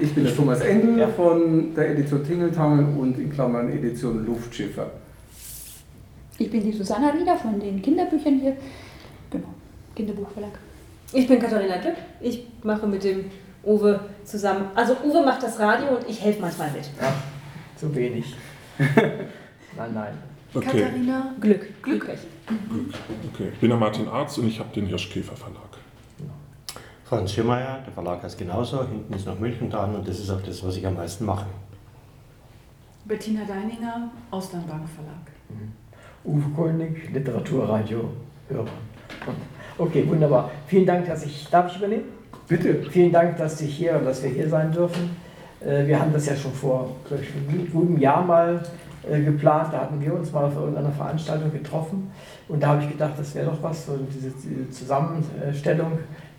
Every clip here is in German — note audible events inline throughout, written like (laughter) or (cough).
Ich bin der Thomas Endel ja. von der Edition Tingeltangel und in Klammern Edition Luftschiffer. Ich bin die Susanna Rieder von den Kinderbüchern hier. Genau, Kinderbuchverlag. Ich bin Katharina Glück. Ich mache mit dem Uwe zusammen. Also Uwe macht das Radio und ich helfe manchmal mit. Ach, zu wenig. (laughs) nein, nein. Okay. Katharina Glück. Glück. Glück. Okay, ich bin der Martin Arz und ich habe den Hirschkäfer Verlag. Franz Schirmeier, der Verlag heißt genauso, hinten ist noch München dran und das ist auch das, was ich am meisten mache. Bettina Deininger, Auslandbank Verlag. Mhm. Uwe Koenig, Literaturradio, Hörer. Okay, wunderbar. Vielen Dank, dass ich, darf ich übernehmen? Bitte. Vielen Dank, dass ich hier, dass wir hier sein dürfen. Äh, wir haben das ja schon vor ich, einem guten Jahr mal äh, geplant. Da hatten wir uns mal auf irgendeiner Veranstaltung getroffen. Und da habe ich gedacht, das wäre doch was, so diese Zusammenstellung,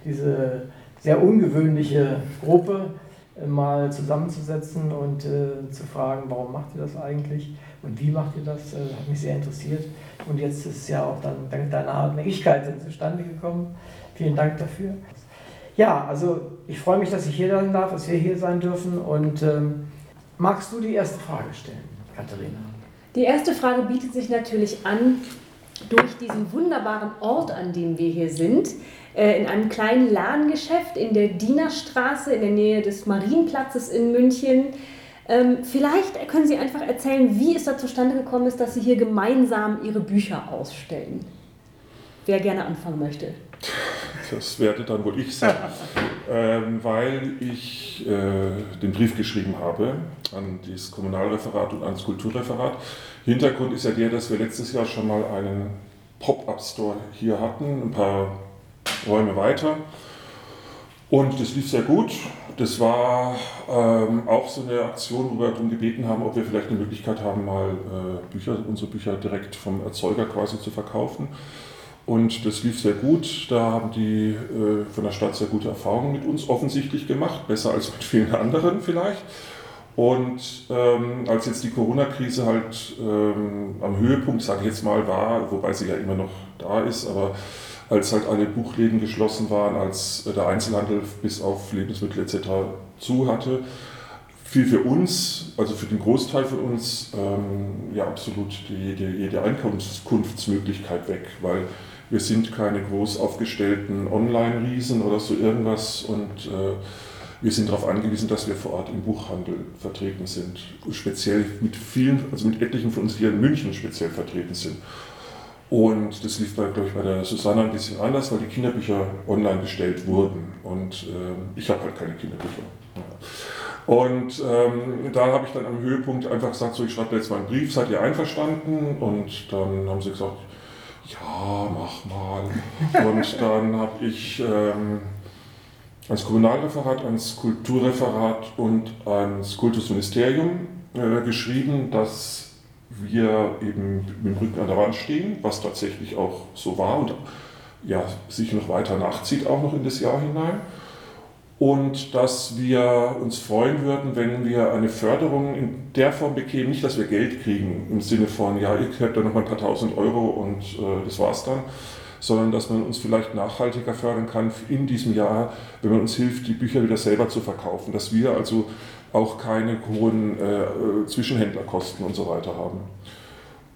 diese sehr ungewöhnliche Gruppe äh, mal zusammenzusetzen und äh, zu fragen, warum macht ihr das eigentlich und wie macht ihr das, äh, hat mich sehr interessiert. Und jetzt ist es ja auch dann dank deiner Hartnäckigkeit zustande gekommen. Vielen Dank dafür. Ja, also ich freue mich, dass ich hier sein darf, dass wir hier sein dürfen. Und ähm, magst du die erste Frage stellen, Katharina? Die erste Frage bietet sich natürlich an durch diesen wunderbaren Ort, an dem wir hier sind. Äh, in einem kleinen Ladengeschäft in der Dienerstraße in der Nähe des Marienplatzes in München. Ähm, vielleicht können Sie einfach erzählen, wie es da zustande gekommen ist, dass Sie hier gemeinsam Ihre Bücher ausstellen. Wer gerne anfangen möchte. Das werde dann wohl ich sein, (laughs) ähm, weil ich äh, den Brief geschrieben habe an das Kommunalreferat und ans Kulturreferat. Hintergrund ist ja der, dass wir letztes Jahr schon mal einen Pop-up-Store hier hatten, ein paar Räume weiter. Und das lief sehr gut. Das war ähm, auch so eine Aktion, wo wir darum gebeten haben, ob wir vielleicht eine Möglichkeit haben, mal äh, Bücher, unsere Bücher direkt vom Erzeuger quasi zu verkaufen. Und das lief sehr gut. Da haben die äh, von der Stadt sehr gute Erfahrungen mit uns offensichtlich gemacht, besser als mit vielen anderen vielleicht. Und ähm, als jetzt die Corona-Krise halt ähm, am Höhepunkt, sage ich jetzt mal, war, wobei sie ja immer noch da ist, aber als halt alle Buchläden geschlossen waren, als der Einzelhandel bis auf Lebensmittel etc. zu hatte, fiel für uns, also für den Großteil von uns, ähm, ja absolut jede, jede Einkommenskunftsmöglichkeit weg, weil wir sind keine groß aufgestellten Online-Riesen oder so irgendwas und äh, wir sind darauf angewiesen, dass wir vor Ort im Buchhandel vertreten sind. Speziell mit vielen, also mit etlichen von uns hier in München speziell vertreten sind. Und das lief, glaube ich, bei der Susanna ein bisschen anders, weil die Kinderbücher online bestellt wurden. Und äh, ich habe halt keine Kinderbücher. Ja. Und ähm, da habe ich dann am Höhepunkt einfach gesagt, so ich schreibe jetzt mal einen Brief, seid ihr einverstanden? Und dann haben sie gesagt, ja, mach mal. (laughs) Und dann habe ich ähm, ans Kommunalreferat, ans Kulturreferat und ans Kultusministerium äh, geschrieben, dass wir eben mit dem Rücken an der Wand stehen, was tatsächlich auch so war und ja, sich noch weiter nachzieht, auch noch in das Jahr hinein. Und dass wir uns freuen würden, wenn wir eine Förderung in der Form bekämen, nicht, dass wir Geld kriegen im Sinne von, ja, ihr habt da noch mal ein paar tausend Euro und äh, das war's dann, sondern dass man uns vielleicht nachhaltiger fördern kann in diesem Jahr, wenn man uns hilft, die Bücher wieder selber zu verkaufen, dass wir also auch keine hohen äh, Zwischenhändlerkosten und so weiter haben.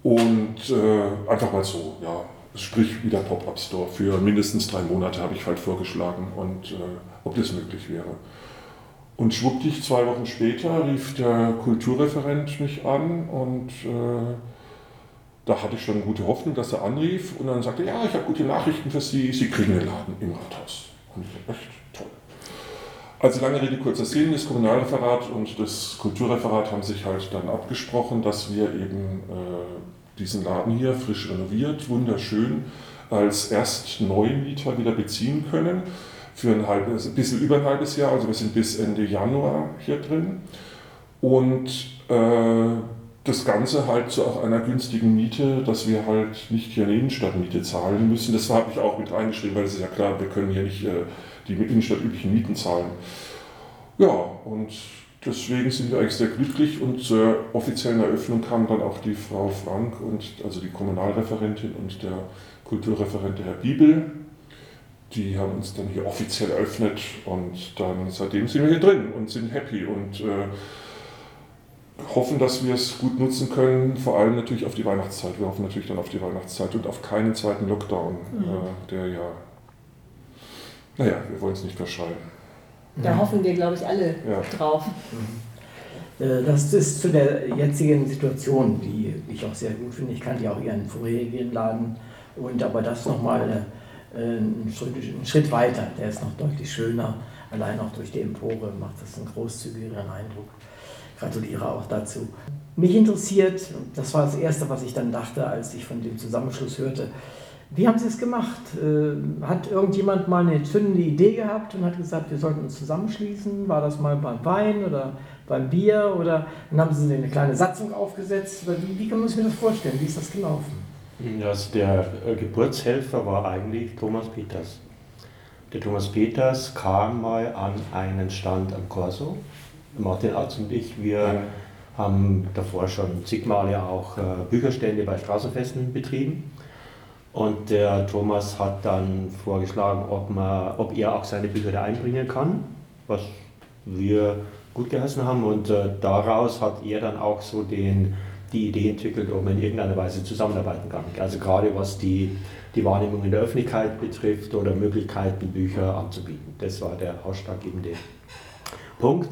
Und äh, einfach mal so, ja, sprich wieder Pop-Up Store für mindestens drei Monate habe ich halt vorgeschlagen und äh, ob das möglich wäre. Und schwuppdig, zwei Wochen später rief der Kulturreferent mich an und äh, da hatte ich schon gute Hoffnung, dass er anrief und dann sagte, ja, ich habe gute Nachrichten für Sie, Sie kriegen den Laden im Rathaus. Und echt toll. Also lange Rede, kurzer Sinn, das Kommunalreferat und das Kulturreferat haben sich halt dann abgesprochen, dass wir eben äh, diesen Laden hier frisch renoviert, wunderschön, als Erstneumieter wieder beziehen können für ein halbes, ein bisschen über ein halbes Jahr, also wir sind bis Ende Januar hier drin. Und äh, das Ganze halt zu auch einer günstigen Miete, dass wir halt nicht hier eine Innenstadtmiete zahlen müssen. Das habe ich auch mit reingeschrieben, weil es ist ja klar, wir können hier nicht äh, die innenstadtüblichen Mieten zahlen. Ja, und deswegen sind wir eigentlich sehr glücklich und zur offiziellen Eröffnung kam dann auch die Frau Frank und also die Kommunalreferentin und der Kulturreferent der Herr Bibel die haben uns dann hier offiziell eröffnet und dann seitdem sind wir hier drin und sind happy und äh, hoffen, dass wir es gut nutzen können, vor allem natürlich auf die Weihnachtszeit. Wir hoffen natürlich dann auf die Weihnachtszeit und auf keinen zweiten Lockdown, Mhm. äh, der ja, naja, wir wollen es nicht verschreiben. Da hoffen wir, glaube ich, alle Ja. drauf. Äh, Das ist zu der jetzigen Situation, die ich auch sehr gut finde. Ich kannte ja auch Ihren vorherigen Laden und aber das nochmal äh, ein Schritt, ein Schritt weiter. Der ist noch deutlich schöner. Allein auch durch die Empore macht das einen großzügigeren Eindruck. Gratuliere auch dazu. Mich interessiert, das war das Erste, was ich dann dachte, als ich von dem Zusammenschluss hörte, wie haben Sie es gemacht? Äh, Hat irgendjemand mal eine zündende Idee gehabt und hat gesagt, wir sollten uns zusammenschließen? War das mal beim Wein oder beim Bier? Oder dann haben Sie eine kleine Satzung aufgesetzt? Wie, wie kann man sich das vorstellen? Wie ist das gelaufen? Also der äh, Geburtshelfer war eigentlich Thomas Peters. Der Thomas Peters kam mal an einen Stand am Corso. Martin Arz und ich, wir haben davor schon zig Male auch äh, Bücherstände bei Straßenfesten betrieben. Und der Thomas hat dann vorgeschlagen, ob, man, ob er auch seine Bücher da einbringen kann, was wir gut geheißen haben. Und äh, daraus hat er dann auch so den, die Idee entwickelt, ob man in irgendeiner Weise zusammenarbeiten kann. Also gerade was die, die Wahrnehmung in der Öffentlichkeit betrifft oder Möglichkeiten, Bücher anzubieten. Das war der ausschlaggebende Punkt.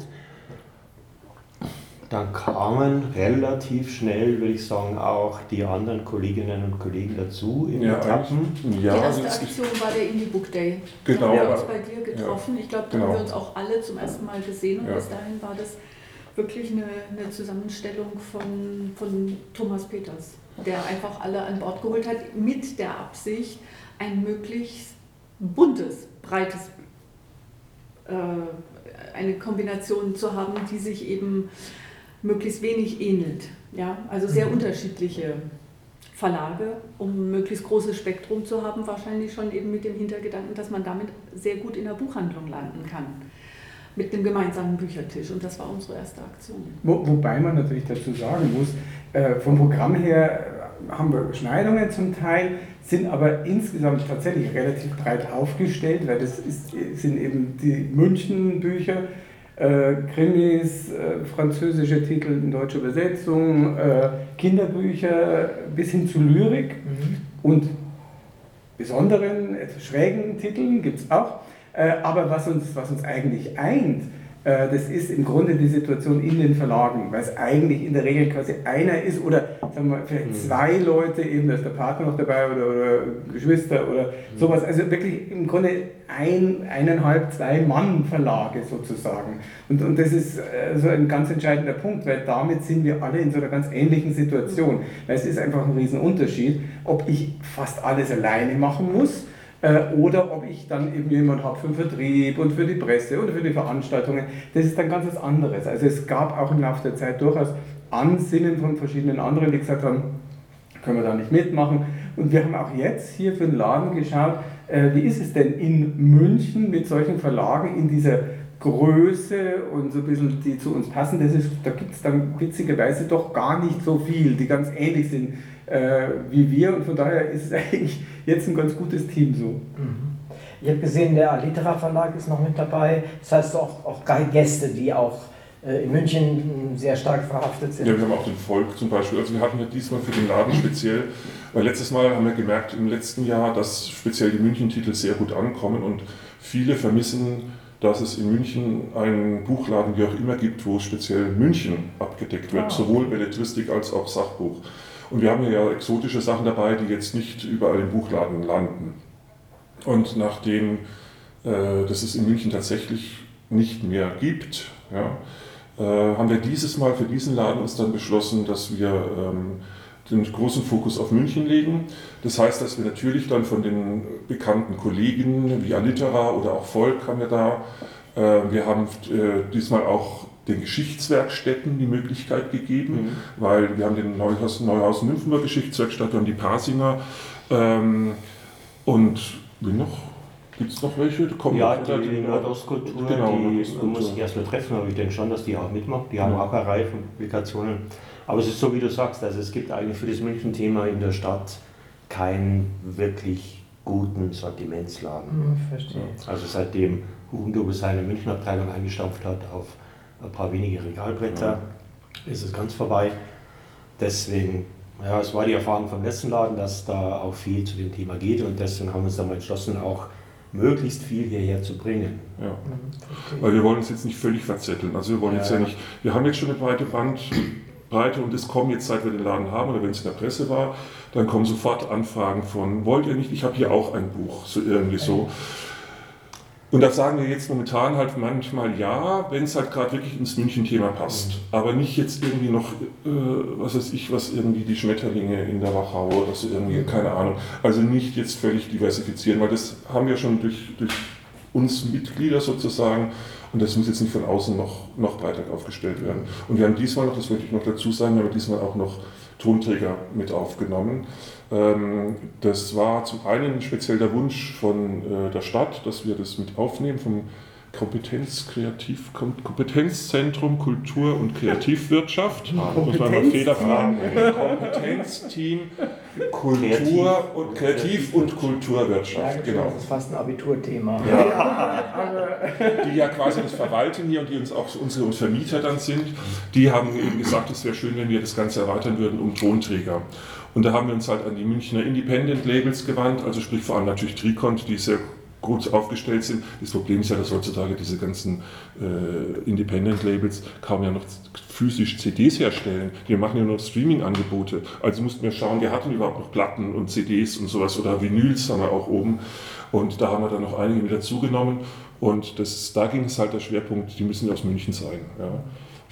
Dann kamen relativ schnell, würde ich sagen, auch die anderen Kolleginnen und Kollegen dazu in Ja, Etappen. Ja, die erste das- Aktion war der Indie Book Day. Genau, Da haben wir uns bei dir getroffen. Ich glaube, da genau. haben wir uns auch alle zum ersten Mal gesehen und Ja. bis dahin war das wirklich eine, eine Zusammenstellung von, von Thomas Peters, der einfach alle an Bord geholt hat mit der Absicht, ein möglichst buntes, breites, äh, eine Kombination zu haben, die sich eben möglichst wenig ähnelt. Ja? Also sehr Mhm. unterschiedliche Verlage, um ein möglichst großes Spektrum zu haben, wahrscheinlich schon eben mit dem Hintergedanken, dass man damit sehr gut in der Buchhandlung landen kann. Mit einem gemeinsamen Büchertisch. Und das war unsere erste Aktion. Wo, wobei man natürlich dazu sagen muss, äh, vom Programm her haben wir Überschneidungen zum Teil, sind aber insgesamt tatsächlich relativ breit aufgestellt, weil das ist, sind eben die München-Bücher, äh, Krimis, äh, französische Titel in deutscher Übersetzung, äh, Kinderbücher bis hin zu Lyrik und besonderen, etwas schrägen Titeln gibt es auch. Äh, aber was uns, was uns eigentlich eint, das ist im Grunde die Situation in den Verlagen, weil es eigentlich in der Regel quasi einer ist oder sagen wir, vielleicht Mhm. zwei Leute, eben da ist der Partner noch dabei oder, oder Geschwister oder sowas. Also wirklich im Grunde ein, eineinhalb, zwei Mann-Verlage sozusagen. Und, und das ist äh, so ein ganz entscheidender Punkt, weil damit sind wir alle in so einer ganz ähnlichen Situation. Weil es ist einfach ein Riesenunterschied, ob ich fast alles alleine machen muss äh, oder ob ich dann eben jemanden habe für den Vertrieb und für die Presse oder für die Veranstaltungen. Das ist dann ganz was anderes. Also es gab auch im Laufe der Zeit durchaus Ansinnen von verschiedenen anderen, die gesagt haben, können wir da nicht mitmachen. Und wir haben auch jetzt hier für den Laden geschaut, äh, wie ist es denn in München mit solchen Verlagen in dieser Größe und so ein bisschen, die zu uns passen. Das ist, da gibt es dann witzigerweise doch gar nicht so viel, die ganz ähnlich sind äh, wie wir. Und von daher ist es (laughs) eigentlich jetzt ein ganz gutes Team so. Ich habe gesehen, der Alitera Verlag ist noch mit dabei. Das heißt auch, auch Gäste, die auch äh, in München sehr stark verhaftet sind. Ja, wir haben auch den Volk zum Beispiel. Also wir hatten ja diesmal für den Laden speziell, weil letztes Mal haben wir gemerkt im letzten Jahr, dass speziell die München-Titel sehr gut ankommen und viele vermissen, dass es in München einen Buchladen, wie auch immer, gibt, wo speziell München abgedeckt wird, Ah. sowohl Belletristik als auch Sachbuch. Und wir haben ja exotische Sachen dabei, die jetzt nicht überall im Buchladen landen. Und nachdem äh, das es in München tatsächlich nicht mehr gibt, ja, äh, haben wir dieses Mal für diesen Laden uns dann beschlossen, dass wir ähm, den großen Fokus auf München legen. Das heißt, dass wir natürlich dann von den bekannten Kollegen wie Alitera oder auch Volk haben wir da, äh, wir haben äh, diesmal auch den Geschichtswerkstätten die Möglichkeit gegeben, weil wir haben den Neuhaus, Neuhausen Nymphenburg Geschichtswerkstatt und die Pasinger ähm, und wie noch? Gibt es noch welche? Kommen Ja, oder? die Nordostkultur, Genau, die Nordostkultur. muss ich erst mal treffen, aber ich denke schon, dass die auch mitmacht. Die haben Ja. auch eine Reihe von Publikationen. Aber es ist so, wie du sagst, also es gibt eigentlich für das München-Thema in der Stadt kein wirklich guten Sortimentsladen. Hm, verstehe. Also seitdem Hugendubel seine Münchner Abteilung eingestampft hat auf ein paar wenige Regalbretter, ist es ganz vorbei. Deswegen, ja, es war die Erfahrung vom letzten Laden, dass da auch viel zu dem Thema geht und deswegen haben wir uns dann mal entschlossen, auch möglichst viel hierher zu bringen. Ja. Hm, verstehe. Weil wir wollen uns jetzt nicht völlig verzetteln. Also wir wollen jetzt ja Ja. nicht, wir haben jetzt schon eine breite Bandbreite und es kommen jetzt, seit wir den Laden haben oder wenn es in der Presse war, dann kommen sofort Anfragen von, wollt ihr nicht, ich habe hier auch ein Buch, so irgendwie so. Und da sagen wir jetzt momentan halt manchmal ja, wenn es halt gerade wirklich ins München-Thema passt. Aber nicht jetzt irgendwie noch, äh, was weiß ich, was irgendwie die Schmetterlinge in der Wachau oder so irgendwie, keine Ahnung. Also nicht jetzt völlig diversifizieren, weil das haben wir schon durch, durch uns Mitglieder sozusagen und das muss jetzt nicht von außen noch, noch breiter aufgestellt werden. Und wir haben diesmal noch, das wollte ich noch dazu sagen, wir haben diesmal auch noch Tonträger mit aufgenommen. Ähm, Das war zum einen speziell der Wunsch von äh, der Stadt, dass wir das mit aufnehmen, vom Kompetenz, Kreativ, Kom Kompetenzzentrum Kultur und Kreativwirtschaft. Muss man mal fragen. Kompetenzteam Kultur und Kreativ und Kulturwirtschaft. Ja, Genau. Das ist fast ein Abiturthema. die ja quasi das verwalten hier und die uns auch unsere Vermieter dann sind, die haben eben gesagt, es wäre schön, wenn wir das Ganze erweitern würden um Tonträger. Und da haben wir uns halt an die Münchner Independent Labels gewandt, also sprich vor allem natürlich Tricont, die sehr gut aufgestellt sind. Das Problem ist ja, dass heutzutage diese ganzen äh, Independent Labels kaum ja noch physisch CDs herstellen. Die machen ja nur Streaming-Angebote. Also mussten wir schauen, wer hat denn überhaupt noch Platten und CDs und sowas oder Vinyls haben wir auch oben. Und da haben wir dann noch einige mit dazugenommen. Und das, da ging es halt der Schwerpunkt, die müssen ja aus München sein. Ja.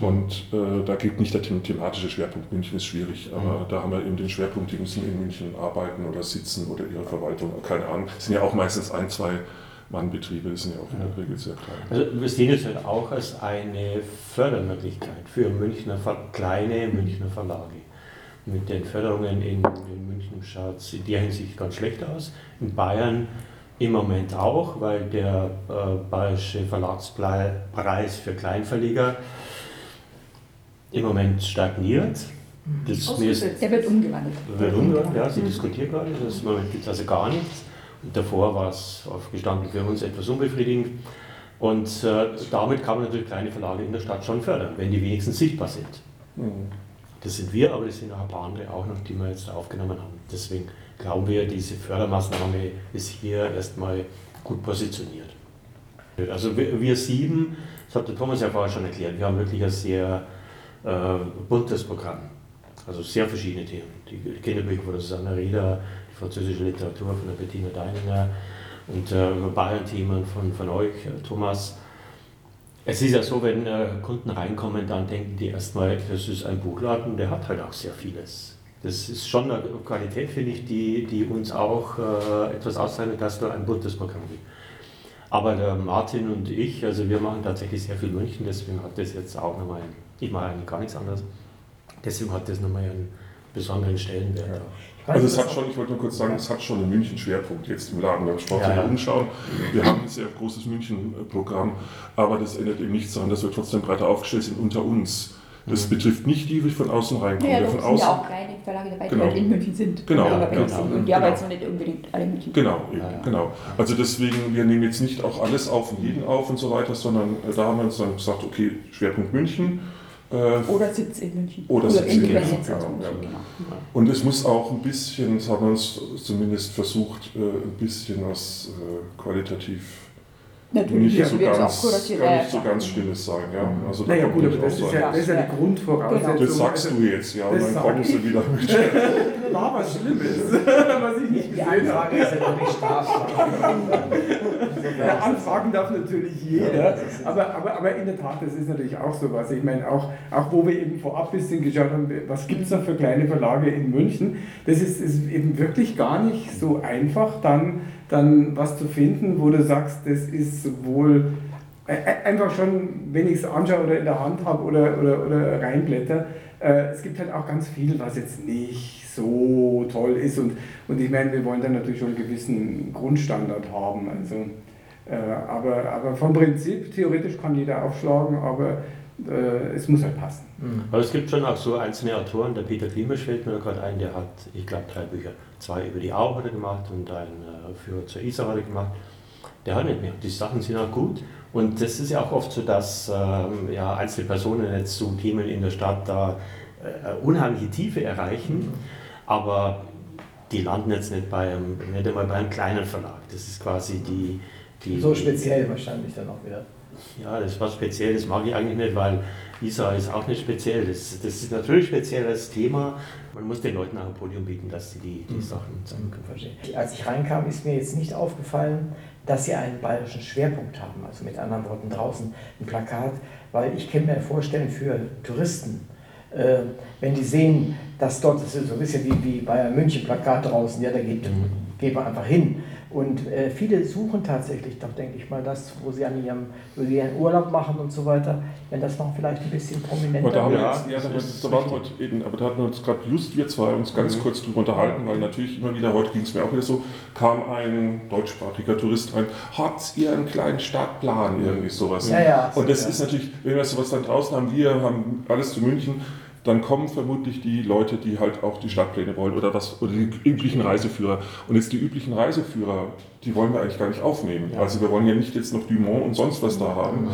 Und äh, da gilt nicht der them- thematische Schwerpunkt, München ist schwierig, aber da haben wir eben den Schwerpunkt, die müssen in München arbeiten oder sitzen oder ihre Verwaltung, keine Ahnung. Es sind ja auch meistens ein, zwei Mannbetriebe, sind ja auch in der Regel sehr klein. Also wir sehen es halt auch als eine Fördermöglichkeit für Münchner, kleine Münchner Verlage. Mit den Förderungen in, in München schaut es in der Hinsicht ganz schlecht aus. In Bayern im Moment auch, weil der äh, bayerische Verlagspreis für Kleinverleger im Moment stagniert. Das mir ist. Der wird umgewandelt. wird umgewandelt, ja, sie diskutiert gerade, das im Moment gibt es also gar nichts. Und davor war es aufgestanden für uns etwas unbefriedigend. Und äh, damit kann man natürlich kleine Verlage in der Stadt schon fördern, wenn die wenigstens sichtbar sind. Mhm. Das sind wir, aber das sind auch ein paar andere auch noch, die wir jetzt aufgenommen haben. Deswegen glauben wir, diese Fördermaßnahme ist hier erstmal gut positioniert. Also wir, wir sieben, das hat der Thomas ja vorher schon erklärt, wir haben wirklich ein sehr buntes Programm. Also sehr verschiedene Themen. Die Kinderbücher von der Susanne Rieder, die französische Literatur von der Bettina Deininger und äh, Bayern-Themen von, von euch, äh, Thomas. Es ist ja so, wenn äh, Kunden reinkommen, dann denken die erstmal, das ist ein Buchladen, der hat halt auch sehr vieles. Das ist schon eine Qualität, finde ich, die, die uns auch äh, etwas auszeichnet, dass da ein buntes Programm gibt. Aber der Martin und ich, also wir machen tatsächlich sehr viel München, deswegen hat das jetzt auch nochmal, einen- ich mache eigentlich gar nichts anderes, deswegen hat das nochmal einen besonderen Stellenwert. auch. Also es hat schon, ich wollte nur kurz sagen, es hat schon einen München-Schwerpunkt jetzt im Laden, wenn wir sportlich Ja, ja. umschauen. Wir haben ein sehr großes München-Programm, aber das ändert eben nichts daran, dass wir trotzdem breiter aufgestellt sind unter uns. Das Mhm. betrifft nicht die, die von außen reinkommen. Doch von sind außen, ja auch kleine Verlage dabei, die Genau. halt in München sind. Genau, unabhängig genau, sind. Und die genau. noch nicht unbedingt alle in München. Genau, eben, Ja, ja. genau. Also deswegen, wir nehmen jetzt nicht auch alles auf und jeden auf und so weiter, sondern äh, da haben wir uns dann gesagt, okay, Schwerpunkt München. Äh, Oder Sitz in München. Oder Sitz in Independent München, Sitz in genau, München, ja. genau. Und es muss auch ein bisschen, das haben wir uns zumindest versucht, äh, ein bisschen was äh, qualitativ Natürlich, nicht so ganz, ja, nicht so ganz Stilles sein. Ja? Also da Naja gut, aber das ist ja, das ist ja die Grundvoraussetzung. Das sagst Also, du jetzt, ja, und dann kommen sie wieder mit. (laughs) war was Schlimmes, (laughs) was ich nicht Die gesehen habe. Anfrage ist ja noch nicht strafbar. Ja, (laughs) anfragen darf natürlich jeder, aber, aber, aber in der Tat, das ist natürlich auch so was. Ich meine, auch, auch wo wir eben vorab ein bisschen geschaut haben, was gibt es da für kleine Verlage in München, das ist, ist eben wirklich gar nicht so einfach, dann, dann was zu finden, wo du sagst, das ist sowohl äh, einfach schon, wenn ich es anschaue oder in der Hand habe oder, oder, oder reinblätter, äh, es gibt halt auch ganz viel, was jetzt nicht so toll ist. Und, und ich meine, wir wollen dann natürlich schon einen gewissen Grundstandard haben. Also, äh, aber, aber vom Prinzip, theoretisch kann jeder aufschlagen, aber äh, es muss halt passen. Aber es gibt schon auch so einzelne Autoren, der Peter Klimisch fällt mir gerade ein, der hat, ich glaube, drei Bücher. Zwei über die Au hat er gemacht und ein äh, für zur Isar hat er gemacht. Der hat nicht mehr. Die Sachen sind auch gut. Und das ist ja auch oft so, dass ähm, ja, einzelne Personen jetzt zu Themen in der Stadt da äh, unheimliche Tiefe erreichen, aber die landen jetzt nicht, bei einem, nicht einmal bei einem kleinen Verlag. Das ist quasi die. die So speziell wahrscheinlich dann auch wieder. Ja, das war speziell, das mag ich eigentlich nicht, weil Isa ist auch nicht speziell. Das, das ist natürlich speziell als Thema. Man muss den Leuten auch ein Podium bieten, dass sie die, die Sachen zeigen können. Verstehe. Als ich reinkam, ist mir jetzt nicht aufgefallen, dass Sie einen bayerischen Schwerpunkt haben. Also mit anderen Worten draußen ein Plakat, weil ich kann mir vorstellen, für Touristen, äh, wenn die sehen, dass dort, das ist so ein bisschen wie, wie Bayern München Plakat draußen, ja, da geht, geht man einfach hin. Und äh, viele suchen tatsächlich doch, denke ich mal, das, wo sie an ihrem, wo sie ihren Urlaub machen und so weiter, wenn das noch vielleicht ein bisschen prominenter Aber da haben wir Ja, jetzt, ja, da, ist da waren heute eben, aber da hatten wir uns gerade just wir zwei uns ganz Mhm. kurz drüber unterhalten, weil natürlich immer wieder, heute ging es mir auch wieder so, kam ein deutschsprachiger Tourist rein, habt ihr einen kleinen Stadtplan, irgendwie sowas. Ja, ja, Und das ja. ist natürlich, wenn wir sowas dann draußen haben, wir haben alles zu München, dann kommen vermutlich die Leute, die halt auch die Stadtpläne wollen oder was oder die üblichen Reiseführer. Und jetzt die üblichen Reiseführer, die wollen wir eigentlich gar nicht aufnehmen. Ja. Also wir wollen ja nicht jetzt noch Dumont und sonst was da haben.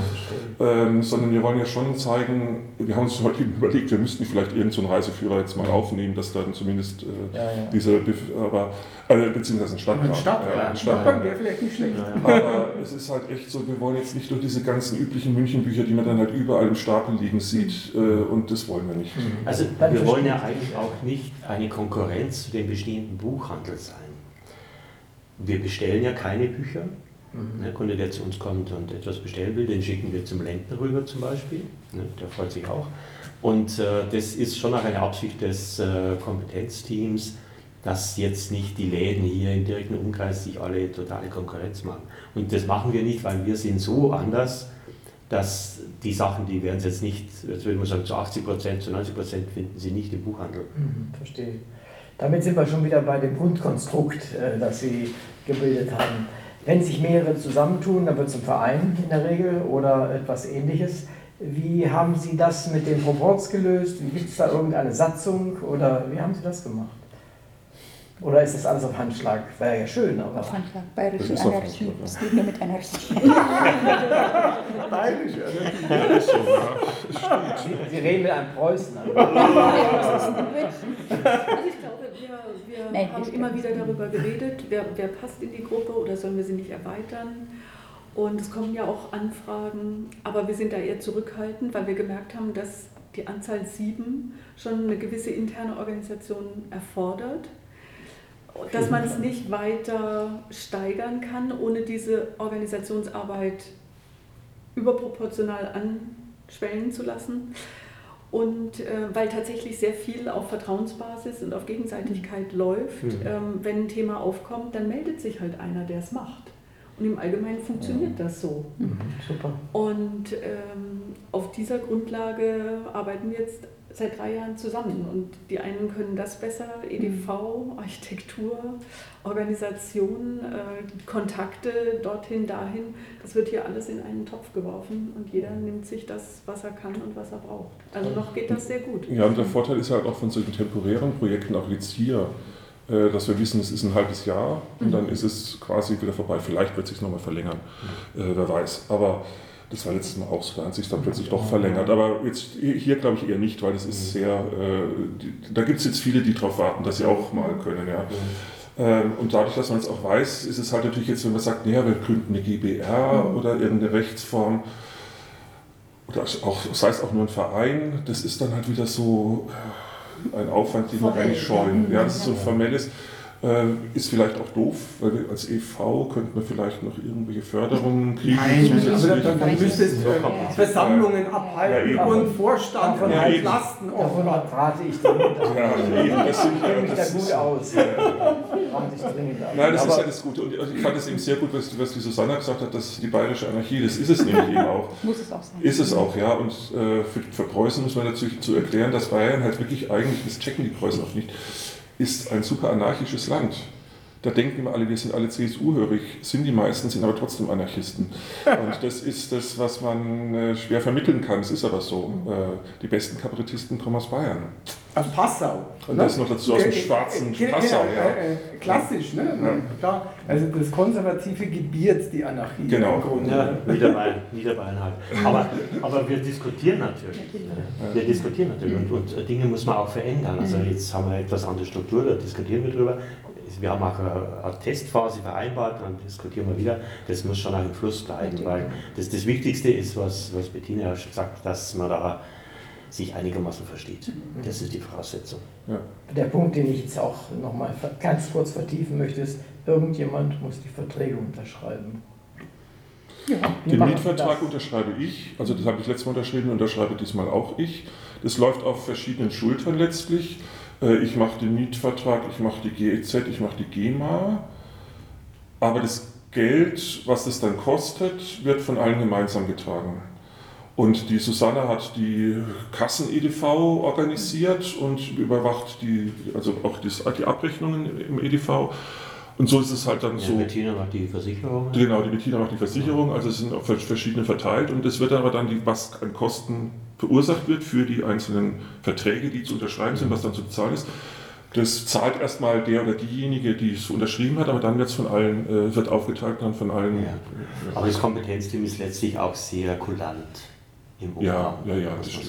Ähm, sondern wir wollen ja schon zeigen, wir haben uns heute (laughs) überlegt, wir müssten vielleicht irgendeinen so Reiseführer jetzt mal aufnehmen, dass dann zumindest äh, Ja, ja. diese, Bef- aber, äh, beziehungsweise ein Stadtplan. Ein Stadtplan. Ein Stadtplan Stadtplan. wäre vielleicht nicht schlecht. Aber es ist halt echt so, wir wollen jetzt nicht durch diese ganzen üblichen Münchenbücher, die man dann halt überall im Stapel liegen sieht, äh, und das wollen wir nicht. Also Dann wir wollen ja ich. eigentlich auch nicht eine Konkurrenz zu dem bestehenden Buchhandel sein. Wir bestellen ja keine Bücher. Der Kunde, der zu uns kommt und etwas bestellen will, den schicken wir zum Lenten rüber zum Beispiel. Ne, Der freut sich auch. Und äh, das ist schon auch eine Absicht des äh, Kompetenzteams, dass jetzt nicht die Läden hier im direkten Umkreis sich alle totale Konkurrenz machen. Und das machen wir nicht, weil wir sind so anders, dass die Sachen, die werden jetzt nicht, jetzt würde man sagen, zu 80 Prozent, zu 90 Prozent finden sie nicht im Buchhandel. Mhm, verstehe. Damit sind wir schon wieder bei dem Grundkonstrukt, äh, das Sie gebildet haben. Wenn sich mehrere zusammentun, dann wird es ein Verein in der Regel oder etwas ähnliches. Wie haben Sie das mit den Proports gelöst? Gibt es da irgendeine Satzung oder wie haben Sie das gemacht? Oder ist das alles auf Handschlag? Wäre ja schön, aber. Auf Handschlag, bayerische Das Anarchie. Handschlag, ja. Das geht nur mit Anarchie. (laughs) Bayerische, Ja, ist so, ja. Sie, Sie reden mit einem Preußen. Also. Ich glaube, wir, wir Nein, haben immer wieder darüber geredet, wer, wer passt in die Gruppe oder sollen wir sie nicht erweitern. Und es kommen ja auch Anfragen, aber wir sind da eher zurückhaltend, weil wir gemerkt haben, dass die Anzahl sieben schon eine gewisse interne Organisation erfordert. Dass man es nicht weiter steigern kann, ohne diese Organisationsarbeit überproportional anschwellen zu lassen. Und äh, weil tatsächlich sehr viel auf Vertrauensbasis und auf Gegenseitigkeit läuft, Mhm. ähm, wenn ein Thema aufkommt, dann meldet sich halt einer, der es macht. Und im Allgemeinen funktioniert das so. Mhm, super. Und ähm, auf dieser Grundlage arbeiten wir jetzt seit drei Jahren zusammen. Und die einen können das besser, EDV, Architektur, Organisation, äh, Kontakte dorthin, dahin. Das wird hier alles in einen Topf geworfen und jeder nimmt sich das, was er kann und was er braucht. Also noch geht das sehr gut. Ja, und der Vorteil ist halt auch von solchen temporären Projekten, auch jetzt hier, äh, dass wir wissen, es ist ein halbes Jahr und dann ist es quasi wieder vorbei. Vielleicht wird es sich nochmal verlängern, äh, wer weiß. Aber das war letztes Mal auch so, da hat sich dann plötzlich doch verlängert. Aber jetzt hier glaube ich eher nicht, weil das ist sehr, äh, die, da gibt es jetzt viele, die darauf warten, dass sie auch mal können. Ja. Ähm, und dadurch, dass man es auch weiß, ist es halt natürlich jetzt, wenn man sagt, naja, wir gründen eine GBR oder irgendeine Rechtsform, oder auch, sei es auch nur ein Verein, das ist dann halt wieder so ein Aufwand, den wir Formell, eigentlich scheuen. ja. Das ist so ein formelles, ist vielleicht auch doof, weil wir als e.V. könnten wir vielleicht noch irgendwelche Förderungen kriegen Nein, also zusätzlich. dann, dann müsstest du äh, Versammlungen abhalten Ja, und Vorstand Davon- Ja, entlasten. Oh Davon rate ich dringend ab. Ja, eben, das sind Ich kenne mich da gut aus. Nein, das ist Aber- ja das Gute. Und ich fand es eben sehr gut, was, was die Susanna gesagt hat, dass die bayerische Anarchie, das ist es nämlich eben auch. Muss es auch sein. Ist es auch, ja. Und äh, für, für Preußen muss man natürlich zu erklären, dass Bayern halt wirklich eigentlich, das checken die Preußen auch nicht, ist ein super anarchisches Land. Da denken immer alle, wir sind alle CSU-hörig, sind die meisten, sind aber trotzdem Anarchisten. (laughs) Und das ist das, was man äh, schwer vermitteln kann. Es ist aber so. Äh, die besten Kabarettisten kommen aus Bayern. Aus Passau. Und das noch dazu aus dem Äh, äh, schwarzen äh, Passau, ja. äh, äh, Klassisch, ne? Klar. Also das Konservative gebiert die Anarchie. Genau. Im Grunde, Ja, ne? Niederbayern, Niederbayern halt. Aber, aber wir diskutieren natürlich. Wir diskutieren natürlich und, und Dinge muss man auch verändern. Also jetzt haben wir etwas andere Struktur, da diskutieren wir drüber. Wir haben auch eine, Testphase vereinbart, dann diskutieren wir wieder. Das muss schon auch im Fluss bleiben, weil das, das Wichtigste ist, was, was Bettina ja schon gesagt hat, dass man da sich einigermaßen versteht. Das ist die Voraussetzung. Der Punkt, den ich jetzt auch nochmal ganz kurz vertiefen möchte, ist, irgendjemand muss die Verträge unterschreiben. Ja, Den Mietvertrag das? unterschreibe ich, also das habe ich letztes Mal unterschrieben, unterschreibe diesmal auch ich. Das läuft auf verschiedenen Schultern letztlich. Äh, Ich mache den Mietvertrag, ich mache die GEZ, ich mache die GEMA. Aber das Geld, was das dann kostet, wird von allen gemeinsam getragen. Und die Susanne hat die Kassen-EDV organisiert und überwacht die, also auch die, Abrechnungen im EDV. Und so ist es halt dann Ja, so. Bettina macht die Versicherung. Genau, die Bettina macht die Versicherung, also es sind auf verschiedene verteilt und es wird aber dann, die, was an Kosten verursacht wird für die einzelnen Verträge, die zu unterschreiben sind, was dann zu bezahlen ist. Das zahlt erstmal der oder diejenige, die es unterschrieben hat, aber dann wird es von allen, äh, wird aufgeteilt dann von allen. Ja. Aber das Kompetenzteam ist letztlich auch sehr kulant im Umgang. ja, ja, ja, das stimmt.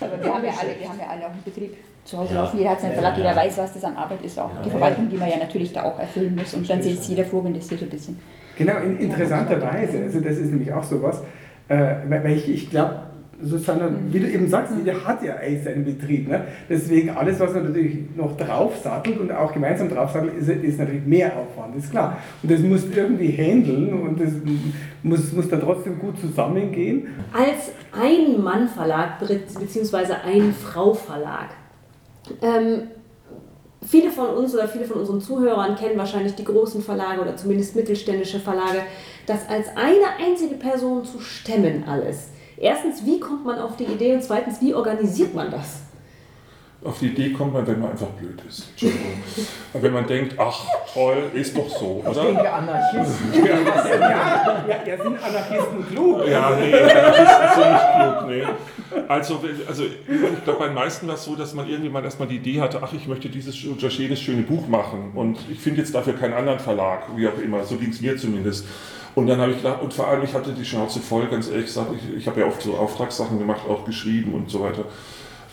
Ja. Aber wir haben ja alle, wir haben ja alle auch einen Betrieb zu Hause Ja. laufen. Jeder hat seinen Ja, Verlag, jeder weiß, was das an Arbeit ist, auch die Verwaltung, die man ja natürlich da auch erfüllen muss. Und dann sitzt jeder vor, wenn das hier so ein bisschen. Genau, in, interessanterweise, also das ist nämlich auch sowas, äh, weil weil ich, ich glaube, Susanne, wie du eben sagst, jeder hat ja eigentlich seinen Betrieb. Ne? Deswegen alles, was man natürlich noch draufsattelt und auch gemeinsam draufsattelt, ist, ist natürlich mehr Aufwand, ist klar. Und das muss irgendwie handeln und das muss, muss dann trotzdem gut zusammengehen. Als Ein-Mann-Verlag bzw. Ein-Frau-Verlag. Ähm, viele von uns oder viele von unseren Zuhörern kennen wahrscheinlich die großen Verlage oder zumindest mittelständische Verlage. Das als eine einzige Person zu stemmen alles. Erstens, wie kommt man auf die Idee und zweitens, wie organisiert man das? Auf die Idee kommt man, wenn man einfach blöd ist. Entschuldigung. Aber wenn man denkt, ach toll, ist doch so, Ich oder? denke, Anarchisten. (laughs) Ja, ja, ja sind Anarchisten klug? Ja, nee, das ist so nicht klug, nee. Also, also ich glaube, bei den meisten war es so, dass man irgendwann erstmal die Idee hatte, ach, ich möchte dieses oder jenes schöne Buch machen und ich finde jetzt dafür keinen anderen Verlag, wie auch immer, so ging es mir zumindest. Und dann habe ich gedacht, und vor allem, ich hatte die Schnauze voll, ganz ehrlich gesagt, ich, ich habe ja oft so Auftragssachen gemacht, auch geschrieben und so weiter.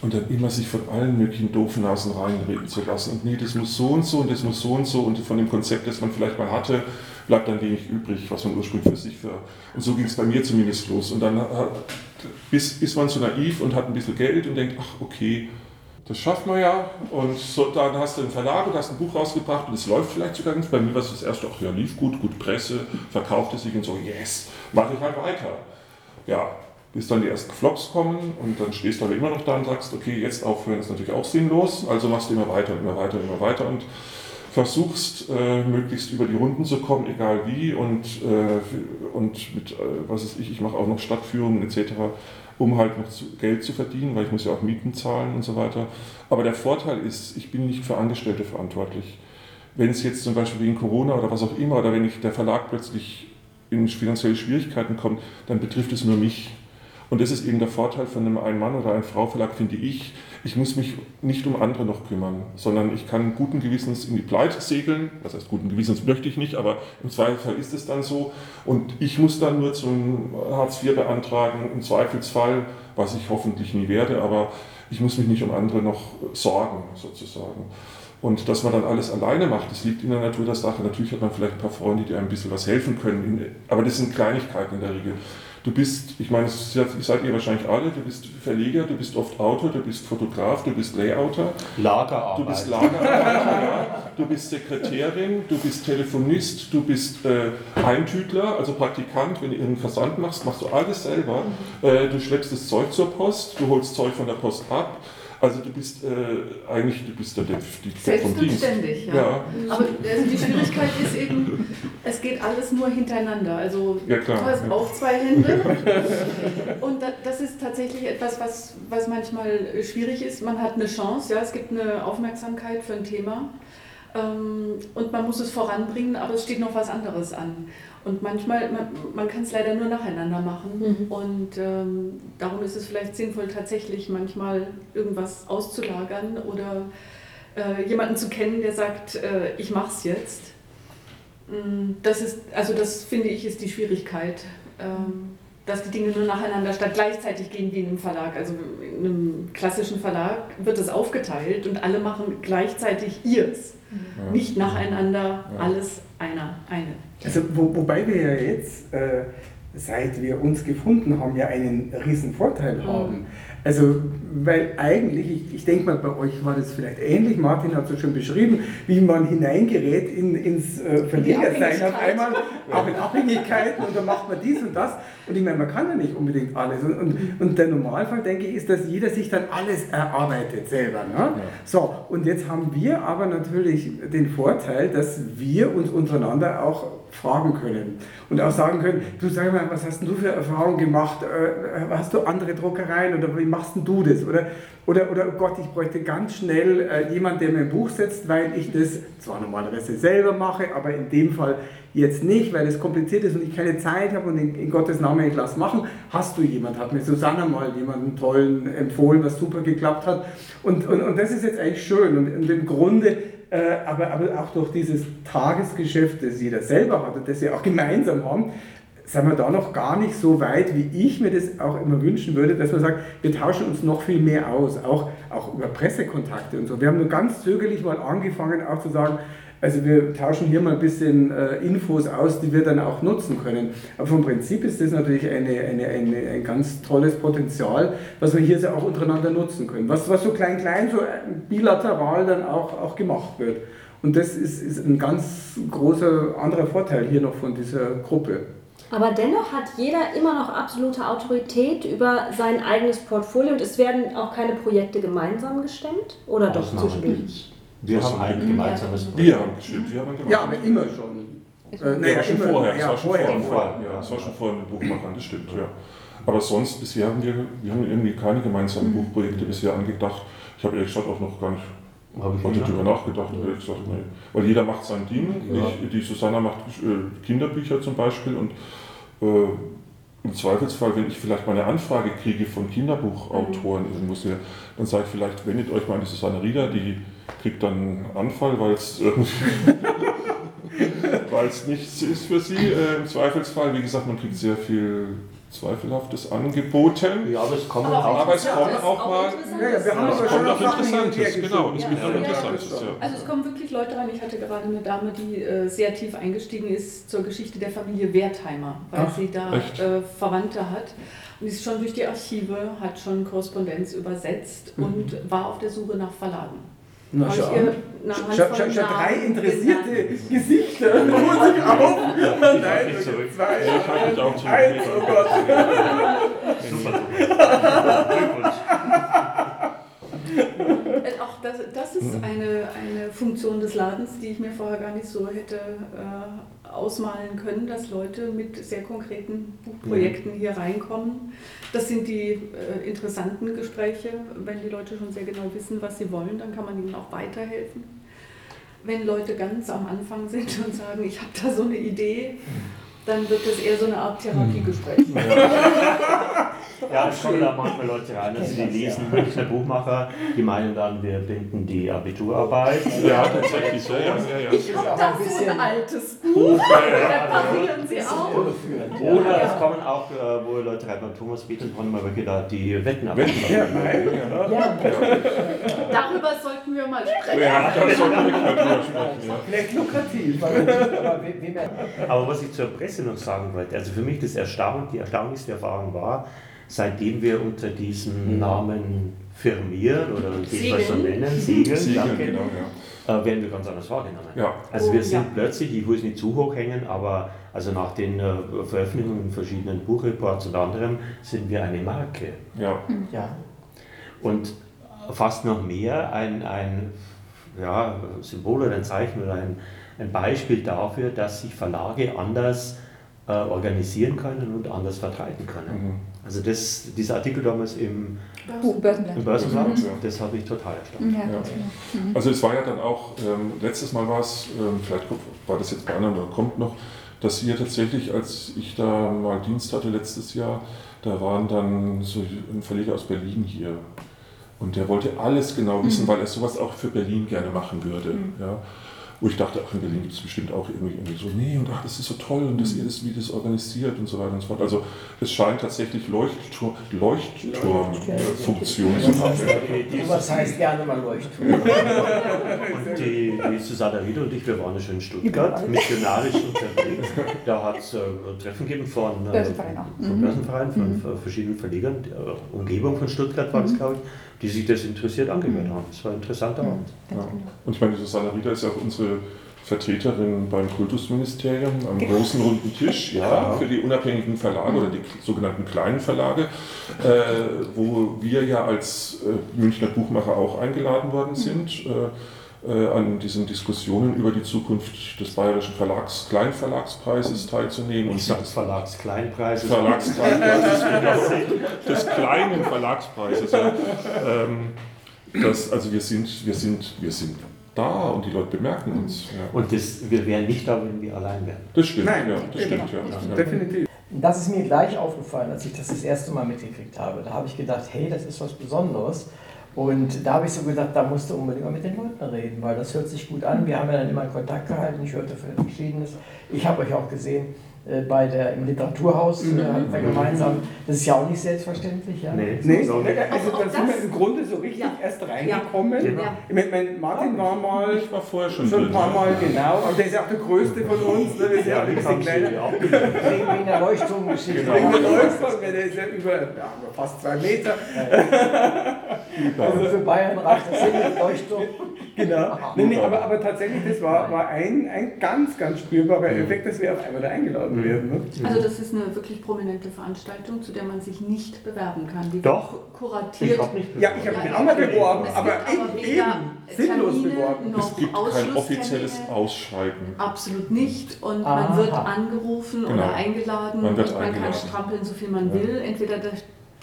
Und dann immer sich von allen möglichen doofen Nasen reinreden zu lassen. Und nee, das muss so und so und das muss so und so und von dem Konzept, das man vielleicht mal hatte, bleibt dann wenig übrig, was man ursprünglich für sich für. Und so ging es bei mir zumindest los. Und dann hat, ist, ist man so naiv und hat ein bisschen Geld und denkt, ach okay, das schafft man ja. Und so, dann hast du einen Verlag und hast ein Buch rausgebracht und es läuft vielleicht sogar ganz. Bei mir war es das erste, ach ja, lief gut, gut Presse, verkaufte sich und so, yes, mache ich halt weiter. Ja, bis dann die ersten Flops kommen und dann stehst du aber immer noch da und sagst, okay, jetzt aufhören ist natürlich auch sinnlos, also machst du immer weiter und immer weiter und immer weiter und versuchst äh, möglichst über die Runden zu kommen, egal wie und, äh, und mit, äh, was ist ich, ich mache auch noch Stadtführungen etc., um halt noch Geld zu verdienen, weil ich muss ja auch Mieten zahlen und so weiter. Aber der Vorteil ist, ich bin nicht für Angestellte verantwortlich. Wenn es jetzt zum Beispiel wegen Corona oder was auch immer, oder wenn ich, der Verlag plötzlich in finanzielle Schwierigkeiten kommt, dann betrifft es nur mich. Und das ist eben der Vorteil von einem Ein-Mann- oder Ein-Frau-Verlag, finde ich. Ich muss mich nicht um andere noch kümmern, sondern ich kann guten Gewissens in die Pleite segeln. Das heißt, guten Gewissens möchte ich nicht, aber im Zweifelsfall ist es dann so. Und ich muss dann nur zum Hartz IV beantragen, im Zweifelsfall, was ich hoffentlich nie werde, aber ich muss mich nicht um andere noch sorgen, sozusagen. Und dass man dann alles alleine macht, das liegt in der Natur der Sache. Natürlich hat man vielleicht ein paar Freunde, die einem ein bisschen was helfen können, aber das sind Kleinigkeiten in der Regel. Du bist, ich meine, das seid ihr wahrscheinlich alle, du bist Verleger, du bist oft Autor, du bist Fotograf, du bist Layouter, Lagerarbeit. du bist Lagerarbeiter, ja, du bist Sekretärin, du bist Telefonist, du bist äh, Eintütler, also Praktikant, wenn du irgendeinen Versand machst, machst du alles selber. Äh, du schleppst das Zeug zur Post, du holst Zeug von der Post ab. Also du bist äh, eigentlich, du bist der, der, der vom Dienst. Selbstständig, ja. Ja. Aber also die Schwierigkeit ist eben, es geht alles nur hintereinander. Also Ja, klar, du hast ja. auch zwei Hände. (laughs) Und da, das ist tatsächlich etwas, was, was manchmal schwierig ist. Man hat eine Chance, ja, es gibt eine Aufmerksamkeit für ein Thema. ähm, und man muss es voranbringen, aber es steht noch was anderes an. Und manchmal, man, man kann es leider nur nacheinander machen. Mhm. Und ähm, darum ist es vielleicht sinnvoll, tatsächlich manchmal irgendwas auszulagern oder äh, jemanden zu kennen, der sagt, äh, ich mache es jetzt. Mm, Das ist, also das finde ich, ist die Schwierigkeit. Ähm, dass die Dinge nur nacheinander statt gleichzeitig gehen wie in einem Verlag. Also in einem klassischen Verlag wird es aufgeteilt und alle machen gleichzeitig ihrs. Ja. Nicht nacheinander, Ja. alles einer, eine. Also, wo, wobei wir ja jetzt, äh, seit wir uns gefunden haben, ja einen riesen Vorteil haben. Also, weil eigentlich, ich, ich denke mal, bei euch war das vielleicht ähnlich, Martin hat es so schön beschrieben, wie man hineingerät in, ins äh, Verlegersein auf einmal, auch in Abhängigkeiten und dann macht man dies und das. Und ich meine, man kann ja nicht unbedingt alles. Und, und, und der Normalfall, denke ich, ist, dass jeder sich dann alles erarbeitet selber. Ne? So, und jetzt haben wir aber natürlich den Vorteil, dass wir uns untereinander auch fragen können und auch sagen können, du sag mal, was hast denn du für Erfahrungen gemacht? Äh, Hast du andere Druckereien oder wie machst denn du das? Oder, oder, oder oh Gott, ich bräuchte ganz schnell äh, jemand, der mir ein Buch setzt, weil ich das zwar normalerweise selber mache, aber in dem Fall jetzt nicht, weil es kompliziert ist und ich keine Zeit habe und in, in Gottes Namen ich lass machen. Hast du jemand? Hat mir Susanna mal jemanden tollen empfohlen, was super geklappt hat. Und, und, und das ist jetzt eigentlich schön. Und, und im Grunde, äh, aber, aber auch durch dieses Tagesgeschäft, das jeder selber hat und das wir auch gemeinsam haben, sind wir da noch gar nicht so weit, wie ich mir das auch immer wünschen würde, dass man sagt, wir tauschen uns noch viel mehr aus, auch, auch über Pressekontakte und so. Wir haben nur ganz zögerlich mal angefangen, auch zu sagen, also wir tauschen hier mal ein bisschen äh, Infos aus, die wir dann auch nutzen können. Aber vom Prinzip ist das natürlich eine, eine, eine, ein ganz tolles Potenzial, was wir hier so auch untereinander nutzen können. Was, was so klein, klein, so äh, bilateral dann auch, auch gemacht wird. Und das ist, ist ein ganz großer anderer Vorteil hier noch von dieser Gruppe. Aber dennoch hat jeder immer noch absolute Autorität über sein eigenes Portfolio und es werden auch keine Projekte gemeinsam gestemmt? Oder doch zwischendurch? Wir haben ein gemeinsames Wir haben gestimmt, wir haben gemacht. Ja, aber immer schon. Äh, naja, Ja, schon immer- vorher, ja, das war schon vorher, vorher, vorher. ja, das war schon vorher mit Buchmachern, das stimmt, ja. Aber sonst, bisher haben wir, wir haben irgendwie keine gemeinsamen Buchprojekte bisher angedacht. Ich habe ehrlich gesagt auch noch gar nicht Habe ich heute nicht darüber nachgedacht, ehrlich gesagt, nee. Weil jeder macht sein Ding. Ja. Ich, die Susanna macht äh, Kinderbücher zum Beispiel und äh, im Zweifelsfall, wenn ich vielleicht mal eine Anfrage kriege von Kinderbuchautoren, irgendwo sehr, dann sage ich vielleicht, wendet euch mal an die Susanne Rieder, die kriegt dann einen Anfall, weil es (laughs) weil es nichts ist für sie. Äh, Im Zweifelsfall, wie gesagt, man kriegt sehr viel Zweifelhaftes angeboten. Ja, aber es kommen Aber auch. Aber es kommen auch auch mal. Ja, ja, wir haben Es aber kommt schon auch Interessantes, genau. Es gibt Ja, auch ja, Interessantes. Also es kommen wirklich Leute rein. Ich hatte gerade eine Dame, die äh, sehr tief eingestiegen ist zur Geschichte der Familie Wertheimer, weil Ach, sie da äh, Verwandte hat. Und ist schon durch die Archive, hat schon Korrespondenz übersetzt und war auf der Suche nach Verlagen. Na, Habe schau ich Handvoll schon, schon drei interessierte genannt. Gesichter. Muss ich auf. Nein, mich zurück. zwei. Ich halte mich auch zurück. Eins, oh Gott. Super. Äh, Auch das, das ist eine, eine Funktion des Ladens, die ich mir vorher gar nicht so hätte äh, ausmalen können, dass Leute mit sehr konkreten Buchprojekten hier reinkommen. Das sind die äh, interessanten Gespräche. Wenn die Leute schon sehr genau wissen, was sie wollen, dann kann man ihnen auch weiterhelfen. Wenn Leute ganz am Anfang sind (laughs) und sagen, ich habe da so eine Idee, dann wird das eher so eine Art Therapiegespräch. Ja, es kommen da manchmal Leute rein, also die lesen Münchner Buchmacher, die meinen dann, wir binden die Abiturarbeit. Ja, tatsächlich, ja, ja, ja. Ich ist habe da ein so bisschen- ein altes Buch, reparieren Sie auch. Ja. Oder es kommen auch, äh, wo Leute rein beim Thomas Peters waren mal wirklich da die Wetten ab. Ja, nein. Ja, Darüber sollten wir mal sprechen. Ja, das sollten wir drüber sprechen. Ja. Vielleicht lukrativ. er- Aber was ich zur Presse noch sagen wollte, also für mich das Erstaun die erstaunlichste Erfahrung war, seitdem wir unter diesem Namen firmieren oder jedenfalls so nennen, (laughs) Segeln, Siegeln, danke, genau, ja. äh, werden wir ganz anders wahrgenommen. Ja. Also Oh, wir sind ja. plötzlich, ich will es nicht zu hoch hängen, aber also nach den äh, Veröffentlichungen in verschiedenen Buchreports und anderem sind wir eine Marke. Ja. ja. Und fast noch mehr ein, ein ja, Symbol oder ein Zeichen oder ein, ein Beispiel dafür, dass sich Verlage anders äh, organisieren können und anders vertreiben können. Mhm. Also das, dieser Artikel damals im, Buch, Börsenblatt. im Börsenblatt, Mhm. das hat mich total erstaunt. Ja, Ja. Mhm. Also es war ja dann auch, ähm, letztes Mal war es, ähm, vielleicht war das jetzt bei anderen oder kommt noch, dass ihr tatsächlich, als ich da mal Dienst hatte letztes Jahr, da waren dann so ein Verleger aus Berlin hier. Und der wollte alles genau wissen, Mhm. weil er sowas auch für Berlin gerne machen würde. Mhm. Ja. Wo ich dachte, ach, in Berlin gibt es bestimmt auch irgendwie, irgendwie so, nee, und ach, das ist so toll und dass ihr das, wie das organisiert und so weiter und so fort. Also es scheint tatsächlich Leuchtturm, Leuchtturmfunktion zu haben. Was heißt gerne mal Leuchtturm? Und die, die Susanne Riede und ich, wir waren ja schon in Stuttgart, missionarisch unterwegs. Da hat es äh, Treffen gegeben von, äh, Börsenverein auch. von Mhm. Börsenvereinen, von Mhm. verschiedenen Verlegern, die, äh, Umgebung von Stuttgart war das, glaube ich, die sich das interessiert angehört haben. Das war ein interessanter Abend. Ja. Und ich meine, die Susanne Rieder ist ja auch unsere Vertreterin beim Kultusministerium am großen runden Tisch, ja, für die unabhängigen Verlage oder die sogenannten kleinen Verlage, äh, wo wir ja als äh, Münchner Buchmacher auch eingeladen worden sind. Äh, an diesen Diskussionen über die Zukunft des Bayerischen Verlags, Kleinverlagspreises teilzunehmen. Und des Verlagskleinpreises. Verlagspreises, genau, des kleinen Verlagspreises. Ja. Ähm, das, also wir sind, wir, sind, wir sind da und die Leute bemerken uns. Ja. Und das, wir wären nicht da, wenn wir allein wären. Das stimmt, Nein, ja, das genau. stimmt, ja. ja. Definitiv. Das ist mir gleich aufgefallen, als ich das das erste Mal mitgekriegt habe. Da habe ich gedacht, hey, das ist was Besonderes. Und da habe ich so gedacht, da musst du unbedingt mal mit den Leuten reden, weil das hört sich gut an. Wir haben ja dann immer Kontakt gehalten, ich hörte Verschiedenes. Ich habe euch auch gesehen bei der, im Literaturhaus, äh, hatten wir gemeinsam. Das ist ja auch nicht selbstverständlich. Ja? Nee. Nee, So. also Auch- auch da sind wir im Grunde so richtig Ja. erst reingekommen. Ja. Ich meine, mein Martin war mal Ich war vorher schon schon ein paar Mal genau, aber der ist ja auch der größte von uns. Ne? Wir sind ja alle ein bisschen kleiner. (laughs) Wegen, der Leuchtturmgeschichte. Genau. Wegen der Läufer, der ist ja über ja, fast zwei Meter. (laughs) Also für Bayern reicht das hin mit Leuchtturm. Genau. Nee, nee, aber, aber tatsächlich, das war, war ein, ein ganz, ganz spürbarer Effekt, dass wir auf einmal da eingeladen werden. Ne? Also das ist eine wirklich prominente Veranstaltung, zu der man sich nicht bewerben kann. Die Doch. kuratiert. Ich habe nicht Ja, ich habe mich auch mal beworben, Es aber gibt aber eben, sinnlos Termine beworben. noch Es gibt kein offizielles Ausschreiben. Absolut nicht. Und Aha. man wird angerufen Genau. oder eingeladen Man wird und man eingeladen. kann strampeln, so viel man Ja. will. Entweder der,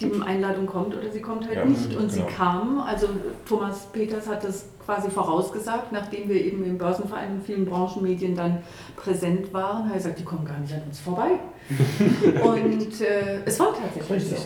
die Einladung kommt oder sie kommt halt Ja, nicht. Und sie genau. kam, also Thomas Peters hat das quasi vorausgesagt, nachdem wir eben im Börsenverein und vielen Branchenmedien dann präsent waren, hat er gesagt, die kommen gar nicht an uns vorbei. (laughs) und äh, es war tatsächlich so.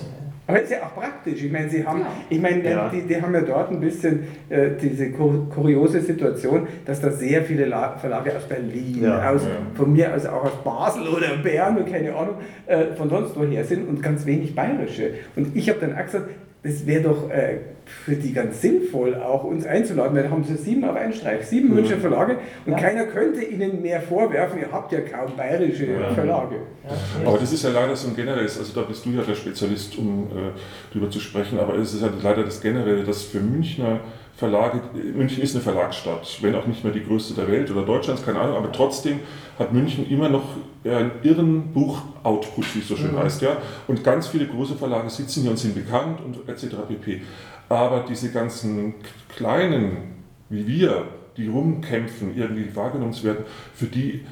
Aber es ist ja auch praktisch. Ich meine, sie haben, Ja. ich meine, Ja. die, die haben ja dort ein bisschen äh, diese kur kuriose Situation, dass da sehr viele La Verlage aus Berlin, Ja. aus, Ja. von mir aus auch aus Basel oder Bern und keine Ahnung, äh, von sonst woher sind und ganz wenig bayerische. Und ich habe dann auch gesagt, das wäre doch äh, für die ganz sinnvoll, auch uns einzuladen, weil da haben sie sieben auf einen Streich, sieben Mhm. Münchner Verlage und Ja. keiner könnte ihnen mehr vorwerfen, ihr habt ja kaum bayerische Ja. Verlage. Ja, Aber das ist ja leider so ein generelles, also da bist du ja der Spezialist, um äh, drüber zu sprechen, aber es ist ja leider das Generelle, dass für Münchner Verlage, München ist eine Verlagsstadt, wenn auch nicht mehr die größte der Welt oder Deutschlands, keine Ahnung, aber trotzdem hat München immer noch einen irren Buchoutput, wie es so schön Mhm. heißt, ja. Und ganz viele große Verlage sitzen hier und sind bekannt und etc. pp. Aber diese ganzen kleinen, wie wir, die rumkämpfen, irgendwie wahrgenommen zu werden, für die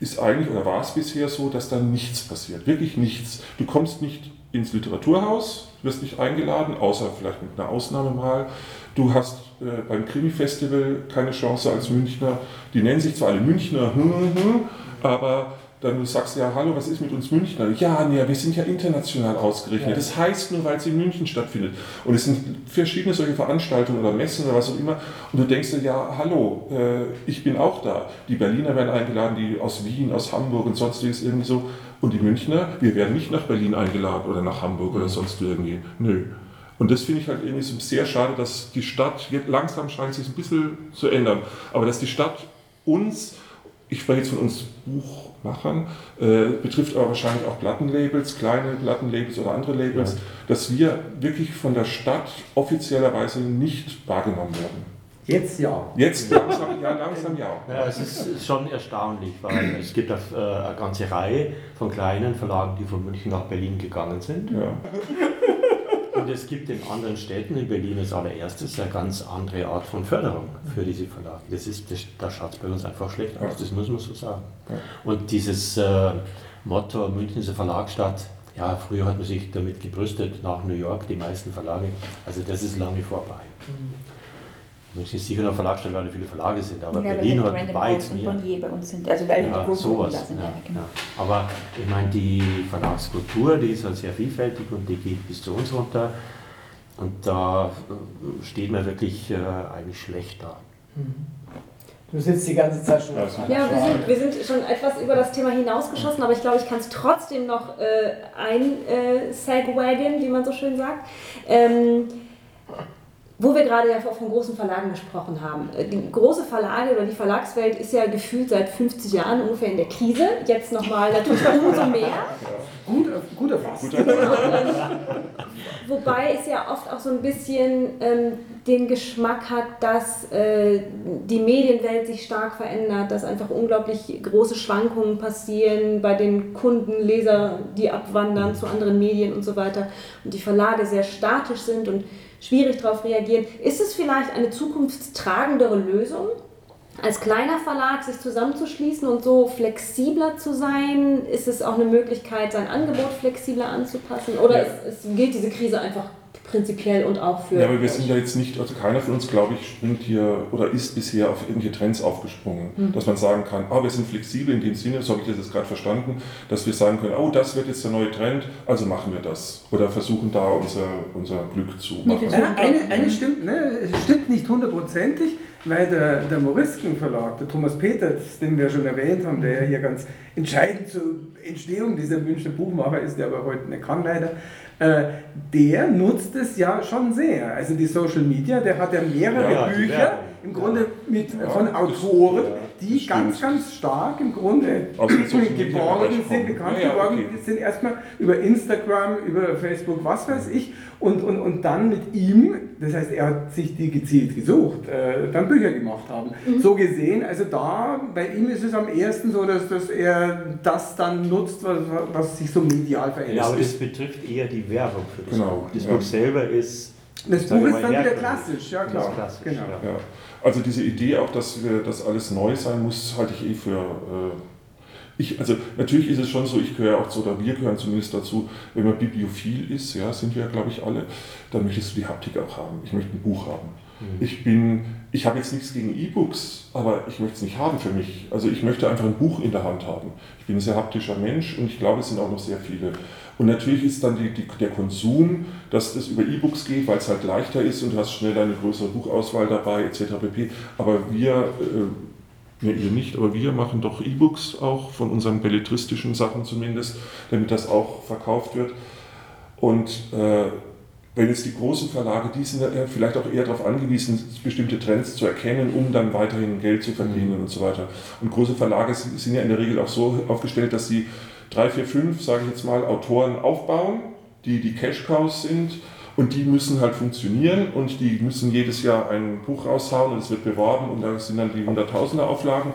ist eigentlich oder war es bisher so, dass da nichts passiert. Wirklich nichts. Du kommst nicht ins Literaturhaus, wirst nicht eingeladen, außer vielleicht mit einer Ausnahme mal. Du hast äh, beim Krimi-Festival keine Chance als Münchner. Die nennen sich zwar alle Münchner, hm, hm, aber dann du sagst ja, hallo, was ist mit uns Münchner? Ja, nee, wir sind ja international ausgerichtet. Ja. Das heißt nur, weil es in München stattfindet. Und es sind verschiedene solche Veranstaltungen oder Messen oder was auch immer. Und du denkst dir, ja, hallo, äh, ich bin auch da. Die Berliner werden eingeladen, die aus Wien, aus Hamburg und sonstiges irgendwie so. Und die Münchner, wir werden nicht nach Berlin eingeladen oder nach Hamburg oder sonst irgendwie. Nö. Und das finde ich halt irgendwie so sehr schade, dass die Stadt, jetzt langsam scheint sich ein bisschen zu ändern, aber dass die Stadt uns, ich spreche jetzt von uns Buchmachern, äh, betrifft aber wahrscheinlich auch Plattenlabels, kleine Plattenlabels oder andere Labels, dass wir wirklich von der Stadt offiziellerweise nicht wahrgenommen werden. Jetzt ja. Jetzt langsam, ja, langsam ja. Ja, es ist schon erstaunlich, weil es gibt eine, äh, eine ganze Reihe von kleinen Verlagen, die von München nach Berlin gegangen sind. ja. (laughs) Und es gibt in anderen Städten, in Berlin als allererstes, eine ganz andere Art von Förderung für diese Verlage. Das ist, das, da schaut es bei uns einfach schlecht aus, das muss man so sagen. Und dieses äh, Motto, München ist eine Verlagsstadt, Ja, früher hat man sich damit gebrüstet, nach New York, die meisten Verlage. Also das ist lange vorbei. Ich weiß sicher noch Verlagsstellen, weil viele Verlage sind, aber ja, Berlin weit House und mehr. Bonnier bei uns sind, also weil die Ja, Großgruppen sowas. da sind. Ja, Ja, genau. ja. Aber ich meine, die Verlagskultur, die ist halt sehr vielfältig und die geht bis zu uns runter. Und da äh, steht man wirklich äh, eigentlich schlecht da. Du sitzt die ganze Zeit schon Ja, wir sind, wir sind schon etwas über das Thema hinausgeschossen, aber ich glaube, ich kann es trotzdem noch äh, ein äh, Segwagon, wie man so schön sagt. Ähm, wo wir gerade ja von großen Verlagen gesprochen haben. Äh, Die große Verlage oder die Verlagswelt ist ja gefühlt seit 50 Jahren ungefähr in der Krise. Jetzt nochmal natürlich (laughs) umso mehr. Gut, gut erfasst. Guter (laughs) Wobei es ja oft auch so ein bisschen ähm, den Geschmack hat, dass äh, die Medienwelt sich stark verändert, dass einfach unglaublich große Schwankungen passieren bei den Kunden, Leser, die abwandern zu anderen Medien und so weiter und die Verlage sehr statisch sind und schwierig darauf reagieren. Ist es vielleicht eine zukunftstragendere Lösung? Als kleiner Verlag sich zusammenzuschließen und so flexibler zu sein? Ist es auch eine Möglichkeit, sein Angebot flexibler anzupassen? Oder Ja. es, es gilt diese Krise einfach prinzipiell und auch für. Ja, aber wir sind ja jetzt nicht, also keiner von uns, glaube ich, springt hier oder ist bisher auf irgendwelche Trends aufgesprungen, Mhm. dass man sagen kann, ah, wir sind flexibel in dem Sinne, so habe ich das jetzt gerade verstanden, dass wir sagen können, oh, das wird jetzt der neue Trend, also machen wir das. Oder versuchen da unser, unser Glück zu machen. Ja, eine, eine stimmt, ne, es stimmt nicht hundertprozentig, weil der, der Morisken Verlag, der Thomas Peters, den wir schon erwähnt haben, der ja hier ganz entscheidend zur Entstehung dieser Münchner Buchmacher ist, der aber heute nicht kann leider, äh, der nutzt es ja schon sehr. Also die Social Media, der hat ja mehrere Ja, Bücher im Grunde mit, Ja, von Autoren, die das ganz, stimmt. ganz stark im Grunde Bereich sind, bekannt Ja, ja, geworden okay. sind erstmal über Instagram, über Facebook, was weiß ich, und, und, und dann mit ihm, das heißt, er hat sich die gezielt gesucht, äh, dann Bücher gemacht haben. So gesehen, also da, bei ihm ist es am ehesten so, dass, dass er das dann nutzt, was, was sich so medial verändert. Ja, aber das betrifft eher die Werbung für das Genau, Buch. Das ja. Buch selber ist. das Buch ich ist dann wieder klassisch, ja Das klar. ist klassisch, genau. ja. Also diese Idee auch, dass wir, das alles neu sein muss, halte ich eh für. Äh, ich, also natürlich ist es schon so, ich gehöre auch zu, oder wir gehören zumindest dazu, wenn man bibliophil ist, ja, sind wir ja glaube ich alle, dann möchtest du die Haptik auch haben. Ich möchte ein Buch haben. Ich bin, ich habe jetzt nichts gegen E-Books, aber ich möchte es nicht haben für mich. Also ich möchte einfach ein Buch in der Hand haben. Ich bin ein sehr haptischer Mensch und ich glaube, es sind auch noch sehr viele. Und natürlich ist dann die, die, der Konsum, dass das über E-Books geht, weil es halt leichter ist und du hast schnell eine größere Buchauswahl dabei etc. pp. Aber wir, äh, ja, ihr nicht, aber wir machen doch E-Books auch von unseren belletristischen Sachen zumindest, damit das auch verkauft wird. Und äh, wenn jetzt die großen Verlage, die sind ja vielleicht auch eher darauf angewiesen, bestimmte Trends zu erkennen, um dann weiterhin Geld zu verdienen und so weiter. Und große Verlage sind sind ja in der Regel auch so aufgestellt, dass sie drei, vier, fünf, sage ich jetzt mal, Autoren aufbauen, die die Cash-Cows sind und die müssen halt funktionieren und die müssen jedes Jahr ein Buch raushauen und es wird beworben und da sind dann die Hunderttausender Auflagen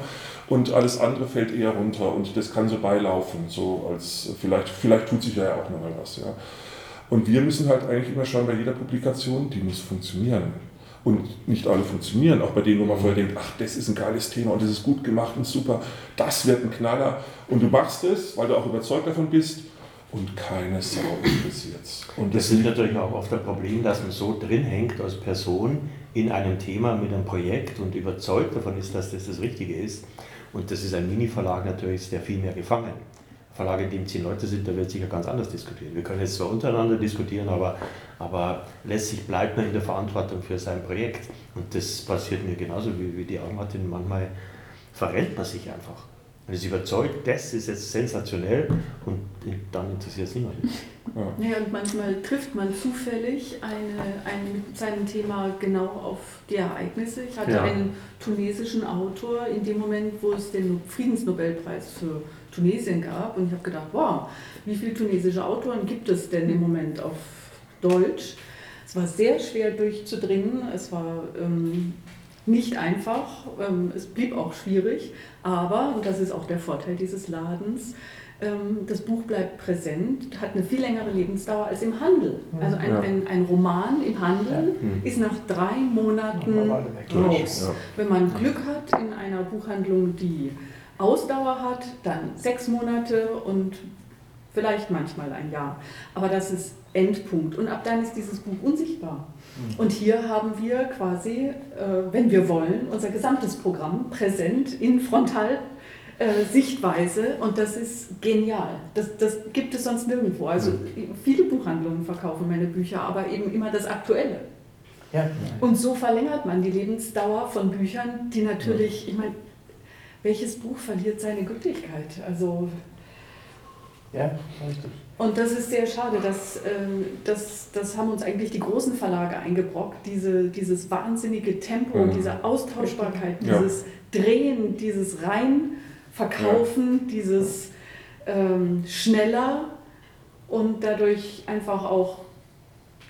und alles andere fällt eher runter und das kann so beilaufen, so als vielleicht, vielleicht tut sich ja auch noch mal was. Ja. Und wir müssen halt eigentlich immer schauen, bei jeder Publikation, die muss funktionieren. Und nicht alle funktionieren, auch bei denen, wo man vorher denkt, ach, das ist ein geiles Thema und das ist gut gemacht und super, das wird ein Knaller. Und du machst es, weil du auch überzeugt davon bist und keine Sau interessiert Und Das ist natürlich auch oft ein Problem, dass man so drin hängt als Person in einem Thema mit einem Projekt und überzeugt davon ist, dass das das Richtige ist. Und das ist ein Mini-Verlag natürlich, der viel mehr gefangen. Ein Verlag, in dem zehn Leute sind, da wird sicher ganz anders diskutieren. Wir können jetzt zwar untereinander diskutieren, aber, aber letztlich bleibt man in der Verantwortung für sein Projekt. Und das passiert mir genauso wie, wie die auch Martin. Manchmal verrennt man sich einfach. Man ist überzeugt, das ist jetzt sensationell und dann interessiert es niemanden. Naja, und manchmal trifft man zufällig eine, ein, mit seinem Thema genau auf die Ereignisse. Ich hatte Ja. einen tunesischen Autor in dem Moment, wo es den Friedensnobelpreis für Tunesien gab. Und ich habe gedacht, wow, wie viele tunesische Autoren gibt es denn im Moment auf Deutsch? Es war sehr schwer durchzudringen. Es war ähm, nicht einfach. Ähm, es blieb auch schwierig. Aber, und das ist auch der Vorteil dieses Ladens, ähm, das Buch bleibt präsent, hat eine viel längere Lebensdauer als im Handel. Also ein, Ja. ein, ein Roman im Handel Mhm. ist nach drei Monaten raus. Ja. Wenn man Glück hat in einer Buchhandlung, die Ausdauer hat, dann sechs Monate und vielleicht manchmal ein Jahr. Aber das ist Endpunkt. Und ab dann ist dieses Buch unsichtbar. Und hier haben wir quasi, äh, wenn wir wollen, unser gesamtes Programm präsent in Frontal. Äh, Sichtweise und das ist genial. Das, das gibt es sonst nirgendwo. Also viele Buchhandlungen verkaufen meine Bücher, aber eben immer das Aktuelle. Ja. Und so verlängert man die Lebensdauer von Büchern, die natürlich, ich meine, welches Buch verliert seine Gültigkeit? Also ja, richtig. Und das ist sehr schade, dass, ähm, das, das haben uns eigentlich die großen Verlage eingebrockt, diese, dieses wahnsinnige Tempo, Mhm. diese Austauschbarkeit, Ja. dieses Drehen, dieses Reinverkaufen, dieses ähm, schneller und dadurch einfach auch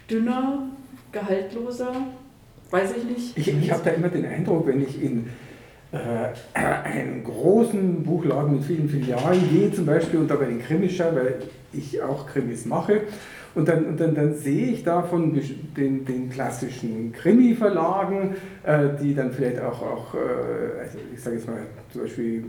dünner, gehaltloser, weiß ich nicht. Ich, ich habe da immer den Eindruck, wenn ich in äh, (clears throat) einen großen Buchladen mit vielen Filialen gehe zum Beispiel und da bei den Krimis schaue, weil ich auch Krimis mache, und dann, und dann, dann sehe ich da von den, den klassischen Krimi-Verlagen, äh, die dann vielleicht auch, auch äh, also ich sage jetzt mal zum Beispiel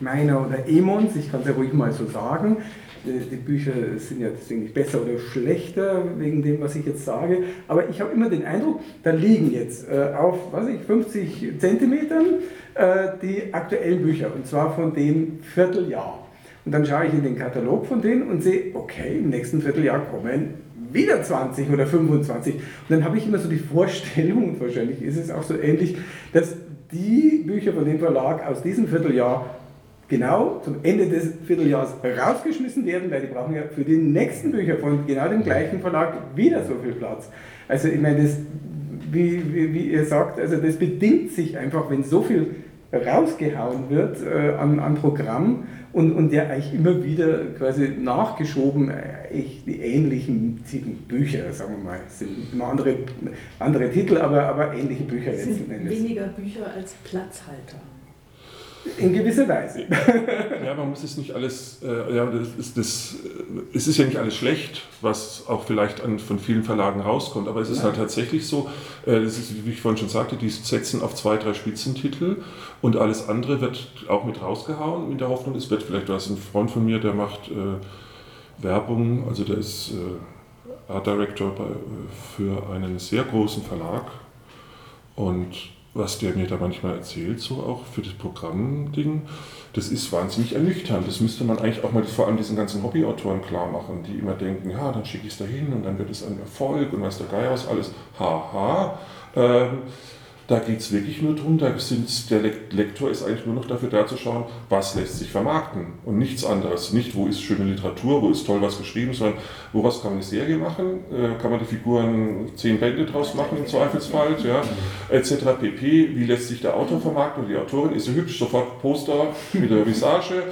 Meiner oder Emons, ich kann es ja ruhig mal so sagen, die, Bücher sind ja deswegen nicht besser oder schlechter wegen dem, was ich jetzt sage, aber ich habe immer den Eindruck, da liegen jetzt äh, auf, was ich, 50 Zentimetern äh, die aktuellen Bücher. Und zwar von dem Vierteljahr. Und dann schaue ich in den Katalog von denen und sehe, okay, im nächsten Vierteljahr kommen wieder 20 oder 25. Und dann habe ich immer so die Vorstellung, und wahrscheinlich ist es auch so ähnlich, dass die Bücher von dem Verlag aus diesem Vierteljahr genau zum Ende des Vierteljahres rausgeschmissen werden, weil die brauchen ja für die nächsten Bücher von genau dem gleichen Verlag wieder so viel Platz. Also ich meine, das, wie, wie, wie ihr sagt, also das bedingt sich einfach, wenn so viel rausgehauen wird äh, an, an Programm und, und der eigentlich immer wieder quasi nachgeschoben, äh, echt die ähnlichen Bücher, sagen wir mal, sind immer andere, andere Titel, aber, aber ähnliche Bücher letzten sind Endes. weniger Bücher als Platzhalter. In gewisser Weise. Ja, man muss es nicht alles, äh, ja, das ist, das, äh, es ist ja nicht alles schlecht, was auch vielleicht an, von vielen Verlagen rauskommt, aber es ist halt tatsächlich so, äh, das ist, wie ich vorhin schon sagte, die setzen auf zwei, drei Spitzentitel und alles andere wird auch mit rausgehauen, in der Hoffnung, es wird vielleicht, da ist ein Freund von mir, der macht äh, Werbung, also der ist äh, Art Director bei, äh, für einen sehr großen Verlag und was der mir da manchmal erzählt, so auch für das Programmding, das ist wahnsinnig ernüchternd. Das müsste man eigentlich auch mal vor allem diesen ganzen Hobbyautoren klar machen, die immer denken, ja, dann schicke ich es dahin und dann wird es ein Erfolg und weiß der Geier was alles. Haha. Ähm, da geht es wirklich nur darum, da der Lek- Lektor ist eigentlich nur noch dafür da zu schauen, was lässt sich vermarkten und nichts anderes. Nicht, wo ist schöne Literatur, wo ist toll was geschrieben, sondern woraus kann man eine Serie machen, äh, kann man die Figuren zehn Bände draus machen im Zweifelsfall, ja, etc. pp. Wie lässt sich der Autor vermarkten oder die Autorin, ist sie hübsch, sofort Poster mit der Visage,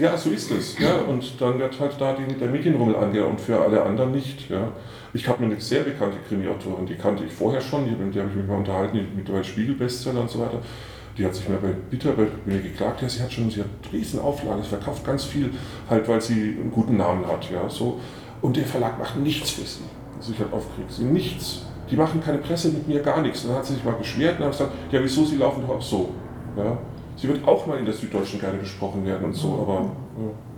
ja, so ist es. Ja, und dann wird halt da die, der Medienrummel angeht und für alle anderen nicht. Ja. Ich habe eine sehr bekannte Krimi-Autorin, die kannte ich vorher schon, die, die habe ich mich mal unterhalten, die mittlerweile Spiegel-Bestseller und so weiter. Die hat sich mir bei Bitter bei mir geklagt, ja, sie hat schon, sie hat riesen Auflagen, sie verkauft ganz viel, halt weil sie einen guten Namen hat, ja, so. Und der Verlag macht nichts für sie. Also ich habe aufgeregt, sie nichts. Die machen keine Presse mit mir, gar nichts. Und dann hat sie sich mal beschwert und hat gesagt, ja, wieso, sie laufen doch auch so. Ja. Sie wird auch mal in der Süddeutschen gerne besprochen werden und so, aber ja.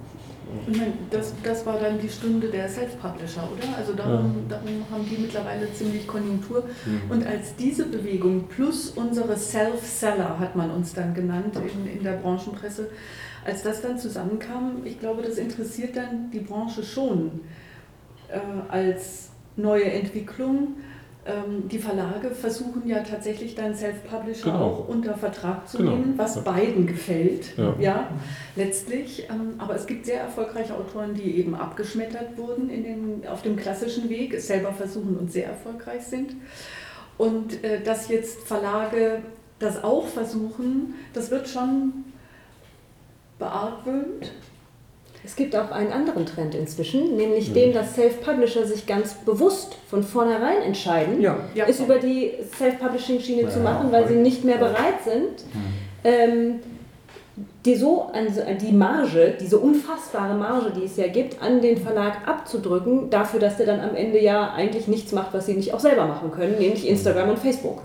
Ich meine, das, das war dann die Stunde der Self-Publisher, oder? Also darum, darum haben die mittlerweile ziemlich Konjunktur. Und als diese Bewegung plus unsere Self-Seller, hat man uns dann genannt in, in der Branchenpresse, als das dann zusammenkam, ich glaube, das interessiert dann die Branche schon äh, als neue Entwicklung. Ähm, die Verlage versuchen ja tatsächlich dann Self-Publisher Genau. auch unter Vertrag zu Genau. nehmen, was Ja. beiden gefällt. Ja. Ja, letztlich. Ähm, aber es gibt sehr erfolgreiche Autoren, die eben abgeschmettert wurden in den, auf dem klassischen Weg, es selber versuchen und sehr erfolgreich sind. Und äh, dass jetzt Verlage das auch versuchen, das wird schon beargwöhnt. Es gibt auch einen anderen Trend inzwischen, nämlich den, dass Self-Publisher sich ganz bewusst von vornherein entscheiden, Ja. Ja. es über die Self-Publishing-Schiene zu Ja, machen, weil sie nicht mehr bereit sind, ähm, die so die Marge, diese unfassbare Marge, die es ja gibt, an den Verlag abzudrücken, dafür, dass der dann am Ende ja eigentlich nichts macht, was sie nicht auch selber machen können, nämlich Instagram und Facebook.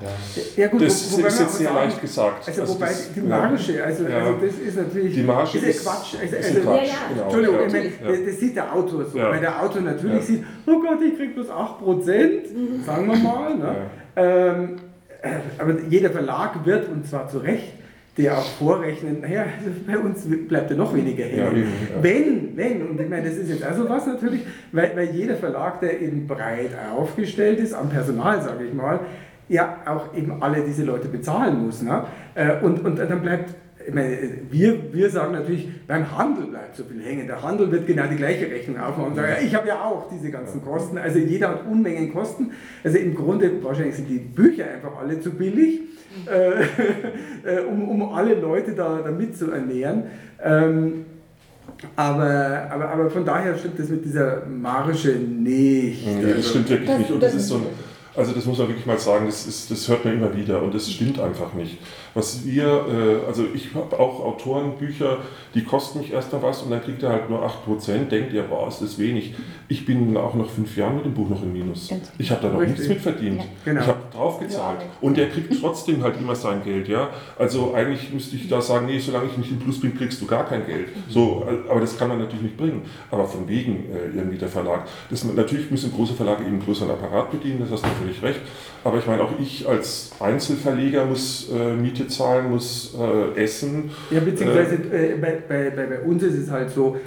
Ja, gut, Das wo- ist jetzt sehr leicht gesagt. Also, Also wobei das- die ja. magische, also, Ja. also das ist natürlich Die Marge ist, ist, Quatsch. Also, ist also, ein Quatsch. Ja, ja. Genau. Entschuldigung, ja. ich meine, Ja. das, das sieht der Autor so, Ja. weil der Autor natürlich Ja. sieht, oh Gott, ich krieg bloß 8%, sagen wir mal. Ne? Ähm, äh, aber jeder Verlag wird, und zwar zu Recht, der auch vorrechnen, naja, also bei uns bleibt ja noch weniger hängen. Ja. Wenn, wenn, und ich meine, das ist jetzt also was natürlich, weil, weil jeder Verlag, der eben breit aufgestellt ist, am Personal, sage ich mal, ja auch eben alle diese Leute bezahlen muss. Ne? Äh, Und, und dann bleibt, ich meine, wir, wir sagen natürlich, beim Handel bleibt so viel hängen. Der Handel wird genau die gleiche Rechnung aufmachen und sagen, ja, ich habe ja auch diese ganzen Kosten. Also jeder hat Unmengen Kosten. Also im Grunde, wahrscheinlich sind die Bücher einfach alle zu billig, äh, (laughs) äh, um, um alle Leute da, da mitzuernähren. Ähm, aber, aber, aber von daher stimmt das mit dieser Marge nicht. Nee, das Also- stimmt wirklich Das- nicht. Und das das- ist so ein, also das muss man wirklich mal sagen, das, ist, das hört man immer wieder und das stimmt einfach nicht. Was wir, äh, also ich habe auch Autorenbücher, die kosten mich erstmal was und dann kriegt er halt nur 8%, denkt ihr, boah, ist das wenig. Ich bin auch nach fünf Jahren mit dem Buch noch im Minus. Ich habe da noch Richtig. nichts mit verdient. Ja. Genau. Ich habe draufgezahlt. Und der kriegt trotzdem halt immer sein Geld, ja. Also eigentlich müsste ich da sagen, nee, solange ich nicht im Plus bin, kriegst du gar kein Geld. So, äh, aber das kann man natürlich nicht bringen. Aber von wegen äh, irgendwie der Verlag. Das, natürlich müssen große Verlage eben einen Apparat bedienen, das hast du natürlich recht. Aber ich meine, auch ich als Einzelverleger muss äh, Miete zahlen, muss äh, essen. Ja, beziehungsweise äh, bei, bei, bei, bei uns ist es halt so,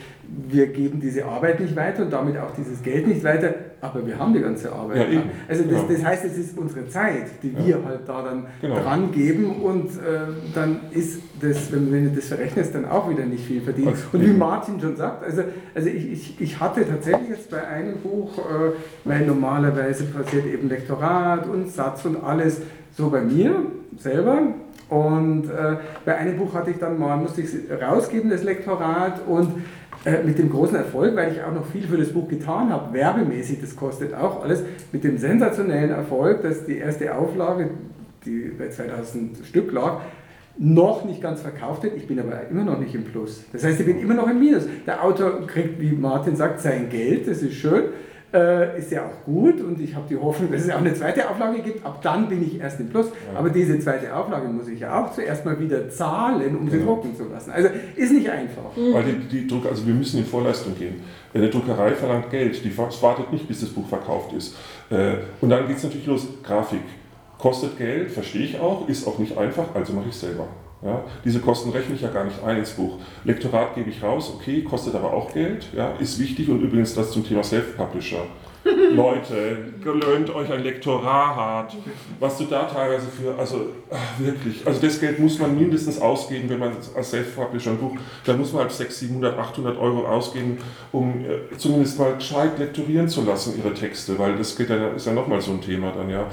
wir geben diese Arbeit nicht weiter und damit auch dieses Geld nicht weiter, aber wir haben die ganze Arbeit. Ja. Also das, das heißt, es ist unsere Zeit, die wir halt da dann Genau. dran geben und äh, dann ist das, wenn, wenn du das verrechnest, dann auch wieder nicht viel verdient. Also, und wie eben. Martin schon sagt, also, also ich, ich, ich hatte tatsächlich jetzt bei einem Buch, äh, weil normalerweise passiert eben Lektorat und Satz und alles so bei mir selber. Und äh, bei einem Buch hatte ich dann mal, musste ich rausgeben, das Lektorat, und äh, mit dem großen Erfolg, weil ich auch noch viel für das Buch getan habe, werbemäßig, das kostet auch alles, mit dem sensationellen Erfolg, dass die erste Auflage, die bei 2000 Stück lag, noch nicht ganz verkauft wird. Ich bin aber immer noch nicht im Plus. Das heißt, ich bin immer noch im Minus. Der Autor kriegt, wie Martin sagt, sein Geld, das ist schön, äh, ist ja auch gut und ich habe die Hoffnung, dass es auch eine zweite Auflage gibt. Ab dann bin ich erst im Plus. Aber diese zweite Auflage muss ich ja auch zuerst mal wieder zahlen, um sie Ja. drucken zu lassen. Also ist nicht einfach. Weil die, die Druck, also wir müssen in Vorleistung gehen. Eine Druckerei verlangt Geld, die wartet nicht, bis das Buch verkauft ist. Äh, Und dann geht es natürlich los. Grafik kostet Geld, verstehe ich auch, ist auch nicht einfach, also mache ich es selber. Ja, diese Kosten rechne ich ja gar nicht ein ins Buch. Lektorat gebe ich raus, okay, kostet aber auch Geld, ja, ist wichtig und übrigens das zum Thema Self-Publisher. (laughs) Leute, gelöhnt euch ein Lektorat, was du da teilweise für, also ach, wirklich, also das Geld muss man mindestens ausgeben, wenn man als Self-Publisher ein Buch, da muss man halt 600, 700, 800 Euro ausgeben, um äh, zumindest mal gescheit lektorieren zu lassen, ihre Texte, weil das geht ja, ist ja nochmal so ein Thema dann, ja.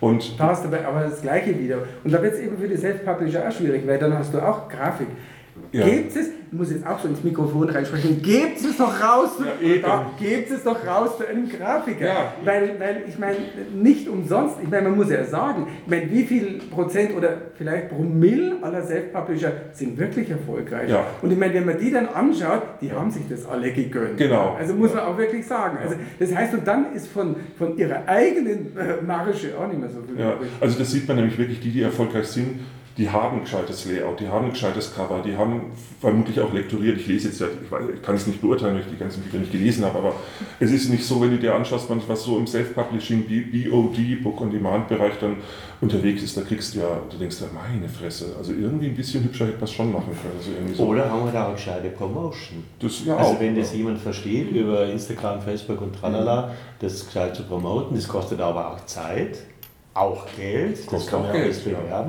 Und Da hast du aber das Gleiche wieder. Und da wird es eben für die Self-Publisher auch schwierig, weil dann hast du auch Grafik. Ja. Gebt es, ich muss jetzt auch so ins Mikrofon reinsprechen, gebt es doch raus, Ja, gebt es doch raus für einen Grafiker. Ja. Weil, weil ich meine, nicht umsonst, ich meine, man muss ja sagen, ich meine, wie viel Prozent oder vielleicht Promille aller Self-Publisher sind wirklich erfolgreich. Ja. Und ich meine, wenn man die dann anschaut, die haben sich das alle gegönnt. Genau. Also muss man auch wirklich sagen. Also das heißt, und dann ist von, von ihrer eigenen äh, Marge auch nicht mehr so viel Ja, also das sieht man nämlich wirklich, die, die erfolgreich sind, die haben ein gescheites Layout, die haben ein gescheites Cover, die haben vermutlich auch lektoriert. Ich lese jetzt ja, ich, weiß, ich kann es nicht beurteilen, weil ich die ganzen Bücher nicht gelesen habe, aber es ist nicht so, wenn du dir anschaust, was so im Self-Publishing, BOD, Book-on-Demand-Bereich dann unterwegs ist, da kriegst du ja, du denkst ja, meine Fresse, also irgendwie ein bisschen hübscher hätte man es schon machen können. Also so. Oder haben wir da auch gescheite Promotion? Das ja Also auch. wenn das jemand versteht, über Instagram, Facebook und tralala, das gescheit zu promoten, das kostet aber auch Zeit, auch Geld, das Kostet kann man auch ja Geld, alles ja.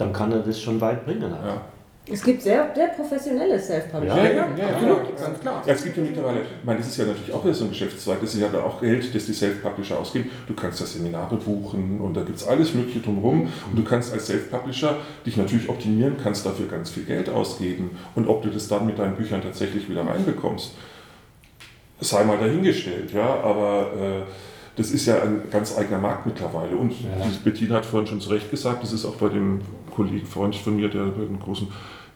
Dann kann er das schon weit bringen. auch. Ja. Es gibt sehr, sehr professionelle Self-Publisher. Ja, Ja, ja, ja, ja, absolut, ja. ganz klar. Ja, es gibt ja mittlerweile, ich meine, das ist ja natürlich auch wieder so ein Geschäftszweig, das ist ja da auch Geld, das die Self-Publisher ausgeben. Du kannst ja Seminare buchen und da gibt es alles Mögliche drumherum und du kannst als Self-Publisher dich natürlich optimieren, kannst dafür ganz viel Geld ausgeben und ob du das dann mit deinen Büchern tatsächlich wieder reinbekommst, sei mal dahingestellt, ja, aber äh, das ist ja ein ganz eigener Markt mittlerweile und Ja. Bettina hat vorhin schon zu Recht gesagt, das ist auch bei dem Kollegen, Freund von mir, der bei den großen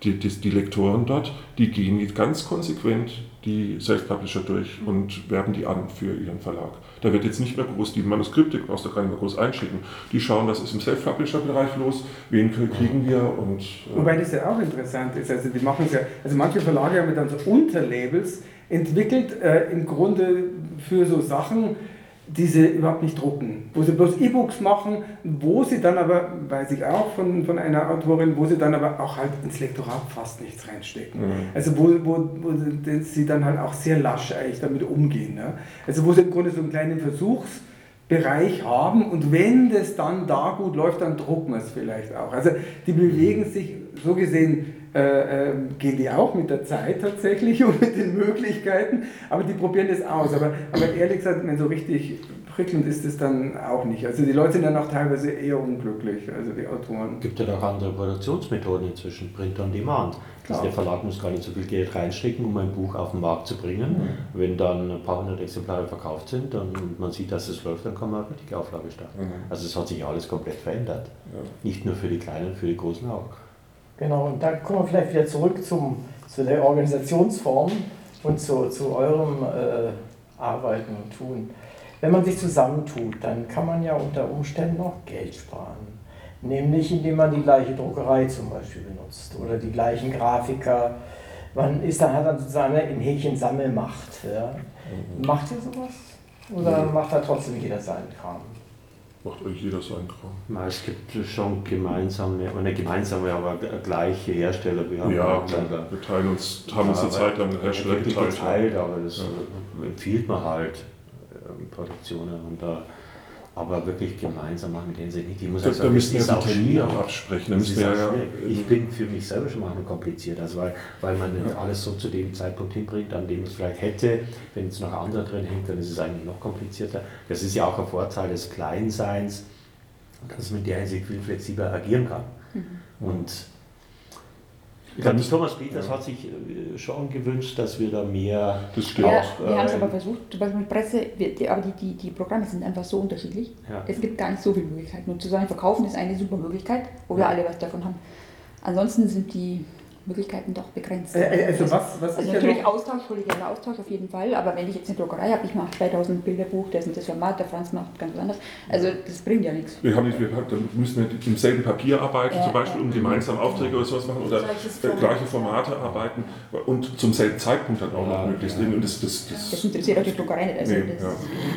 die, die, die Lektoren dort, die gehen ganz konsequent die Self-Publisher durch und werben die an für ihren Verlag. Da wird jetzt nicht mehr groß die Manuskripte, brauchst du gar nicht mehr groß einschicken. Die schauen, was ist im Self-Publisher-Bereich los, wen kriegen wir und. Äh Wobei das ja auch interessant ist. Also die machen es ja, also manche Verlage haben dann so Unterlabels entwickelt, äh, im Grunde für so Sachen, die sie überhaupt nicht drucken, wo sie bloß E-Books machen, wo sie dann aber, weiß ich auch von, von einer Autorin, wo sie dann aber auch halt ins Lektorat fast nichts reinstecken. Mhm. Also wo, wo, wo sie dann halt auch sehr lasch eigentlich damit umgehen. Ne? Also wo sie im Grunde so einen kleinen Versuchsbereich haben und wenn das dann da gut läuft, dann drucken wir es vielleicht auch. Also die bewegen sich so gesehen äh, äh, gehen die auch mit der Zeit tatsächlich (laughs) und mit den Möglichkeiten, aber die probieren das aus. Aber, aber ehrlich gesagt, wenn so richtig prickelnd ist es dann auch nicht. Also die Leute sind dann auch teilweise eher unglücklich, also die Autoren. Es gibt ja auch andere Produktionsmethoden inzwischen, Print on Demand. Also der Verlag muss gar nicht so viel Geld reinstecken, um ein Buch auf den Markt zu bringen. Mhm. Wenn dann ein paar hundert Exemplare verkauft sind und man sieht, dass es läuft, dann kann man eine richtige Auflage starten. Mhm. Also es hat sich alles komplett verändert. Ja. Nicht nur für die Kleinen, für die Großen auch. Genau, und da kommen wir vielleicht wieder zurück zum, zu der Organisationsform und zu, zu eurem äh, Arbeiten und Tun. Wenn man sich zusammentut, dann kann man ja unter Umständen auch Geld sparen. Nämlich indem man die gleiche Druckerei zum Beispiel benutzt oder die gleichen Grafiker. Man ist dann, hat dann sozusagen in Häkchen Sammelmacht. Ja. Mhm. Macht ihr sowas? Oder macht da trotzdem jeder seinen Kram? Macht euch jeder seinen Kram. Es gibt schon gemeinsame, oder gemeinsame, aber gleiche Hersteller. Wir haben ja, klar, wir teilen uns, haben uns eine Zeit lang Hersteller geteilt. geteilt aber das ja. empfiehlt man halt, ähm, Produktionen. Und da aber wirklich gemeinsam machen mit denen sie nicht. Ich muss da, sagen, da müssen wir auch Termine absprechen. Da müssen wir ja, ich bin für mich selber schon mal kompliziert, also weil, weil man ja. alles so zu dem Zeitpunkt hinbringt, an dem es vielleicht hätte. Wenn jetzt noch andere drin hängt, dann ist es eigentlich noch komplizierter. Das ist ja auch ein Vorteil des Kleinseins, dass man in der Hinsicht viel flexibler agieren kann. Mhm. Und ich glaube, Thomas Peters ja. hat sich äh, schon gewünscht, dass wir da mehr. Das stimmt. Ja, wir haben es aber versucht, zum Beispiel mit Presse, aber die, die, die Programme sind einfach so unterschiedlich. Ja. Es gibt gar nicht so viele Möglichkeiten. Und zu sagen, verkaufen ist eine super Möglichkeit, wo wir alle was davon haben. Ansonsten sind die Möglichkeiten doch begrenzt. Äh, äh also, was, was also natürlich ja Austausch, kollegialer Austausch auf jeden Fall, aber wenn ich jetzt eine Druckerei habe, ich mache 2000 Bilder Buch, das ist das Format, der Franz macht ganz anders. Also das bringt ja nichts. Wir haben nicht, wir, dann müssen wir im selben Papier arbeiten, ja, zum Beispiel, um gemeinsam Aufträge oder sowas machen oder Format. gleiche Formate arbeiten und zum selben Zeitpunkt dann auch noch möglichst. Und das, das, das, das interessiert auch die Druckerei nicht. Also, nee,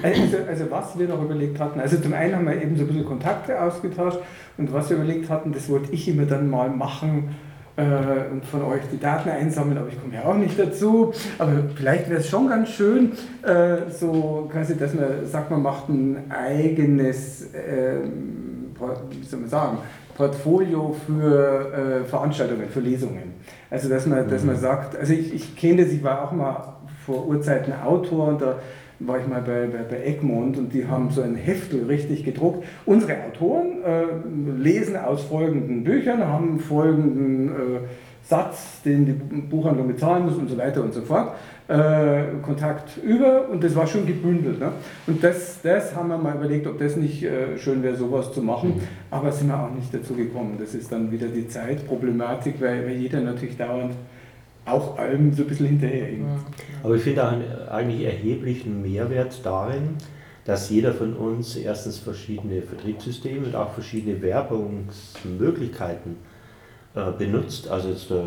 also, also was wir noch überlegt hatten, also zum einen haben wir eben so ein bisschen Kontakte ausgetauscht und was wir überlegt hatten, das wollte ich immer dann mal machen, äh, und von euch die Daten einsammeln, aber ich komme ja auch nicht dazu. Aber vielleicht wäre es schon ganz schön, äh, so quasi, dass man sagt, man macht ein eigenes, ähm, wie soll man sagen, Portfolio für äh, Veranstaltungen, für Lesungen. Also dass man, dass man mhm. sagt, also ich, ich kenne das, ich war auch mal vor Urzeiten Autor und da war ich mal bei, bei, bei Egmont und die haben so ein Heftel richtig gedruckt. Unsere Autoren äh, lesen aus folgenden Büchern, haben folgenden äh, Satz, den die Buchhandlung bezahlen muss und so weiter und so fort. Äh, Kontakt über und das war schon gebündelt. Ne? Und das, das haben wir mal überlegt, ob das nicht äh, schön wäre, sowas zu machen, mhm. aber sind wir auch nicht dazu gekommen. Das ist dann wieder die Zeitproblematik, weil, weil jeder natürlich dauernd auch allem so ein bisschen hinterher. Aber ich finde einen eigentlich erheblichen Mehrwert darin, dass jeder von uns erstens verschiedene Vertriebssysteme und auch verschiedene Werbungsmöglichkeiten äh, benutzt. Also jetzt der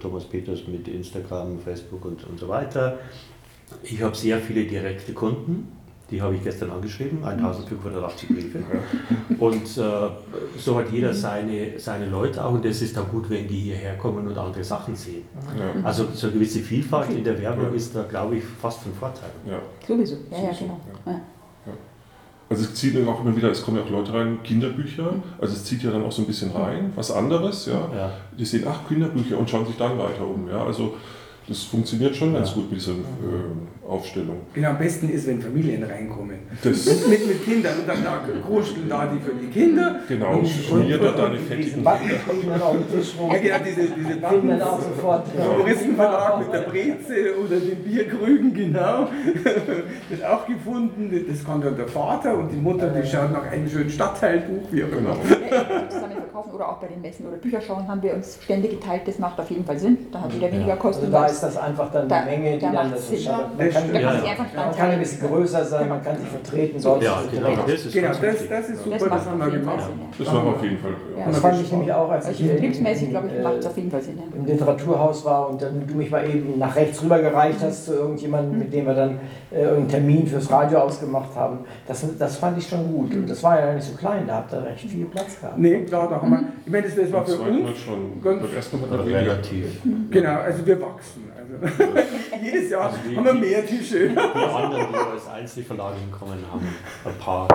Thomas Peters mit Instagram, Facebook und, und so weiter. Ich habe sehr viele direkte Kunden die habe ich gestern angeschrieben, 1580 Briefe. Und äh, so hat jeder seine, seine Leute auch und das ist dann gut, wenn die hierher kommen und andere Sachen sehen. Ja. Also so eine gewisse Vielfalt in der Werbung ja. ist da, glaube ich, fast von Vorteil. Ja. Sowieso, ja, ja, genau. Also es zieht auch immer wieder, es kommen ja auch Leute rein, Kinderbücher, mhm. also es zieht ja dann auch so ein bisschen rein, was anderes, ja. Die sehen, ach, Kinderbücher und schauen sich dann weiter um, ja. Also das funktioniert schon ganz gut mit dieser äh, Aufstellung. Genau, am besten ist, wenn Familien reinkommen. Das mit, mit, mit Kindern und dann da kruscheln da die für die Kinder. Genau, und schmier da deine fettigen Kinder. Ja, genau, diese, diese Backen. auch sofort. Touristenverlag mit der Breze oder den Bierkrügen, genau. (laughs) Das auch gefunden. Das kann dann der Vater und die Mutter, die schauen nach einem schönen Stadtteilbuch, wie auch immer. Kaufen oder auch bei den Messen oder Bücherschauen haben wir uns Stände geteilt, das macht auf jeden Fall Sinn. Da hat jeder weniger Kosten. Also da ist das einfach dann Da- die Menge, die da dann das Sinn. entscheidet. Ja, Man kann, Da Ja, kann ja. man kann ein bisschen größer sein, man kann sich vertreten, sonst Ja, ist es genau, das ist Genau, das, das ist super, Das haben wir gemacht. Das machen wir auf jeden Fall. Ja. Das fand ich nämlich auch, als Also ich in- betriebsmäßig, glaube ich, in, macht es äh, auf jeden Fall Sinn. im Literaturhaus war und dann du mich mal eben nach rechts rüber gereicht hast zu irgendjemandem, mit dem wir dann äh, irgendeinen Termin fürs Radio ausgemacht haben. Das, das fand ich schon gut. Und das war ja nicht so klein, da habt ihr recht viel Platz gehabt. Nee, klar, da haben wir, ich meine, das, das war für uns, schon. ganz- Relativ. genau, also wir wachsen. Also, (laughs) jedes Jahr Also die- haben wir mehr Tische. Die anderen, die als Einzelverlage hinkommen, haben ein paar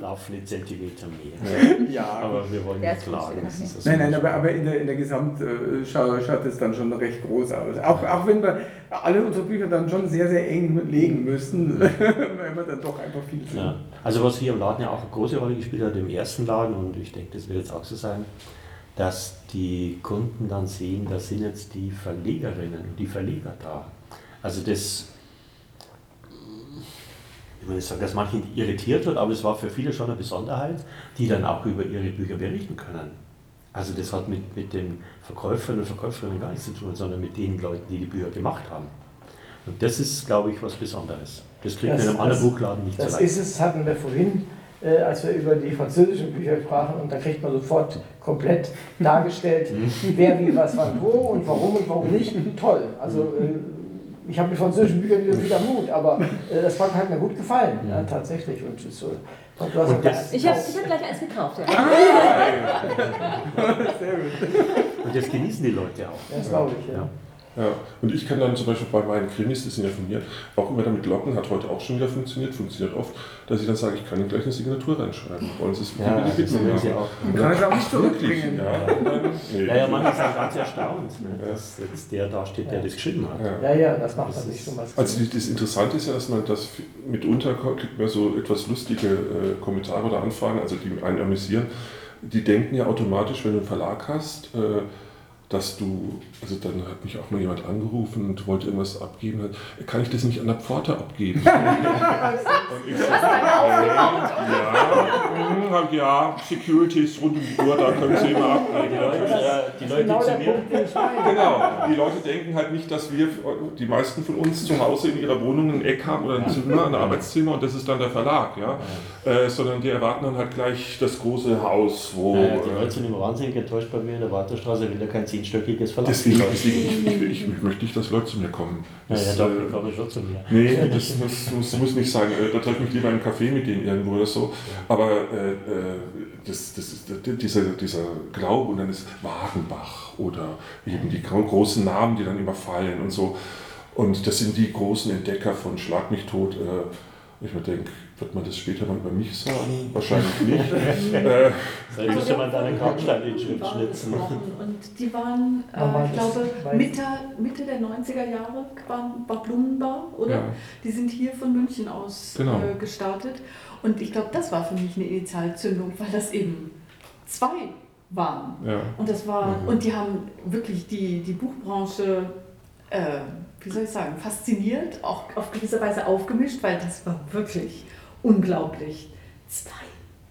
laufende Zentimeter mehr. Ja, Aber wir wollen nicht klagen. Nein, nein, aber, aber in der, in der Gesamtschau schaut es dann schon recht groß aus. Auch, auch wenn wir alle unsere Bücher dann schon sehr, sehr eng legen müssen, (laughs) weil wir dann doch einfach viel sind. Ja. Also was hier im Laden ja auch eine große Rolle gespielt hat, im ersten Laden, und ich denke, das wird jetzt auch so sein, dass die Kunden dann sehen, da sind jetzt die Verlegerinnen und die Verleger da. Also das, ich will nicht sagen, dass manche irritiert wird, aber es war für viele schon eine Besonderheit, die dann auch über ihre Bücher berichten können. Also das hat mit, mit den Verkäufern und Verkäuferinnen gar nichts zu tun, sondern mit den Leuten, die die Bücher gemacht haben. Und das ist, glaube ich, was Besonderes. Das kriegt man Das- in einem anderen das- Buchladen nicht so Das leicht. ist es, hatten wir vorhin, äh, als wir über die französischen Bücher sprachen und da kriegt man sofort komplett dargestellt, wer wie was wann wo und warum und warum nicht. Toll. Also äh, ich habe mit französischen Büchern wieder wieder Mut, aber äh, das hat mir gut gefallen, ja, tatsächlich. Und, äh, und das- Ich habe hab gleich eins gekauft. Ja. (laughs) Sehr gut. (laughs) Und das genießen die Leute auch. Ja, das glaube ich. Ja. Ja. Ja, und ich kann dann zum Beispiel bei meinen Krimis, die sind ja von mir, auch immer damit locken, hat heute auch schon wieder funktioniert, funktioniert oft, dass ich dann sage, ich kann Ihnen gleich eine Signatur reinschreiben. Wollen Sie es Ja, bitte das bitten? will sie auch. Und Kann es auch wirklich, nicht zurückbringen. ja. Dann, nee. Ja, ja, manche sind ganz erstaunt, ne, dass jetzt der da steht, der das geschrieben hat. Ja. Ja, ja, das macht natürlich schon was. Also die- das Interessante ist ja, dass man das mitunter kriegt man so etwas lustige äh, Kommentare oder Anfragen, also die einen amüsieren. Die denken ja automatisch, wenn du einen Verlag hast, äh, dass du, also dann hat mich auch mal jemand angerufen und wollte irgendwas abgeben, kann ich das nicht an der Pforte abgeben? (laughs) und ich so, ja, mhm, ja, Security ist rund um die Uhr, da können Sie immer abgeben. Die Leute, äh, die Leute genau zu mir. Genau, die Leute denken halt nicht, dass wir, die meisten von uns zu Hause in ihrer Wohnung ein Eck haben oder ein Zimmer, ein Arbeitszimmer und das ist dann der Verlag, ja. Äh, sondern die erwarten dann halt gleich das große Haus, wo. äh, die äh, Leute sind immer wahnsinnig enttäuscht bei mir in der Wartestraße, will er kein zehnstöckiges Verlag. deswegen, deswegen ich, ich, ich möchte nicht, dass Leute zu mir kommen. Ja, Das, ja, doch, äh, die kommen schon zu mir. Nee, das muss, muss, muss nicht sein. Äh, Da treffe ich mich lieber im Café mit denen irgendwo oder so. Aber äh, äh, das, das ist, dieser, dieser Glaube und dann ist Wagenbach oder eben die gro- großen Namen, die dann immer fallen und so. Und das sind die großen Entdecker von Schlag mich tot. Äh, ich mir denke, wird man das später mal über mich sagen? Wahrscheinlich nicht. (laughs) äh, Vielleicht müsste man da einen Grabstein in die Schrift schnitzen. Und die waren, äh, ich glaube, Mitte, Mitte der 90er Jahre waren, war Blumenbar, oder? Ja. Die sind hier von München aus Genau. äh, gestartet. Und ich glaube, das war für mich eine Initialzündung, weil das eben zwei waren. ja. Und das war, Mhm. und die haben wirklich die, die Buchbranche, äh, wie soll ich sagen, fasziniert, auch auf gewisse Weise aufgemischt, weil das war wirklich unglaublich. Zwei,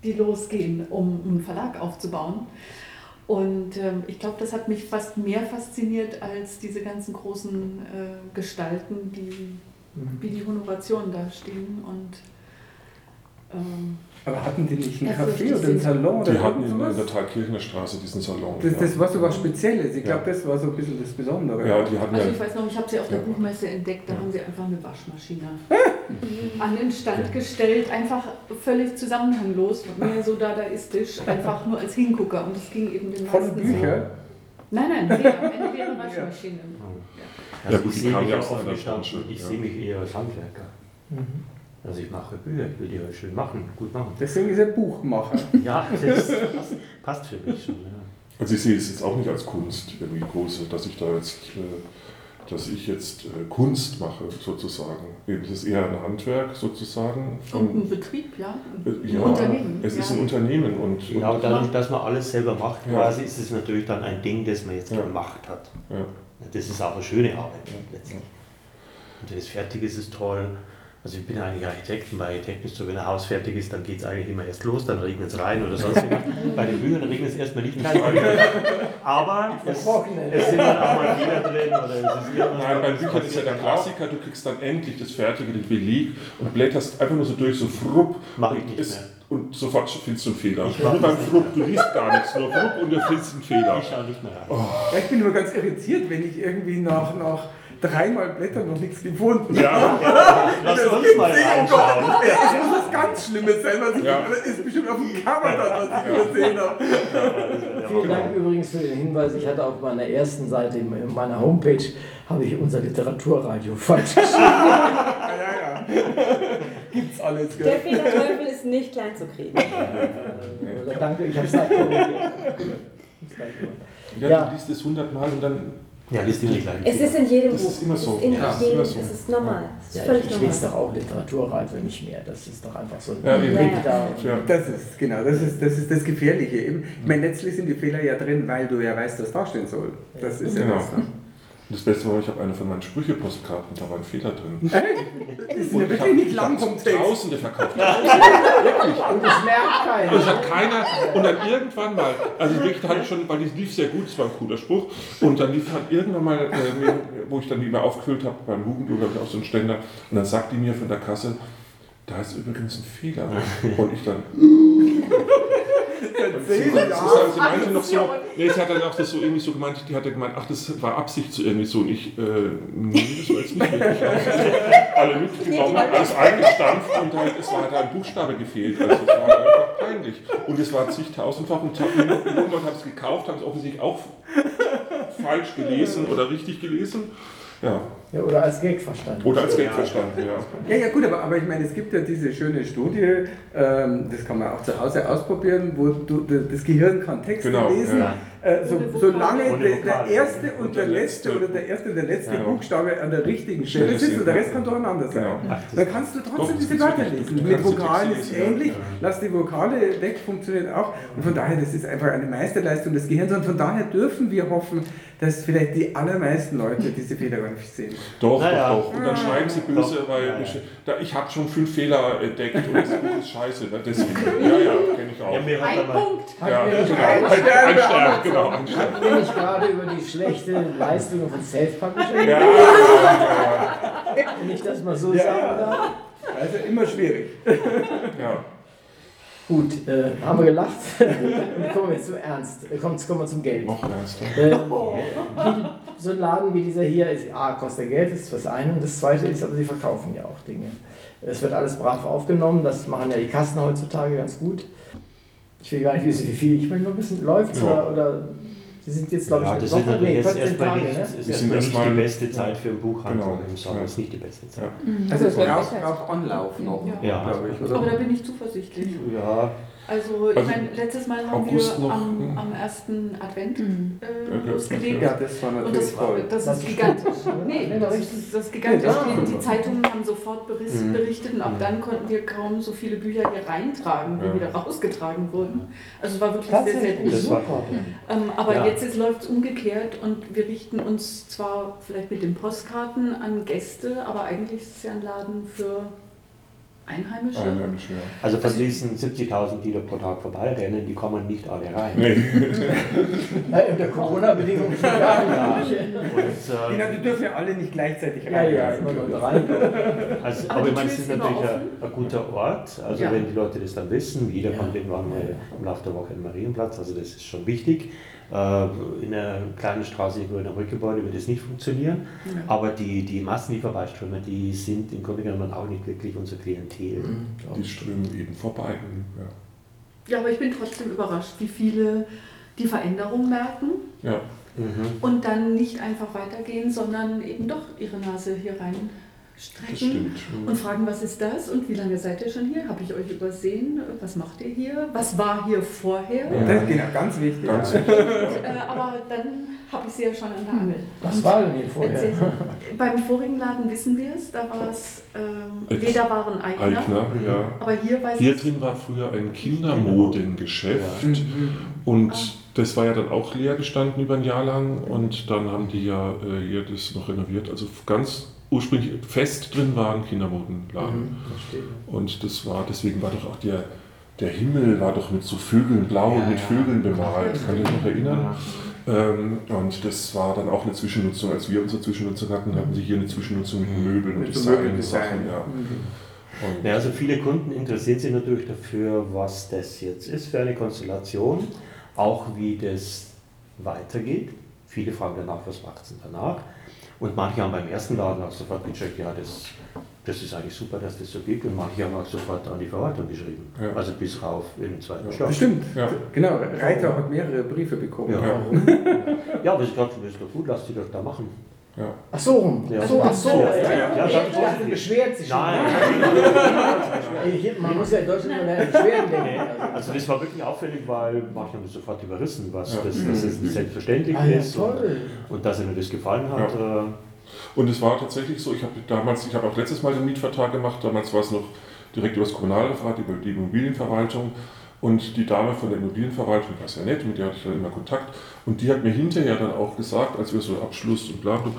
die losgehen, um einen Verlag aufzubauen. Und ähm, ich glaube, das hat mich fast mehr fasziniert als diese ganzen großen äh, Gestalten, die wie die Honorationen da stehen. Und ähm, Aber hatten die nicht einen Café oder einen. Salon oder Die hatten in, in der Thalkirchner Straße diesen Salon. Das, ja. das war so was Spezielles. Ich glaube, Ja. das war so ein bisschen das Besondere. ja, die hatten Also ja ich weiß noch, ich habe sie auf der Ja. Buchmesse entdeckt, da haben sie einfach eine Waschmaschine an den Stand gestellt, einfach völlig zusammenhanglos, mehr so dadaistisch, einfach nur als Hingucker und das ging eben den Volle meisten so. Bücher. Nein, nein, leer, eine leere Waschmaschine. Also gut, ich sehe mich ja ja ich ja. sehe mich eher als Handwerker. Mhm. Also ich mache Bücher, ich will die halt schön machen, gut machen. Deswegen ist er Buchmacher. (laughs) Ja, das passt, passt für mich schon. Ja. Also ich sehe es jetzt auch nicht als Kunst irgendwie große, dass ich da jetzt, äh, dass ich jetzt äh, Kunst mache sozusagen. Es ist eher ein Handwerk sozusagen. Und ein Betrieb, ja. äh, Ein ja, Unternehmen. Es ist ja. ein Unternehmen und, und Genau, dadurch, dass man alles selber macht, Ja. quasi ist es natürlich dann ein Ding, das man jetzt Ja. gemacht hat. ja. Das ist auch eine schöne Arbeit letztlich. Und wenn es fertig ist, ist es toll. Also ich bin ja eigentlich Architekt und bei Architekten ist so, wenn ein Haus fertig ist, dann geht es eigentlich immer erst los, dann regnet es rein oder sonst (laughs) irgendwas. bei den Büchern regnet es erstmal nicht rein. (laughs) Aber es, es sind dann auch mal Fehler drin oder es ist irgendwas. Nein, bei Büchern ist ja der Klassiker, du kriegst dann endlich das Fertige, den Beleg und blätterst einfach nur so durch, so frupp. Mach ich nicht ist, mehr. Und sofort findest du einen Fehler. Ich mach Nur beim Frupp, du liest gar nichts, nur Frupp und du findest einen Fehler. Ich schaue nicht mehr rein. Ja, ich bin immer ganz irritiert, wenn ich irgendwie nach, nach dreimal Blättern noch nichts gefunden habe. (laughs) Ja, Lass Das uns mal nicht, oh. Es muss was ganz Schlimmes sein, was ich, Ja. das ist bestimmt auf dem Cover dann, was ich übersehen habe. Vielen Dank übrigens für den Hinweis. Ich hatte auf meiner ersten Seite, in meiner Homepage, habe ich unser Literaturradio falsch geschrieben. (laughs) Ja, ja, ja. Gibt's alles, Der gell? Fehlerteufel ist nicht klein zu kriegen. Danke, ich habe es ja, Ja. du liest es hundertmal und dann. Ja, liest immer die gleichen Es ist in jedem Das Buch. ist immer so. Es ist in Ja, ist jedem, immer so. Es ist normal. Es ist Ja, völlig ich lese doch auch Literaturradio nicht mehr. Das ist doch einfach so ein Ja, da. Ja. Das ist, genau, das ist, das ist das Gefährliche eben. Ich meine, letztlich sind die Fehler ja drin, weil du ja weißt, was da stehen soll. Das ist ja Genau. das. Ne? Und das Beste war, ich habe eine von meinen Sprüche-Postkarten, da war ein Fehler drin. Die sind ja Und ich wirklich habe nicht ich lang. Tausende verkauft. Und es merkt Und keiner. es hat keiner, und dann irgendwann mal, also wirklich, da hatte ich schon, weil die lief sehr gut, es war ein cooler Spruch, und dann lief halt irgendwann mal, äh, wo ich dann die mal aufgefüllt habe, beim Hugendubel habe ich auch so einen Ständer, und dann sagt die mir von der Kasse, da ist übrigens ein Fehler. Und ich dann, sie, sie, sie meinte noch so, nee, sie hat dann auch das so irgendwie so gemeint, die hatte gemeint, ach, das war Absicht so irgendwie so, und ich, äh, nee, das war jetzt nicht wirklich Absicht. (laughs) Alle mitgenommen, alles eingestampft, und halt, es war halt ein Buchstabe gefehlt, also es war einfach peinlich. Und es war zigtausendfach, und Leute haben es gekauft, haben es offensichtlich auch falsch gelesen oder richtig gelesen. Ja, Ja, oder als Gag verstanden. oder als Geld verstanden, ja. Ja, ja, gut, aber, aber ich meine, es gibt ja diese schöne Studie, ähm, das kann man auch zu Hause ausprobieren, wo du, das Gehirn kann Texte Genau, lesen, ja. Äh, so, solange der, der erste und Und der der letzte letzte. oder der erste und der letzte Ja. Buchstabe an der richtigen Stelle sitzt und der. Rest kann durcheinander sein. Genau. Das- Dann kannst du trotzdem das diese Wörter lesen. Mit Vokalen ist ähnlich, Ja. lass die Vokale weg, funktioniert auch. Und von daher, das ist einfach eine Meisterleistung des Gehirns und von daher dürfen wir hoffen, dass vielleicht die allermeisten Leute diese Fehler gar nicht sehen. Doch, Naja. doch, doch. Und dann schreiben sie böse, Doch. weil Ja, ja. ich, ich habe schon fünf Fehler entdeckt und das Buch ist scheiße. ne? Deswegen, ja, ja, kenne ich auch. Ja, Ein Punkt. Ja, genau. Ein, ein Stern. Genau. Hatten wir nicht gerade über die schlechte Leistung von Self-Publishing? Ja, ja, ja, Wenn ich das mal so Ja, sagen ja. darf. Also immer schwierig. ja. Gut, äh, haben wir gelacht. Und kommen wir jetzt zum Ernst. Äh, Kommt, kommen wir zum Geld. Noch ernster. Ähm, wie, so ein Laden wie dieser hier ist, A, kostet Geld, das ist das eine. Und das zweite ist, aber sie verkaufen ja auch Dinge. Es wird alles brav aufgenommen, das machen ja die Kassen heutzutage ganz gut. Ich will gar nicht wissen, wie viel. Ich meine, nur ein bisschen läuft Ja. oder, oder Sie sind jetzt, glaube ich, Ja, eine das Woche, ist natürlich jetzt 14 erstmal Tage, nicht, ne? ist erstmal nicht die beste Zeit für einen Buchhandel Genau. im Sommer. Ja. ist nicht die beste Zeit. Also Also es braucht auch Anlauf noch, Ja. Ja. glaube ich. Aber da Oder? bin ich zuversichtlich. Ja, Also, ich Also meine, letztes Mal haben August wir noch, am, hm. am ersten Advent Mhm. äh, Ja, losgelegt. Ja, das war Und natürlich das, toll. das Das ist gigantisch. Nee, das das ist, das ist gigantisch. Ja, Die, die Zeitungen haben sofort Mhm. berichtet und ab Mhm. dann konnten wir kaum so viele Bücher hier reintragen, wie Ja. wieder rausgetragen wurden. Also es war wirklich sehr, sehr gut. Das war- super. Ähm, aber Ja. jetzt läuft es umgekehrt und wir richten uns zwar vielleicht mit den Postkarten an Gäste, aber eigentlich ist es ja ein Laden für Einheimische. Einheimisch, ja. also von diesen 70.000, die da pro Tag vorbeirennen, die kommen nicht alle rein. Nee. (laughs) Ja, unter Corona-Bedingungen schon gar nicht. Und, Genau, äh, die dürfen ja alle nicht gleichzeitig Ja, rein. ja, immer nur rein. also, Aber aber ich meine, es ist immer natürlich ein, guter Ort. Also Ja. wenn die Leute das dann wissen, jeder Ja. kommt irgendwann mal im Laufe der Woche in den Marienplatz, also das ist schon wichtig. Äh, In einer kleinen Straße irgendwo in einem Rückgebäude wird das nicht funktionieren. Aber die, die Massen, die vorbeiströmen, die sind im Grunde genommen auch nicht wirklich unser Klientel. Die strömen eben vorbei. Ja. Ja, aber ich bin trotzdem überrascht, wie viele die Veränderung merken ja. Mhm. und dann nicht einfach weitergehen, sondern eben doch ihre Nase hier Das stimmt. und fragen, was ist das und wie lange seid ihr schon hier? Habe ich euch übersehen? Was macht ihr hier? Was war hier vorher? Das ist genau, ganz wichtig. Ganz ja. wichtig. Ja. Äh, aber dann habe ich sie ja schon an der Angel. Was war denn hier vorher? Erzähl. Beim vorigen Laden wissen wir es, da war es ähm, Ex- Lederwaren Eigner. Eigner, ja. Aber hier weiß Hier drin war früher ein Kindermodengeschäft Mhm. und das war ja dann auch leer gestanden über ein Jahr lang und dann haben die ja äh, hier das noch renoviert. Also ganz ursprünglich fest drin war ein Kindermodenladen. Mhm, verstehe. Und das war, deswegen war doch auch der, der Himmel war doch mit so Vögeln, blau Ja, mit ja. Vögeln bemalt. Kann ich mich noch erinnern? Ähm, und das war dann auch eine Zwischennutzung. Als wir unsere Zwischennutzung hatten, hatten sie hier eine Zwischennutzung mit Möbeln und Mit so Design. Sachen, ja. Mhm. Und Ja, also viele Kunden interessieren sich natürlich dafür, was das jetzt ist für eine Konstellation, auch wie das weitergeht. Viele fragen danach, was macht es denn danach? Und manche haben beim ersten Laden auch sofort gecheckt, ja, das, das ist eigentlich super, dass das so gibt. Und manche haben auch sofort an die Verwaltung geschrieben. Ja. Also bis rauf in den zweiten Stock. Bestimmt. Ja. Genau, Reiter hat mehrere Briefe bekommen. Ja. Ja. (laughs) Ja, aber ich glaube, das ist doch gut, lass die doch da machen. Ja. Ach so rum. Ja. Ach so, ach so. Ja, Ja, ja, ja, beschwert sich schon. Nein. Man muss ja in Deutschland immer an Beschwerden denken. Also das war wirklich auffällig, weil haben das sofort überrissen, was Ja. das, dass es nicht selbstverständlich Ah, ja, ist und, toll. und dass ihnen das gefallen hat. äh, Und es war tatsächlich so, ich habe damals, ich habe auch letztes Mal den Mietvertrag gemacht, damals war es noch direkt über das Kommunalreferat, über die Immobilienverwaltung. Und die Dame von der Immobilienverwaltung war sehr nett, mit der hatte ich dann immer Kontakt. Und die hat mir hinterher dann auch gesagt, als wir so Abschluss und bla bla,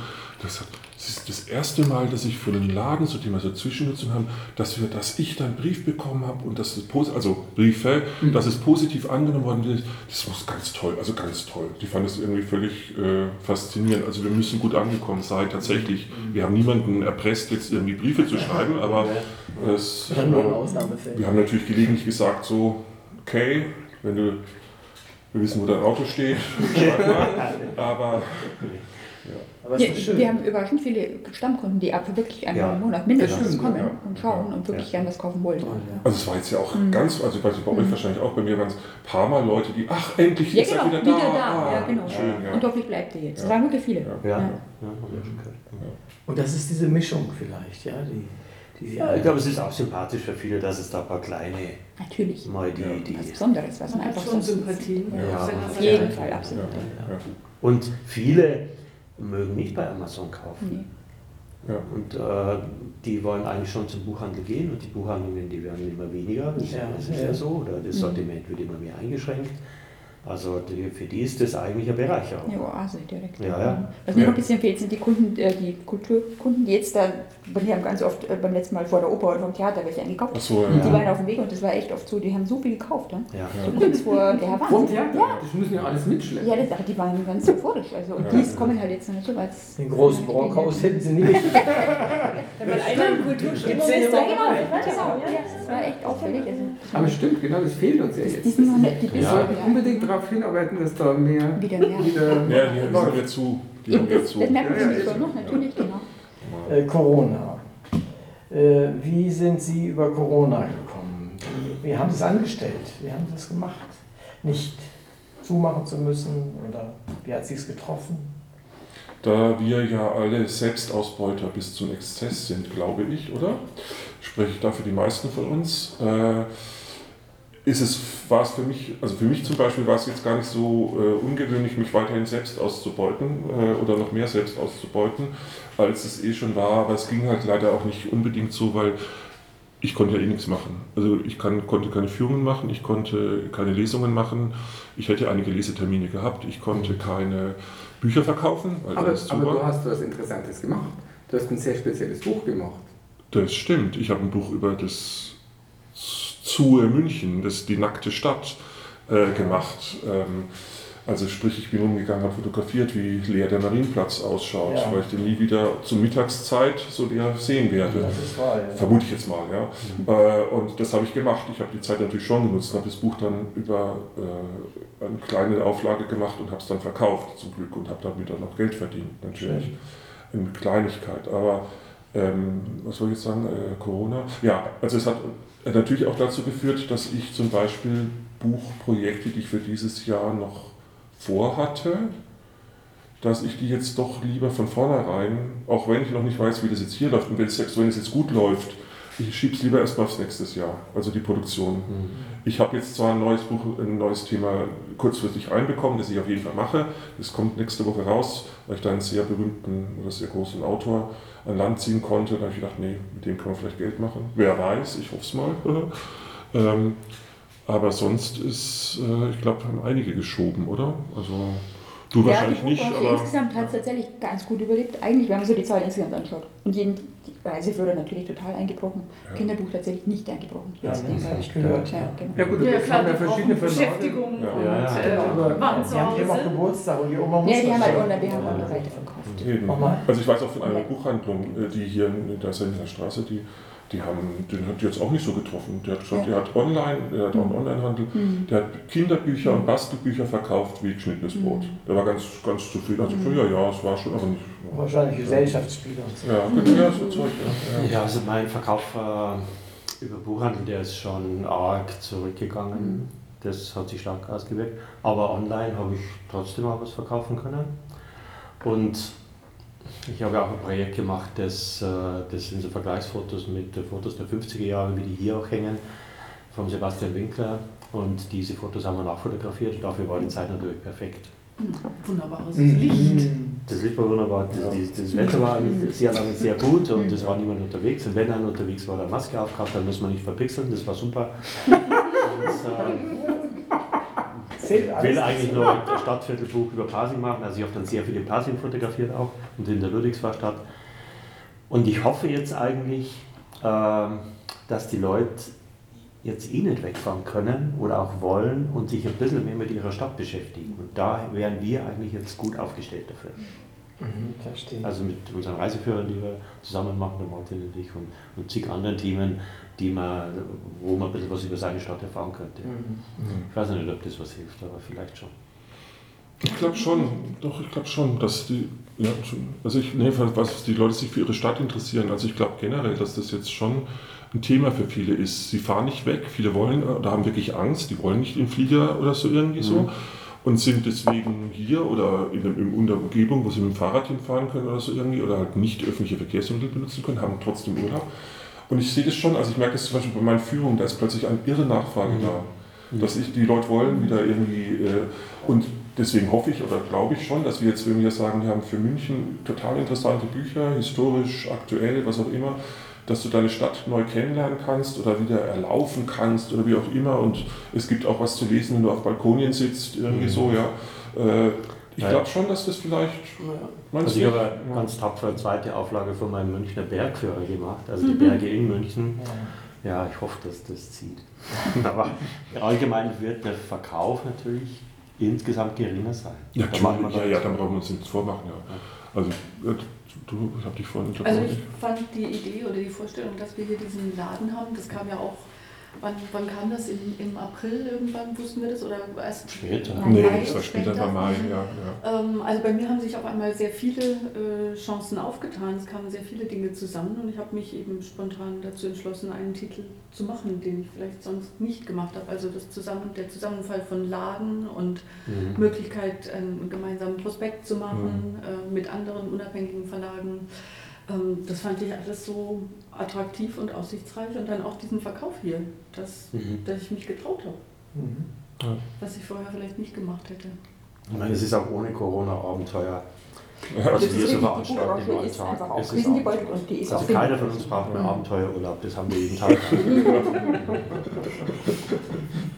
das, hat, das ist das erste Mal, dass ich von einem Laden, so die wir so Zwischennutzung haben, dass, wir, dass ich dann einen Brief bekommen habe und dass es also Briefe, dass es positiv angenommen worden ist. Das muss ganz toll, also ganz toll. Die fand es irgendwie völlig äh, faszinierend. Also wir müssen gut angekommen sein, tatsächlich. Wir haben niemanden erpresst, jetzt irgendwie Briefe zu schreiben, aber es, wir haben natürlich gelegentlich gesagt, so, okay, wenn du, wir wissen, wo dein Auto steht, aber Aber es Wir, ist schön. wir haben überraschend viele Stammkunden, die ab wirklich einmal Ja. im Monat mindestens stimmt, kommen ja. und schauen und wirklich gern was kaufen wollen. also es war jetzt ja auch Mhm. ganz, also ich weiß nicht, bei euch wahrscheinlich auch, bei mir waren es ein paar Mal Leute, die, ach, endlich Ja, ist er genau, wieder wieder da. da. Ah, Ja, genau. Schön, ja. Und hoffentlich bleibt ihr jetzt. Ja. Das sagen wirklich viele. Ja. ja, ja. Ja. Und das ist diese Mischung vielleicht, ja, die, Ja, ich glaube, es ist auch sympathisch für viele, dass es da ein paar kleine, Natürlich. mal die, die Was Besonderes, was man Man einfach schon Sympathien. Ja. Auf jeden Fall, absolut. Ja. Und viele mögen nicht bei Amazon kaufen. Nee. Ja. Und äh, die wollen eigentlich schon zum Buchhandel gehen und die Buchhandlungen, die werden immer weniger. Das, Ja, ist ja. ja so. Oder das Mhm. Sortiment wird immer mehr eingeschränkt. Also die, für die ist das eigentlich eine Bereicherung. Ja, Oase direkt. Ja, ja. Was mir Ja. noch ein bisschen fehlt, sind die Kunden, äh, die Kulturkunden, die jetzt da, wir haben ganz oft äh, beim letzten Mal vor der Oper oder vom Theater welche eingekauft. So, Und die ja. waren auf dem Weg und das war echt oft so, die haben so viel gekauft. Ja? Ja. So kurz vor der Vom Wahnsinn. Theater? Ja, Das müssen ja alles mitschleppen. ja, das, die waren ganz euphorisch. Also, und Ja. die kommen halt jetzt nicht so als. Den großen Brockhaus hätten Sie nicht. (laughs) Wenn man einmal im Kulturstimmung Ja, ist, dann genau, ja, das war echt auffällig. Also, Aber stimmt, genau, das fehlt uns ja die jetzt. sind noch nicht, die Wir bisschen, sollten ja. unbedingt darauf hinarbeiten, dass da mehr Wieder mehr. wieder Ja, die haben wir zu. Die haben wir das, zu. das merkt man Ja, ja, nämlich ist schon noch, natürlich, genau. Äh, Corona. Äh, wie sind Sie über Corona gekommen? Wie, wie haben Sie es angestellt? Wie haben Sie es gemacht? Nicht zumachen zu müssen oder wie hat Sie es getroffen? Da wir ja alle Selbstausbeuter bis zum Exzess sind, glaube ich, oder? Spreche ich da für die meisten von uns. Äh, ist es, war es für mich, also für mich zum Beispiel war es jetzt gar nicht so äh, ungewöhnlich, mich weiterhin selbst auszubeuten äh, oder noch mehr selbst auszubeuten, als es eh schon war. Aber es ging halt leider auch nicht unbedingt so, weil ich konnte ja eh nichts machen. Also ich kann, konnte keine Führungen machen, ich konnte keine Lesungen machen, ich hätte einige Lesetermine gehabt, ich konnte keine Bücher verkaufen, Aber, aber du hast was Interessantes gemacht. Du hast ein sehr spezielles Buch gemacht. Das stimmt. Ich habe ein Buch über das Zoo München, das die nackte Stadt, äh, gemacht. Ähm, also sprich, ich bin umgegangen, habe fotografiert, wie leer der Marienplatz ausschaut, Ja. weil ich den nie wieder zur Mittagszeit so leer sehen werde. Das ist wahr. Ja. Vermute ich jetzt mal, ja. Äh, und das habe ich gemacht. Ich habe die Zeit natürlich schon genutzt, habe das Buch dann über äh, eine kleine Auflage gemacht und habe es dann verkauft, zum Glück, und habe damit dann noch Geld verdient, natürlich. In Kleinigkeit. Aber ähm, was soll ich jetzt sagen? Äh, Corona? Ja, also es hat natürlich auch dazu geführt, dass ich zum Beispiel Buchprojekte, die ich für dieses Jahr noch vorhatte, dass ich die jetzt doch lieber von vornherein, auch wenn ich noch nicht weiß, wie das jetzt hier läuft und wenn es jetzt, wenn es jetzt gut läuft, ich schiebe es lieber erstmal aufs nächste Jahr, also die Produktion. Ich habe jetzt zwar ein neues Buch, ein neues Thema kurzfristig reinbekommen, das ich auf jeden Fall mache. Das kommt nächste Woche raus, weil ich da einen sehr berühmten oder sehr großen Autor an Land ziehen konnte. Da habe ich gedacht, nee, mit dem kann man vielleicht Geld machen. Wer weiß, ich hoffe es mal. (laughs) ähm, aber sonst ist, äh, ich glaube, haben einige geschoben, oder? Also Du wahrscheinlich ja, nicht, aber. Insgesamt hat es tatsächlich ganz gut überlebt, eigentlich, wenn man so die Zahlen insgesamt anschaut. Und jeden, die Reiseführer natürlich total eingebrochen, Ja. Kinderbuch tatsächlich nicht eingebrochen. Ja, das habe ich gehört. ja, genau. Ja gut, klar, haben ja verschiedene brauchen Verlage. Beschäftigung Ja. und Ja, ja. äh, Aber waren die haben auch. Geburtstag und die Oma muss Ja, die haben halt online, wir haben online weiterverkauft. Eben. Also ich weiß auch von einer Buchhandlung, äh, die hier in der Straße, die, die haben, den hat die jetzt auch nicht so getroffen. Der hat gesagt, der hat online, der hat auch einen Onlinehandel, Mhm. der hat Kinderbücher und Bastelbücher verkauft wie geschnittenes Brot. Der war ganz, ganz zufrieden. Also ja, ja, es war schon, aber nicht. Wahrscheinlich Gesellschaftsspiele und so. Ja, ja, so Zeug, ja. ja. Ja, also mein Verkauf äh, über Buchhandel, der ist schon arg zurückgegangen. Das hat sich stark ausgewirkt. Aber online habe ich trotzdem auch was verkaufen können. Und ich habe auch ein Projekt gemacht, das, äh, das sind so Vergleichsfotos mit äh, Fotos der 50er Jahre, wie die hier auch hängen, von Sebastian Winkler. Und diese Fotos haben wir nachfotografiert und dafür war die Zeit natürlich perfekt. Wunderbares Mhm. Licht. Das Licht war wunderbar, das, das, das Wetter war sehr lange sehr gut und es war niemand unterwegs. Und wenn einer unterwegs war, der Maske aufgehabt, dann muss man nicht verpixeln, das war super. (laughs) Und, Zählt äh, alles will dazu. eigentlich nur ein Stadtviertelbuch über Pasing machen, also ich habe dann sehr viele Pasing fotografiert auch und in der Ludwigsvorstadt. Und ich hoffe jetzt eigentlich, ähm, dass die Leute jetzt eh nicht wegfahren können oder auch wollen und sich ein bisschen mehr mit ihrer Stadt beschäftigen. Und da wären wir eigentlich jetzt gut aufgestellt dafür. Mhm, verstehe. Also mit unseren Reiseführern, die wir zusammen machen, der Martin und ich, und, und zig anderen Themen, die man, wo man ein bisschen was über seine Stadt erfahren könnte. Mhm. Ich weiß nicht, ob das was hilft, aber vielleicht schon. Ich glaube schon, doch, ich glaube schon, dass die, ja, also ich, nee, was die Leute sich für ihre Stadt interessieren. Also ich glaube generell, dass das jetzt schon ein Thema für viele ist. Sie fahren nicht weg, viele wollen oder haben wirklich Angst, die wollen nicht in Flieger oder so irgendwie so und sind deswegen hier oder in, der- in der Umgebung, wo sie mit dem Fahrrad hinfahren können oder so irgendwie oder halt nicht öffentliche Verkehrsmittel benutzen können, haben trotzdem Urlaub. Und ich sehe das schon, also ich merke das zum Beispiel bei meinen Führungen, da ist plötzlich eine irre Nachfrage da. Dass ich, die Leute wollen wieder irgendwie, äh, und deswegen hoffe ich oder glaube ich schon, dass wir jetzt, wenn wir sagen, wir haben für München total interessante Bücher, historisch, aktuell, was auch immer, dass du deine Stadt neu kennenlernen kannst oder wieder erlaufen kannst oder wie auch immer. Und es gibt auch was zu lesen, wenn du auf Balkonien sitzt, irgendwie Mhm. so, ja. Äh, ich glaube schon, dass das vielleicht. Meinst Also ich habe eine Ja. ganz tapfer eine zweite Auflage von meinem Münchner Bergführer gemacht, also die Mhm. Berge in München. Ja, ich hoffe, dass das zieht. (laughs) Aber allgemein wird der Verkauf natürlich insgesamt geringer sein. Ja, Da ja, dann- ja, dann brauchen wir uns nichts vormachen. Ja. Also, du, ich habe dich vorhin Also ich fand die Idee oder die Vorstellung, dass wir hier diesen Laden haben, das kam ja auch, wann, wann kam das? Im, Im April irgendwann wussten wir das oder erst Später. Nein, Nee, das war später, war Mai, ja. ja. Ähm, also bei mir haben sich auf einmal sehr viele äh, Chancen aufgetan. Es kamen sehr viele Dinge zusammen und ich habe mich eben spontan dazu entschlossen, einen Titel zu machen, den ich vielleicht sonst nicht gemacht habe. Also das Zusammen der Zusammenfall von Laden und Mhm. Möglichkeit, einen gemeinsamen Prospekt zu machen äh, mit anderen unabhängigen Verlagen. Ähm, das fand ich alles so attraktiv und aussichtsreich und dann auch diesen Verkauf hier, dass, Mhm. dass ich mich getraut habe, Mhm. was ich vorher vielleicht nicht gemacht hätte. Ich meine, es ist auch ohne Corona-Abenteuer. Ja, Was Das wir die veranstalten im Alltag. einfach auch Es ist und die ist Also auch keiner von uns braucht mehr Mhm. Abenteuerurlaub, das haben wir jeden Tag. (laughs)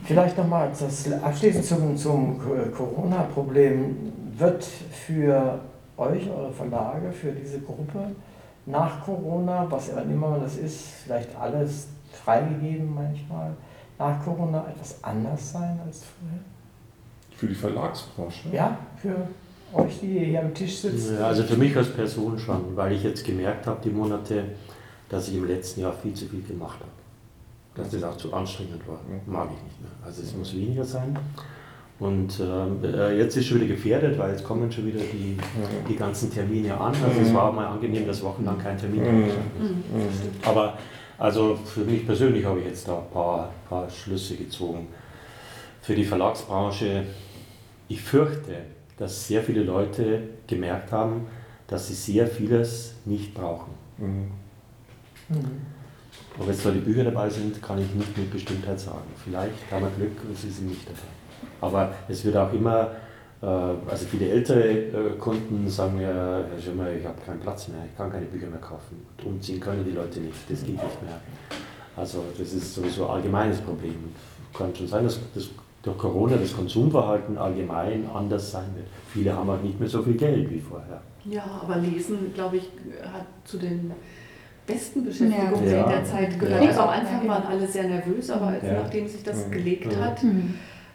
Vielleicht nochmal das abschließend zum, zum Corona-Problem. Wird für euch, eure Verlage, für diese Gruppe nach Corona, was immer das ist, vielleicht alles freigegeben manchmal, nach Corona etwas anders sein als vorher? Für die Verlagsbranche. Ja, für euch, die hier am Tisch sitzen? Ja, also für mich als Person schon, weil ich jetzt gemerkt habe, die Monate, dass ich im letzten Jahr viel zu viel gemacht habe. Dass das auch zu anstrengend war. Mag ich nicht mehr. Also es muss weniger sein. Und ähm, äh, jetzt ist schon wieder gefährdet, weil jetzt kommen schon wieder die, die ganzen Termine an. Also es war mal angenehm, dass wochenlang kein Termin Mhm. war. Aber also für mich persönlich habe ich jetzt da ein paar, paar Schlüsse gezogen. Für die Verlagsbranche, ich fürchte, dass sehr viele Leute gemerkt haben, dass sie sehr vieles nicht brauchen. Mhm. Mhm. Ob jetzt zwar die Bücher dabei sind, kann ich nicht mit Bestimmtheit sagen. Vielleicht haben wir Glück und sie sind nicht dabei. Aber es wird auch immer, äh, also viele ältere äh, Kunden sagen mir, Herr Schimmer, ich habe keinen Platz mehr, ich kann keine Bücher mehr kaufen. Und umziehen können die Leute nicht, das geht nicht mehr. Also das ist sowieso ein allgemeines Problem. Kann schon sein, dass das durch Corona das Konsumverhalten allgemein anders sein wird. Viele haben halt nicht mehr so viel Geld wie vorher. Ja, aber Lesen, glaube ich, hat zu den besten Beschäftigungen Ja. in der Zeit gehört. Ja. Also am Anfang waren alle sehr nervös, aber als, Ja. nachdem sich das Mhm. gelegt Mhm. hat, Mhm.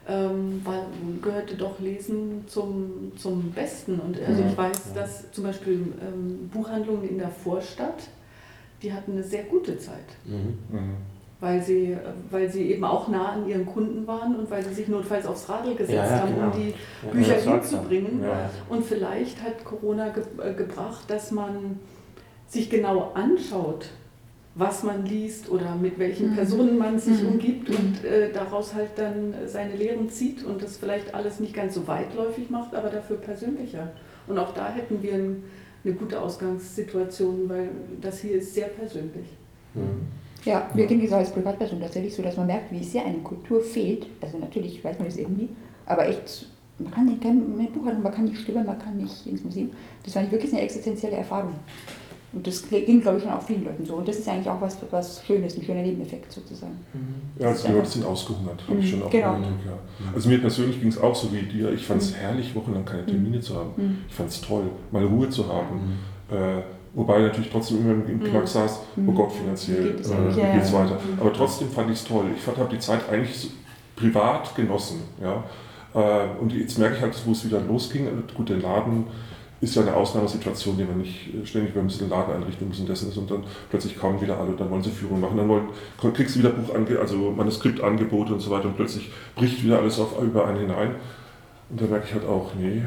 Ähm, war, gehörte doch Lesen zum, zum Besten. Und also ich weiß, dass zum Beispiel ähm, Buchhandlungen in der Vorstadt, die hatten eine sehr gute Zeit. Mhm. Mhm. Weil sie, weil sie eben auch nah an ihren Kunden waren und weil sie sich notfalls aufs Radl gesetzt Ja, ja, haben, um genau. die Ja, Bücher ja, hinzubringen. Ja. Und vielleicht hat Corona ge äh, gebracht, dass man sich genau anschaut, was man liest oder mit welchen Mhm. Personen man sich Mhm. umgibt Mhm. und äh, daraus halt dann seine Lehren zieht und das vielleicht alles nicht ganz so weitläufig macht, aber dafür persönlicher. Und auch da hätten wir ein, eine gute Ausgangssituation, weil das hier ist sehr persönlich. Mhm. Ja, wir kennen das als Privatperson tatsächlich so, dass man merkt, wie sehr eine Kultur fehlt. Also natürlich weiß man das irgendwie, aber echt, man kann nicht kein mehr Buchhandlung, man kann nicht stöbern, man kann nicht ins Museum. Das war wirklich eine existenzielle Erfahrung. Und das ging, glaube ich, schon auch vielen Leuten so. Und das ist eigentlich auch was, was Schönes, ein schöner Nebeneffekt sozusagen. Ja, also die Leute sind ausgehungert, habe ich schon auch Genau. Eindruck, ja. Also mir persönlich ging es auch so wie dir. Ich fand es herrlich, wochenlang keine Termine zu haben. Mhm. Ich fand es toll, mal Ruhe zu haben. Äh, wobei natürlich trotzdem immer im Knack saß, oh Mhm. Gott, finanziell, Geht es äh, ja, geht's weiter. Aber trotzdem fand ich es toll. Ich habe die Zeit eigentlich so privat genossen. Ja? Äh, und jetzt merke ich halt, wo es wieder losging. Gut, der Laden ist ja eine Ausnahmesituation, die man nicht äh, ständig, wir müssen den Laden einrichten, müssen dessen ist und dann plötzlich kommen wieder alle und dann wollen sie Führung machen, dann wollen, kriegst du wieder Buchange also Manuskriptangebote und so weiter und plötzlich bricht wieder alles auf, über einen hinein. Und da merke ich halt auch, nee, äh,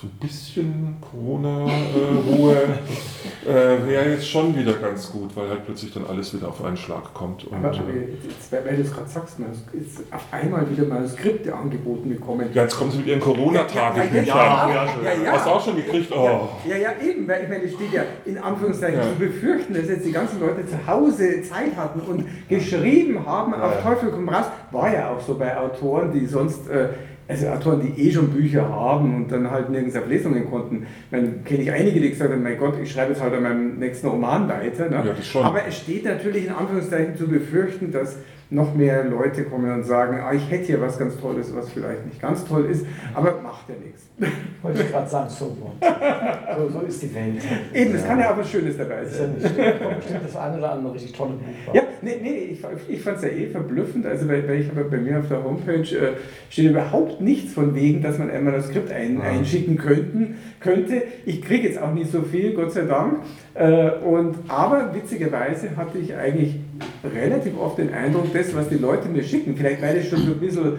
so ein bisschen Corona-Ruhe (laughs) äh, wäre jetzt schon wieder ganz gut, weil halt plötzlich dann alles wieder auf einen Schlag kommt. Und, Aber äh, jetzt, weil du es gerade sagst, man ist auf einmal wieder Manuskripte angeboten bekommen. ja, jetzt kommen sie mit ihren Corona-Tagebüchern. Ja, Ja, ja, ja. Hast du auch schon gekriegt? Oh. Ja, ja, eben, weil ich meine, es steht ja in Anführungszeichen Ja. zu befürchten, dass jetzt die ganzen Leute zu Hause Zeit hatten und geschrieben haben, auf Ja. Teufel komm raus. War ja auch so bei Autoren, die sonst, äh, also Autoren, die eh schon Bücher haben und dann halt nirgends auf Lesungen konnten. Man kenne ich einige, die gesagt haben, mein Gott, ich schreibe jetzt halt an meinem nächsten Roman weiter. Ne? Ja. Aber es steht natürlich in Anführungszeichen zu befürchten, dass noch mehr Leute kommen und sagen, ah, ich hätte hier was ganz Tolles, was vielleicht nicht ganz toll ist, aber macht ja nichts. (laughs) Wollte ich gerade sagen, so, so, so ist die Welt. Eben, es kann ja auch was Schönes dabei Ist ja sein. nicht bestimmt das eine oder andere richtig tolle Buch. Ja, nee, nee, ich, ich fand es ja eh verblüffend. Also, weil, weil ich habe bei mir auf der Homepage äh, steht überhaupt nichts von wegen, dass man ein Manuskript ein, Ja. einschicken könnten, könnte. Ich kriege jetzt auch nicht so viel, Gott sei Dank. Äh, und, aber witzigerweise hatte ich eigentlich relativ oft den Eindruck, das, was die Leute mir schicken, vielleicht weil es schon so ein bisschen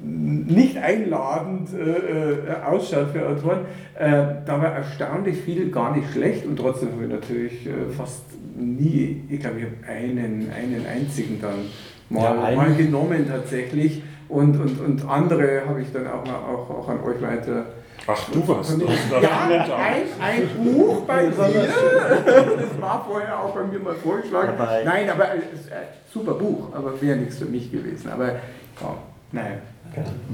nicht einladend äh, äh, ausschaut für Autoren, äh, da war erstaunlich viel gar nicht schlecht und trotzdem habe ich natürlich äh, fast nie, ich glaube, ich habe einen, einen einzigen dann mal, Ja, mal genommen tatsächlich und, und, und andere habe ich dann auch, mal, auch, auch an euch weiter. Ach, du warst das. Ja, ein, ein Buch bei dir. Das war vorher auch bei mir mal vorgeschlagen. Dabei. Nein, aber ein super Buch, aber wäre nichts für mich gewesen. Aber ja, naja.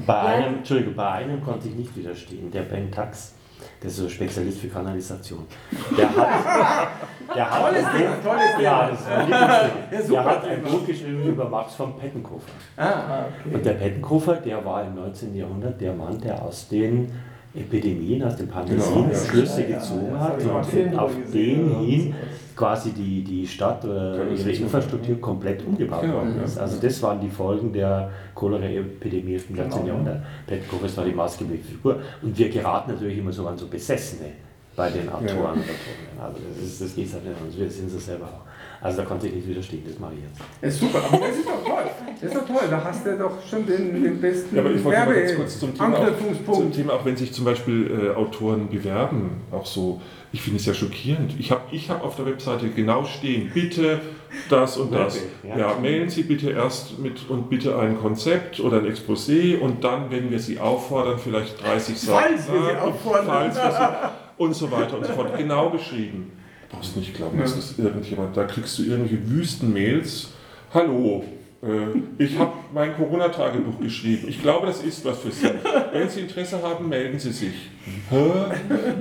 Bei einem, Entschuldigung, bei einem konnte ich nicht widerstehen, der Ben Tax, der ist so Spezialist für Kanalisation. Der hat, (laughs) der hat Tolles ein Ding, Buch- tolles Ding. Ja, das ist ein Lieblingsding. (laughs) Ja, super Der hat ein Thema. Buch geschrieben über Max von Pettenkofer. Ah, Ah, okay. Und der Pettenkofer, der war im 19. Jahrhundert der Mann, der aus den Epidemien, aus den Pandemien Genau. Schlüsse Ja, gezogen ja, hat und auf den hin quasi die, die Stadt oder ihre Kanalisation. Infrastruktur komplett umgebaut Genau, worden ja. ist. Also das waren die Folgen der Cholera-Epidemie im 19. Genau. Jahrhundert. Pettenkofer war die maßgebliche Figur. Und wir geraten natürlich immer so an so Besessene bei den Autoren Ja. und. Also das, ist, das geht halt nicht. Wir sind es selber auch. Also da konnte ich nicht widerstehen, das mache ich jetzt. ist super. Aber das ist doch toll. Das ist doch toll. Da hast du doch schon den, den besten Ja, aber ich wollte mal ganz kurz zum Thema, auch, zum. Thema, auch wenn sich zum Beispiel äh, Autoren bewerben, auch so, ich finde es ja schockierend. Ich habe ich hab auf der Webseite genau stehen, bitte das und das. Ja. Ja, mailen Sie bitte erst mit und bitte ein Konzept oder ein Exposé und dann, wenn wir Sie auffordern, vielleicht 30 Seiten. Falls wir Sie auffordern. Falls wir Sie, und so weiter und so fort. Genau beschrieben. Du brauchst nicht glauben, dass Ja. das irgendjemand, da kriegst du irgendwelche Wüstenmails. Hallo, ich habe mein Corona-Tagebuch geschrieben. Ich glaube, das ist was für Sie. Wenn Sie Interesse haben, melden Sie sich. Hä?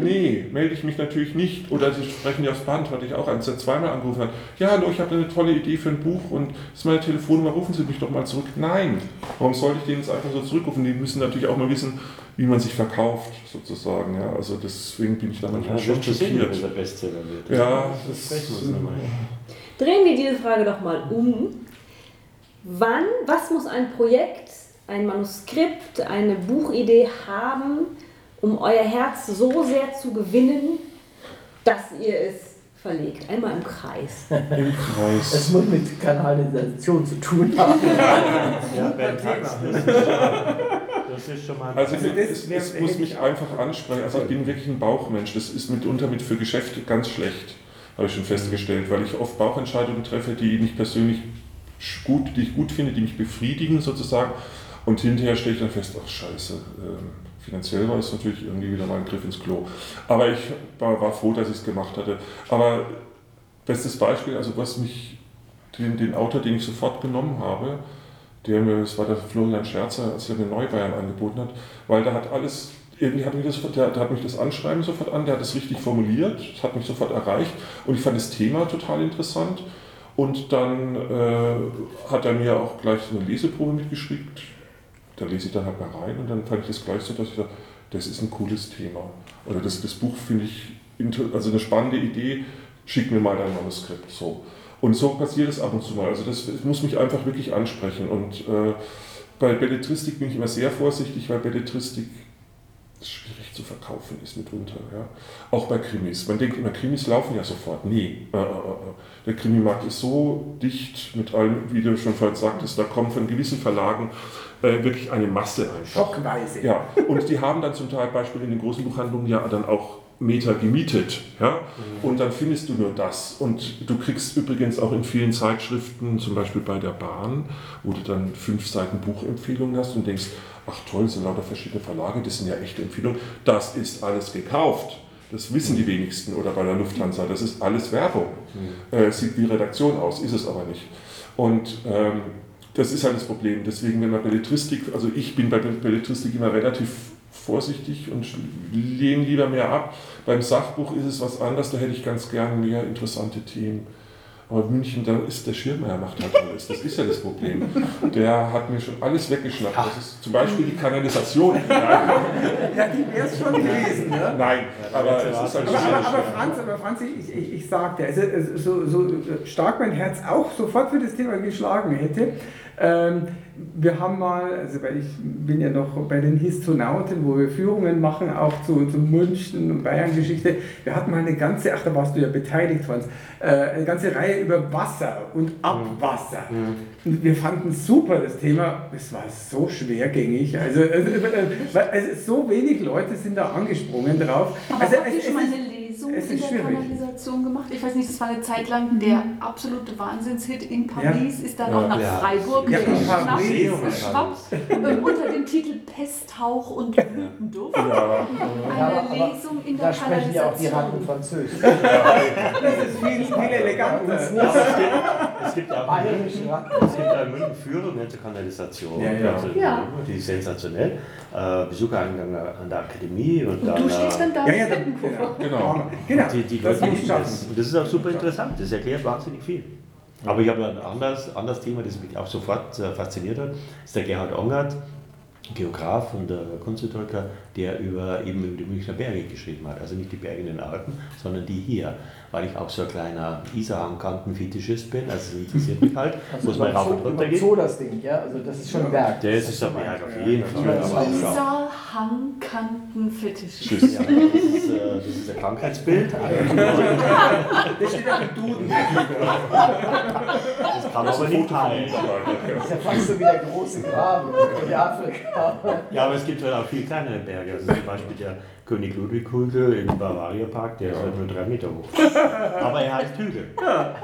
Nee, melde ich mich natürlich nicht. Oder Sie sprechen ja aufs Band, hatte ich auch eins, der zweimal angerufen hat. Ja, hallo, ich habe eine tolle Idee für ein Buch und das ist meine Telefonnummer, rufen Sie mich doch mal zurück. Nein, warum sollte ich denen jetzt einfach so zurückrufen? Die müssen natürlich auch mal wissen, wie man sich verkauft, sozusagen. Ja, also deswegen bin ich da manchmal schon schockiert. Ja, das, das Drehen wir diese Frage doch mal um. Wann, was muss ein Projekt, ein Manuskript, eine Buchidee haben, um euer Herz so sehr zu gewinnen, dass ihr es verlegt? Einmal im Kreis. (laughs) Im Kreis. Es muss mit Kanalisation zu tun haben. (laughs) ja, das ist schon mal. Also, also es, es muss mich einfach ansprechen. Also ich bin wirklich ein Bauchmensch. Das ist mitunter mit für Geschäfte ganz schlecht, habe ich schon festgestellt, weil ich oft Bauchentscheidungen treffe, die nicht persönlich gut, die ich gut finde, die mich befriedigen sozusagen. Und hinterher stelle ich dann fest, ach scheiße, äh, finanziell war es natürlich irgendwie wieder mal ein Griff ins Klo. Aber ich war, war froh, dass ich es gemacht hatte. Aber bestes Beispiel, also was mich, den, den Autor, den ich sofort genommen habe, der mir, das war der Florian Scherzer, als er mir Neubayern angeboten hat, weil da hat alles, irgendwie hat mich das, der, der, hat mich das Anschreiben sofort an, der hat es richtig formuliert, hat mich sofort erreicht und ich fand das Thema total interessant und dann äh, hat er mir auch gleich eine Leseprobe mitgeschrieben. Da lese ich dann halt mal rein und dann fand ich das gleich so, dass ich dachte, das ist ein cooles Thema. Oder das, das Buch finde ich, also eine spannende Idee, schick mir mal dein Manuskript. So. Und so passiert es ab und zu mal. Also das, das muss mich einfach wirklich ansprechen. Und äh, bei Belletristik bin ich immer sehr vorsichtig, weil Belletristik schwierig zu verkaufen ist mitunter. Ja. Auch bei Krimis. Man denkt immer, Krimis laufen ja sofort. Nee. Äh, äh, äh. Der Krimimarkt ist so dicht mit allem, wie du schon vorhin sagtest, da kommen von gewissen Verlagen äh, wirklich eine Masse einfach. Schockweise. Ja. Und die haben dann zum Teil Beispiel in den großen Buchhandlungen ja dann auch Meter gemietet. Ja? Mhm. Und dann findest du nur das. Und du kriegst übrigens auch in vielen Zeitschriften, zum Beispiel bei der Bahn, wo du dann fünf Seiten Buchempfehlungen hast und denkst, ach toll, sind lauter verschiedene Verlage, das sind ja echte Empfehlungen. Das ist alles gekauft. Das wissen die wenigsten oder bei der Lufthansa. Das ist alles Werbung. Mhm. Äh, sieht wie Redaktion aus, ist es aber nicht. Und ähm, das ist halt das Problem. Deswegen, wenn man Belletristik, also ich bin bei Belletristik immer relativ vorsichtig und lehne lieber mehr ab. Beim Sachbuch ist es was anderes, da hätte ich ganz gern mehr interessante Themen. Aber München, da ist der Schirmeier macht halt alles. Das ist ja das Problem. Der hat mir schon alles weggeschnappt. Das ist zum Beispiel die Kanalisation. (laughs) ja, die wäre es schon gewesen. Ne? Nein, aber es ist halt aber, aber, aber Franz, aber Franz, ich, ich, ich sagte, also, so, so stark mein Herz auch sofort für das Thema geschlagen hätte, ähm, wir haben mal, also weil ich bin ja noch bei den Histonauten, wo wir Führungen machen, auch zu, zu München und Bayern-Geschichte. Wir hatten mal eine ganze, ach da warst du ja beteiligt, Franz, äh, eine ganze Reihe über Wasser und Abwasser. Mhm. mhm. Und wir fanden super das Thema, es war so schwergängig. Also, also, also, so wenig Leute sind da angesprungen drauf. Aber also, habt ihr schon mal eine Lesung in der schwierig. Kanalisation gemacht? Ich weiß nicht, das war eine Zeit lang der absolute Wahnsinnshit in Paris, ja. ist dann ja. auch nach ja. Freiburg ja, geschwappt unter dem Titel Pesthauch und Blütenduft. Ja. Eine Lesung in der da Kanalisation. Da sprechen ja auch die Ratten Französisch. das ist viel, viel eleganter. Es gibt auch es gibt da München Führungen zur Kanalisation, ja, ja. Also, die ist sensationell. Äh, Besuchereingang an der Akademie und, und dann, du stehst dann da ja, ja, dann, genau. Genau. Die, die das, das, das ist auch super interessant, das erklärt wahnsinnig viel. Aber ich habe ein anderes, anderes Thema, das mich auch sofort äh, fasziniert hat, ist der Gerhard Ongert, Geograf und äh, Kunsthistoriker, der über, eben über die Münchner Berge geschrieben hat. Also nicht die Berge in den Alpen, sondern die hier. Weil ich auch so ein kleiner Isarhangkanten-Fetischist bin, also es interessiert mich halt, also muss man rauf und runter gehen. so das Ding, ja? Also das ist schon ein Berg. Das, ist ein Berg auf jeden Fall. Isarhangkanten-Fetischist. Ja, das, ist, äh, das ist ein Krankheitsbild. (laughs) das steht auf dem Duden. Das kann man aber nicht teilen. Das ist ja fast so wie der große Graben in Afrika. Ja, aber es gibt halt auch viel kleinere Berge. Also zum Beispiel der König Ludwig Hügel im Bavaria Park, der ist halt nur drei Meter hoch. (laughs) Aber er heißt Hügel. Ja.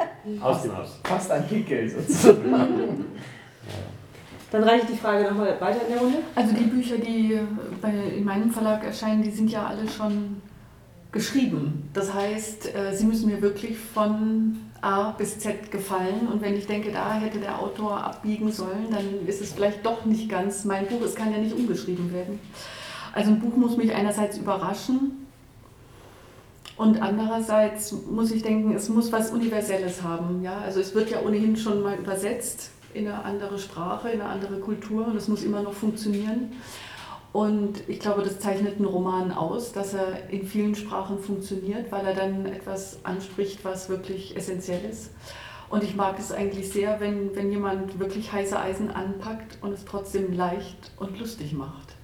Aus dem Haus. Fast ein Pickel sozusagen. Dann reiche ich die Frage nochmal weiter in der Runde. Also die Bücher, die in meinem Verlag erscheinen, die sind ja alle schon geschrieben. Das heißt, äh, Sie müssen mir wirklich von A bis Z gefallen und wenn ich denke, da hätte der Autor abbiegen sollen, dann ist es vielleicht doch nicht ganz mein Buch. Es kann ja nicht umgeschrieben werden. Also ein Buch muss mich einerseits überraschen und andererseits muss ich denken, es muss was Universelles haben. Ja? Also es wird ja ohnehin schon mal übersetzt in eine andere Sprache, in eine andere Kultur und es muss immer noch funktionieren. Und ich glaube, das zeichnet einen Roman aus, dass er in vielen Sprachen funktioniert, weil er dann etwas anspricht, was wirklich essentiell ist. Und ich mag es eigentlich sehr, wenn, wenn jemand wirklich heiße Eisen anpackt und es trotzdem leicht und lustig macht.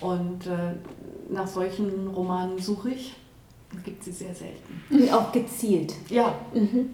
Und äh, nach solchen Romanen suche ich. Gibt sie sehr selten. Und auch gezielt. Ja. Mhm.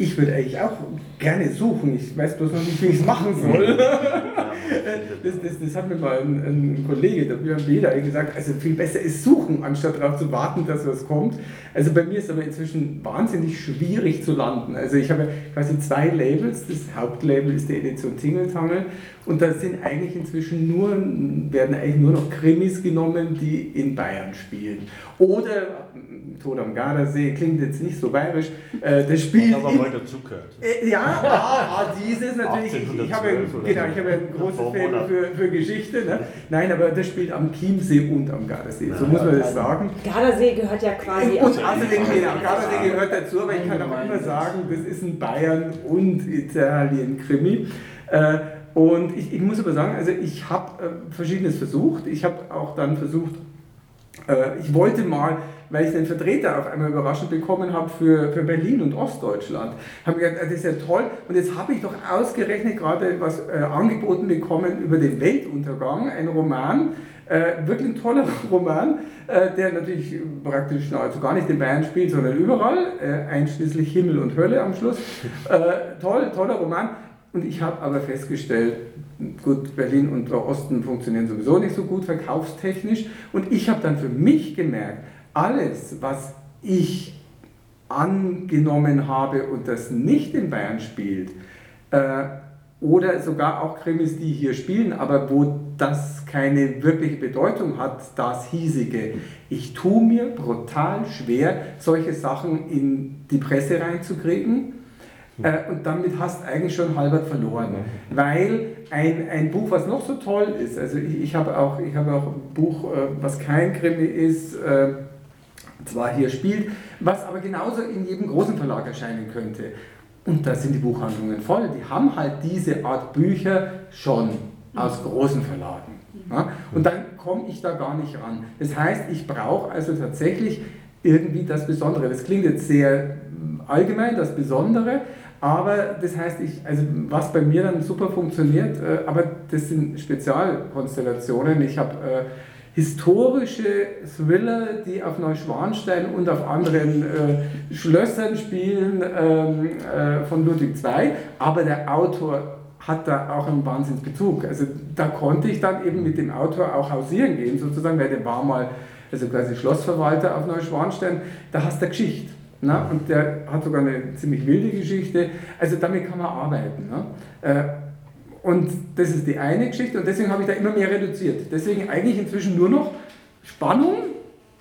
Ich würde eigentlich auch gerne suchen. Ich weiß bloß noch nicht, wie ich es machen soll. (laughs) das, das, das, hat mir mal ein, ein Kollege, der Björn Beder, gesagt, also viel besser ist suchen, anstatt darauf zu warten, dass was kommt. Also bei mir ist aber inzwischen wahnsinnig schwierig zu landen. Also ich habe quasi zwei Labels. Das Hauptlabel ist die Edition Tingeltangel und da sind eigentlich inzwischen nur, werden eigentlich nur noch Krimis genommen, die in Bayern spielen. Oder Tod am Gardasee, klingt jetzt nicht so bayerisch, äh, das Spiel... Aber mal dazugehört. Äh, ja, ah, dieses natürlich, ich, ich, habe, genau, ich habe ein großes Faible für, für Geschichte. Ne? Nein, aber das spielt am Chiemsee und am Gardasee, so muss man das sagen. Gardasee gehört ja quasi und außerdem, genau, Gardasee gehört dazu, aber ich kann auch immer sagen, das ist ein Bayern und Italien-Krimi. Äh, und ich, ich, muss aber sagen, also ich habe äh, Verschiedenes versucht. Ich habe auch dann versucht, äh, ich wollte mal, weil ich den Vertreter auf einmal überraschend bekommen habe für, für Berlin und Ostdeutschland, habe ich gedacht, das ist ja toll. Und jetzt habe ich doch ausgerechnet gerade was äh, angeboten bekommen über den Weltuntergang, ein Roman, äh, wirklich ein toller (laughs) Roman, äh, der natürlich praktisch nahezu gar nicht in Bayern spielt, sondern überall, äh, einschließlich Himmel und Hölle am Schluss. Toll, toller Roman. Und ich habe aber festgestellt, gut, Berlin und Osten funktionieren sowieso nicht so gut verkaufstechnisch. Und ich habe dann für mich gemerkt, alles, was ich angenommen habe und das nicht in Bayern spielt, äh, oder sogar auch Krimis, die hier spielen, aber wo das keine wirkliche Bedeutung hat, das hiesige. Ich tue mir brutal schwer, solche Sachen in die Presse reinzukriegen äh, und damit hast du eigentlich schon halbert verloren. Weil ein, ein Buch, was noch so toll ist, also ich, ich habe auch, hab auch ein Buch, äh, was kein Krimi ist, äh, zwar hier spielt, was aber genauso in jedem großen Verlag erscheinen könnte. Und da sind die Buchhandlungen voll. Die haben halt diese Art Bücher schon aus großen Verlagen. Ja? Und dann komme ich da gar nicht ran. Das heißt, ich brauche also tatsächlich irgendwie das Besondere. Das klingt jetzt sehr allgemein, das Besondere, aber das heißt, ich, also was bei mir dann super funktioniert, äh, aber das sind Spezialkonstellationen. Ich habe äh, historische Thriller, die auf Neuschwanstein und auf anderen äh, Schlössern spielen ähm, äh, von Ludwig II, aber der Autor hat da auch einen Wahnsinnsbezug. Also da konnte ich dann eben mit dem Autor auch hausieren gehen, sozusagen, weil der war mal also quasi Schlossverwalter auf Neuschwanstein, da hast du Geschichte. Na? Und der hat sogar eine ziemlich wilde Geschichte. Also damit kann man arbeiten. Ne? Äh, und das ist die eine Geschichte und deswegen habe ich da immer mehr reduziert. Deswegen eigentlich inzwischen nur noch Spannung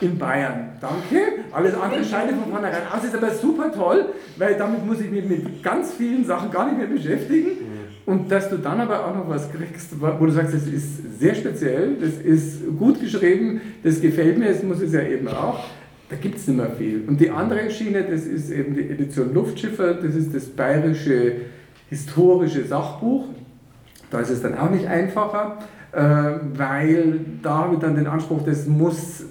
in Bayern. Danke. Alles andere scheint von vornherein aus. Ist aber super toll, weil damit muss ich mich mit ganz vielen Sachen gar nicht mehr beschäftigen. Mhm. Und dass du dann aber auch noch was kriegst, wo du sagst, das ist sehr speziell, das ist gut geschrieben, das gefällt mir, das muss es ja eben auch da gibt es nicht mehr viel. Und die andere Schiene, das ist eben die Edition Luftschiffer, das ist das bayerische historische Sachbuch. Da ist es dann auch nicht einfacher, äh, weil da habe ich dann den Anspruch, das muss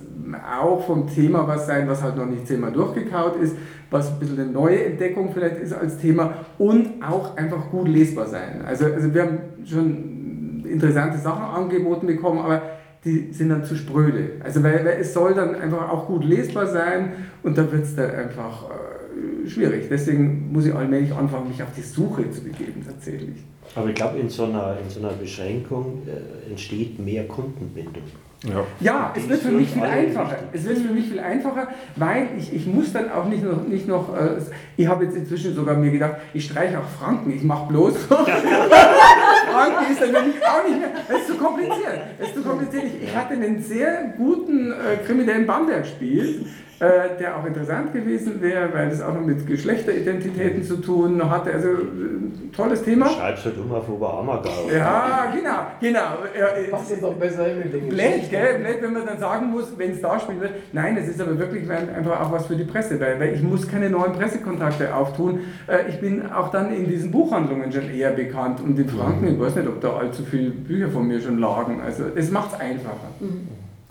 auch vom Thema was sein, was halt noch nicht zehnmal durchgekaut ist, was ein bisschen eine neue Entdeckung vielleicht ist als Thema und auch einfach gut lesbar sein. Also, also wir haben schon interessante Sachen angeboten bekommen, aber die sind dann zu spröde. Also weil, weil es soll dann einfach auch gut lesbar sein und da wird es dann einfach äh, schwierig. Deswegen muss ich allmählich anfangen, mich auf die Suche zu begeben tatsächlich. Aber ich glaube, in, so einer, in so einer Beschränkung äh, entsteht mehr Kundenbindung. Ja, ja es wird für mich viel einfacher. Es wird für mich viel einfacher, weil ich, ich muss dann auch nicht noch, nicht noch äh, ich habe jetzt inzwischen sogar mir gedacht, ich streiche auch Franken, ich mache bloß. (laughs) Franken ist dann für mich auch nicht mehr, es ist zu kompliziert. Es ist zu kompliziert. Ich, ich hatte einen sehr guten äh, kriminellen Bamberg-Spiel, äh, der auch interessant gewesen wäre, weil es auch noch mit Geschlechteridentitäten zu tun hatte. Also äh, tolles Thema. Schreibst du immer auf Oberammergau. Ja, genau, genau. Äh, Passt jetzt doch besser hin mit den Blöd, gell? Blöd, wenn man dann sagen muss, wenn es da spielen wird. Nein, das ist aber wirklich einfach auch was für die Presse, weil, weil ich muss keine neuen Pressekontakte auftun. Äh, ich bin auch dann in diesen Buchhandlungen schon eher bekannt und in Franken, ich weiß nicht, ob da allzu viele Bücher von mir schon lagen. Also es macht es einfacher. Mhm.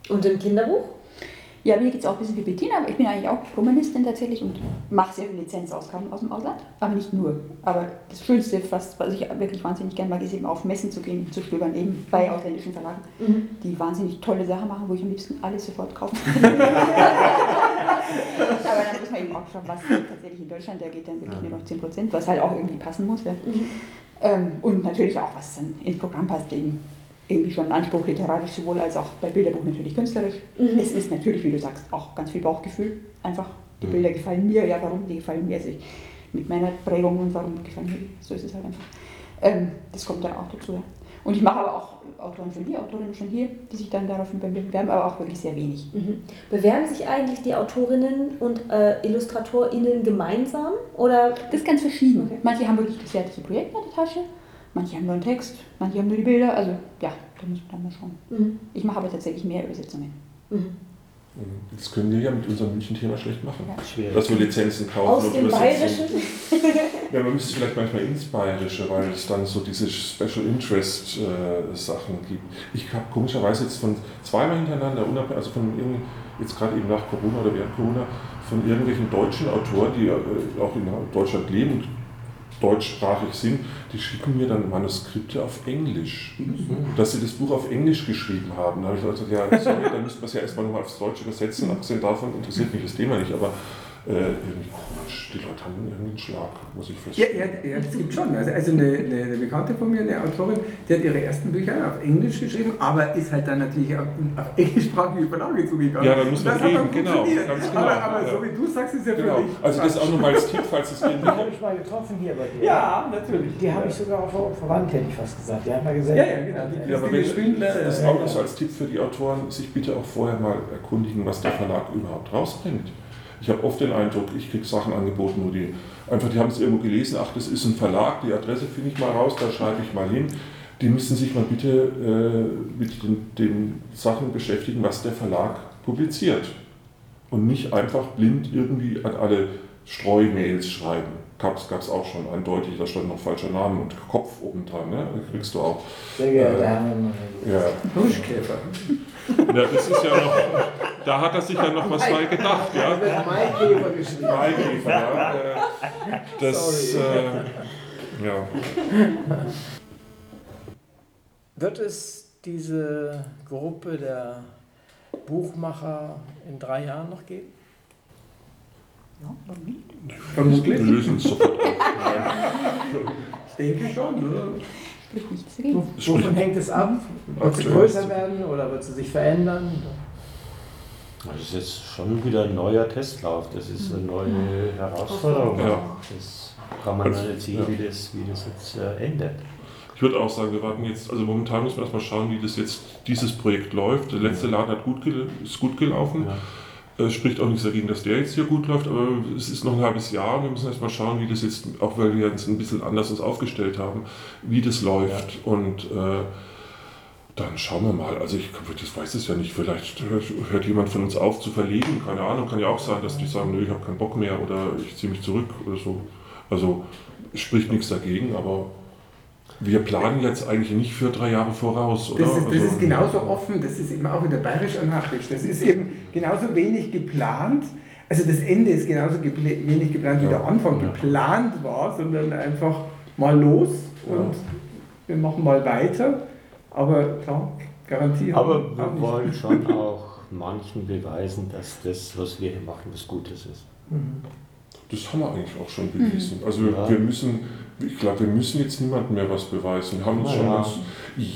Und im Kinderbuch? Ja, mir geht es auch ein bisschen wie Bettina, aber ich bin eigentlich auch Romanistin tatsächlich und mache sehr viele Lizenzausgaben aus dem Ausland, aber nicht nur. Aber das Schönste, fast, was ich wirklich wahnsinnig gerne mag, ist eben auf Messen zu gehen, zu stöbern, eben bei ausländischen Verlagen, mhm. die wahnsinnig tolle Sachen machen, wo ich am liebsten alles sofort kaufen kann. (laughs) (laughs) aber dann muss man eben auch schauen, was tatsächlich in Deutschland, da geht dann wirklich nur noch 10 Prozent, was halt auch irgendwie passen muss. Ja. Mhm. Ähm, und natürlich auch, was dann ins Programm passt, eben irgendwie schon einen Anspruch literarisch sowohl als auch bei Bilderbuch natürlich künstlerisch. Mhm. Es ist natürlich, wie du sagst, auch ganz viel Bauchgefühl. Einfach, die mhm. Bilder gefallen mir, ja, warum? Die gefallen mir also mit meiner Prägung und warum gefallen mir die. So ist es halt einfach. Ähm, das kommt dann auch dazu. Und ich mache aber auch Autoren schon hier, Autorinnen schon hier, die sich dann daraufhin bewerben, aber auch wirklich sehr wenig. Mhm. Bewerben sich eigentlich die Autorinnen und äh, IllustratorInnen gemeinsam? Oder? Das ist ganz verschieden. Okay. Manche haben wirklich das fertige Projekt in der Tasche Manche haben nur einen Text, manche haben nur die Bilder. Also ja, da muss man dann mal schauen. Mhm. Ich mache aber tatsächlich mehr Übersetzungen. Mhm. mhm. Das können wir ja mit unserem München-Thema schlecht machen. Ja, schwierig. Dass wir Lizenzen kaufen Aus und Bayerischen? (laughs) ja, man müsste vielleicht manchmal ins Bayerische, weil es dann so diese Special Interest äh, Sachen gibt. Ich habe komischerweise jetzt von zweimal hintereinander, also von jetzt gerade eben nach Corona oder während Corona, von irgendwelchen deutschen Autoren, die äh, auch in Deutschland leben deutschsprachig sind, die schicken mir dann Manuskripte auf Englisch. Mhm. Dass sie das Buch auf Englisch geschrieben haben. Da habe ich gesagt, ja, sorry, dann müsste man es ja erstmal nochmal aufs Deutsche übersetzen. Abgesehen davon interessiert mich das Thema nicht, aber irgendwie komisch, die Leute haben irgendwie einen Schlag, muss ich feststellen. Ja, ja, ja, das gibt schon. Also, also eine, eine, eine, Bekannte von mir, eine Autorin, die hat ihre ersten Bücher auf Englisch geschrieben, aber ist halt dann natürlich auf, auf englischsprachige Verlage zugegangen. Ja, dann muss man reden, genau, genau. Aber, aber ja. so wie du sagst, ist ja genau. für Also das auch nochmal als Tipp, falls es irgendwie... (laughs) Die habe ich mal getroffen hier bei dir. Ja, natürlich. Die habe ich sogar auch verwandt, hätte ich fast gesagt. Die hat mal gesagt... Ja, ja, genau. Die, ja, aber wenn, das auch noch so als Tipp für die Autoren, sich bitte auch vorher mal erkundigen, was der Verlag überhaupt rausbringt. Ich habe oft den Eindruck, ich kriege Sachen angeboten, wo die einfach, die haben es irgendwo gelesen, ach, das ist ein Verlag, die Adresse finde ich mal raus, da schreibe ich mal hin. Die müssen sich mal bitte äh, mit den, den Sachen beschäftigen, was der Verlag publiziert. Und nicht einfach blind irgendwie an alle Streumails schreiben. Gab es auch schon eindeutig, da stand noch falscher Name und Kopf oben dran, ne? kriegst du auch. Sehr geehrter äh, ja. Buschkäfer. (laughs) Ja, das ist ja noch, da hat er sich ja noch was bei gedacht. Ja. Maikäfer geschrieben. Maikäfer, ja. Äh, das, äh, ja. Wird es diese Gruppe der Buchmacher in drei Jahren noch geben? Ja, warum nicht? Vermutlich. Wir lösen es sofort auf. Ich denke schon, oder? Spricht nichts dagegen. Wovon hängt es ab? Wird sie größer werden oder wird sie sich verändern? Das ist jetzt schon wieder ein neuer Testlauf, das ist eine neue Herausforderung. Ja. Das kann man nicht sehen, wie das, wie das jetzt äh, endet. Ich würde auch sagen, wir warten jetzt, also momentan müssen wir erstmal schauen, wie das jetzt, dieses Projekt läuft. Der letzte Laden hat gut, ist gut gelaufen. Ja. Es spricht auch nichts dagegen, dass der jetzt hier gut läuft, aber es ist noch ein halbes Jahr und wir müssen erstmal schauen, wie das jetzt, auch weil wir jetzt ein bisschen anders uns aufgestellt haben, wie das läuft. Und äh, dann schauen wir mal. Also ich, ich weiß es ja nicht, vielleicht hört jemand von uns auf zu verlegen, keine Ahnung, kann ja auch sein, dass die sagen, nö, ich habe keinen Bock mehr oder ich ziehe mich zurück oder so. Also spricht nichts dagegen, aber wir planen jetzt eigentlich nicht für drei Jahre voraus, oder? Das ist, das also, ist genauso offen, das ist eben auch wieder bayerisch anhaftig. Das ist eben genauso wenig geplant. Also das Ende ist genauso wenig geplant, wie ja. der Anfang ja. geplant war, sondern einfach mal los und ja. wir machen mal weiter. Aber klar, Garantie. Aber wir wollen schon (laughs) auch manchen beweisen, dass das, was wir hier machen, was Gutes ist. Mhm. Das haben wir eigentlich auch schon bewiesen. Mhm. Also wir, wir müssen ich glaube, wir müssen jetzt niemandem mehr was beweisen. Wir haben uns Na, schon ja. ganz,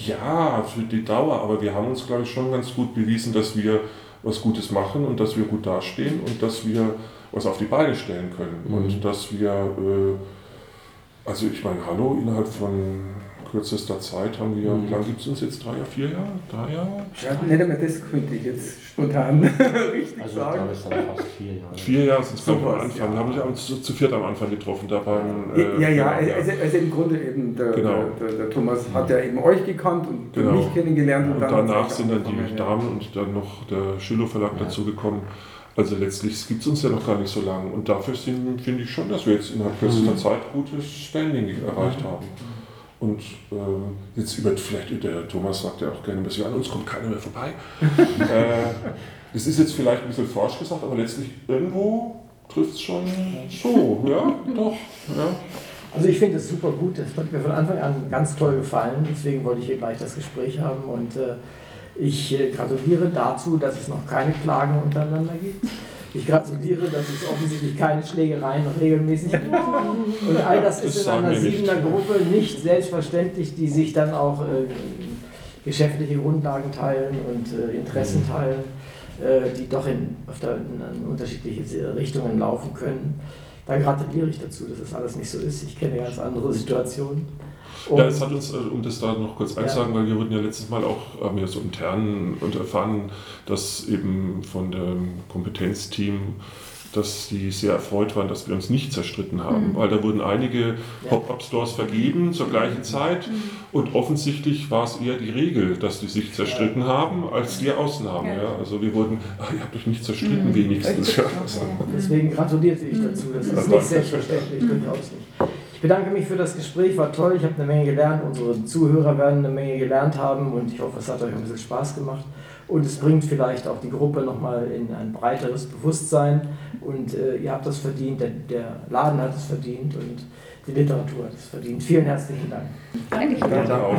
ja, für die Dauer, aber wir haben uns, glaube ich, schon ganz gut bewiesen, dass wir was Gutes machen und dass wir gut dastehen und dass wir was auf die Beine stellen können. Mhm. Und dass wir, äh, also ich meine, hallo, innerhalb von kürzester Zeit haben wir, mhm. wie lange gibt es uns jetzt? Drei Jahre, vier Jahre? Drei Jahre? Ja, nicht einmal das könnte ich jetzt spontan (laughs) richtig also, sagen. Also es sind fast vier Jahre. Vier Jahre sind es so am Anfang. Ja. Haben wir uns zu, zu viert am Anfang getroffen. Da waren, äh, ja, ja, also, also, im Grunde eben der, genau. der, der, der Thomas hat ja eben euch gekannt und genau. mich kennengelernt. Und, und danach sind dann die Damen und dann noch der Schillow Verlag ja. dazu gekommen. Also letztlich gibt es uns ja noch gar nicht so lange und dafür finde ich schon, dass wir jetzt innerhalb kürzester mhm. Zeit gutes Standing erreicht mhm. haben. Und äh, jetzt über, vielleicht, der Thomas sagt ja auch gerne ein bisschen, an uns kommt keiner mehr vorbei. (laughs) äh, das ist jetzt vielleicht ein bisschen forsch gesagt, aber letztlich irgendwo trifft es schon so, ja, doch. Ja. Also ich finde es super gut, das hat mir von Anfang an ganz toll gefallen, deswegen wollte ich hier gleich das Gespräch haben und äh, ich äh, gratuliere dazu, dass es noch keine Klagen untereinander gibt. Ich gratuliere, dass es offensichtlich keine Schlägereien regelmäßig gibt. Und all das ist in einer siebener Gruppe nicht selbstverständlich, die sich dann auch äh, geschäftliche Grundlagen teilen und äh, Interessen mhm. teilen, äh, die doch in, der, in unterschiedliche Richtungen laufen können. Da gratuliere ich dazu, dass das alles nicht so ist. Ich kenne ganz andere Situationen. Und ja, es hat uns, äh, um das da noch kurz einzusagen, ja. weil wir wurden ja letztes Mal auch, haben wir so intern und erfahren, dass eben von dem Kompetenzteam dass die sehr erfreut waren, dass wir uns nicht zerstritten haben, mhm. weil da wurden einige Pop-up-Stores vergeben zur gleichen Zeit mhm. und offensichtlich war es eher die Regel, dass die sich zerstritten ja. haben, als die Ausnahme. Ja. ja. Also wir wurden, ach, ihr habt euch nicht zerstritten mhm. wenigstens. Ja. Deswegen gratulierte ich dazu, das ist nicht selbstverständlich, durchaus nicht. Ich bedanke mich für das Gespräch, war toll, ich habe eine Menge gelernt, unsere Zuhörer werden eine Menge gelernt haben und ich hoffe, es hat euch ein bisschen Spaß gemacht und es bringt vielleicht auch die Gruppe nochmal in ein breiteres Bewusstsein und äh, ihr habt das verdient, der, der, Laden hat es verdient und die Literatur hat es verdient. Vielen herzlichen Dank. Danke. Danke auch.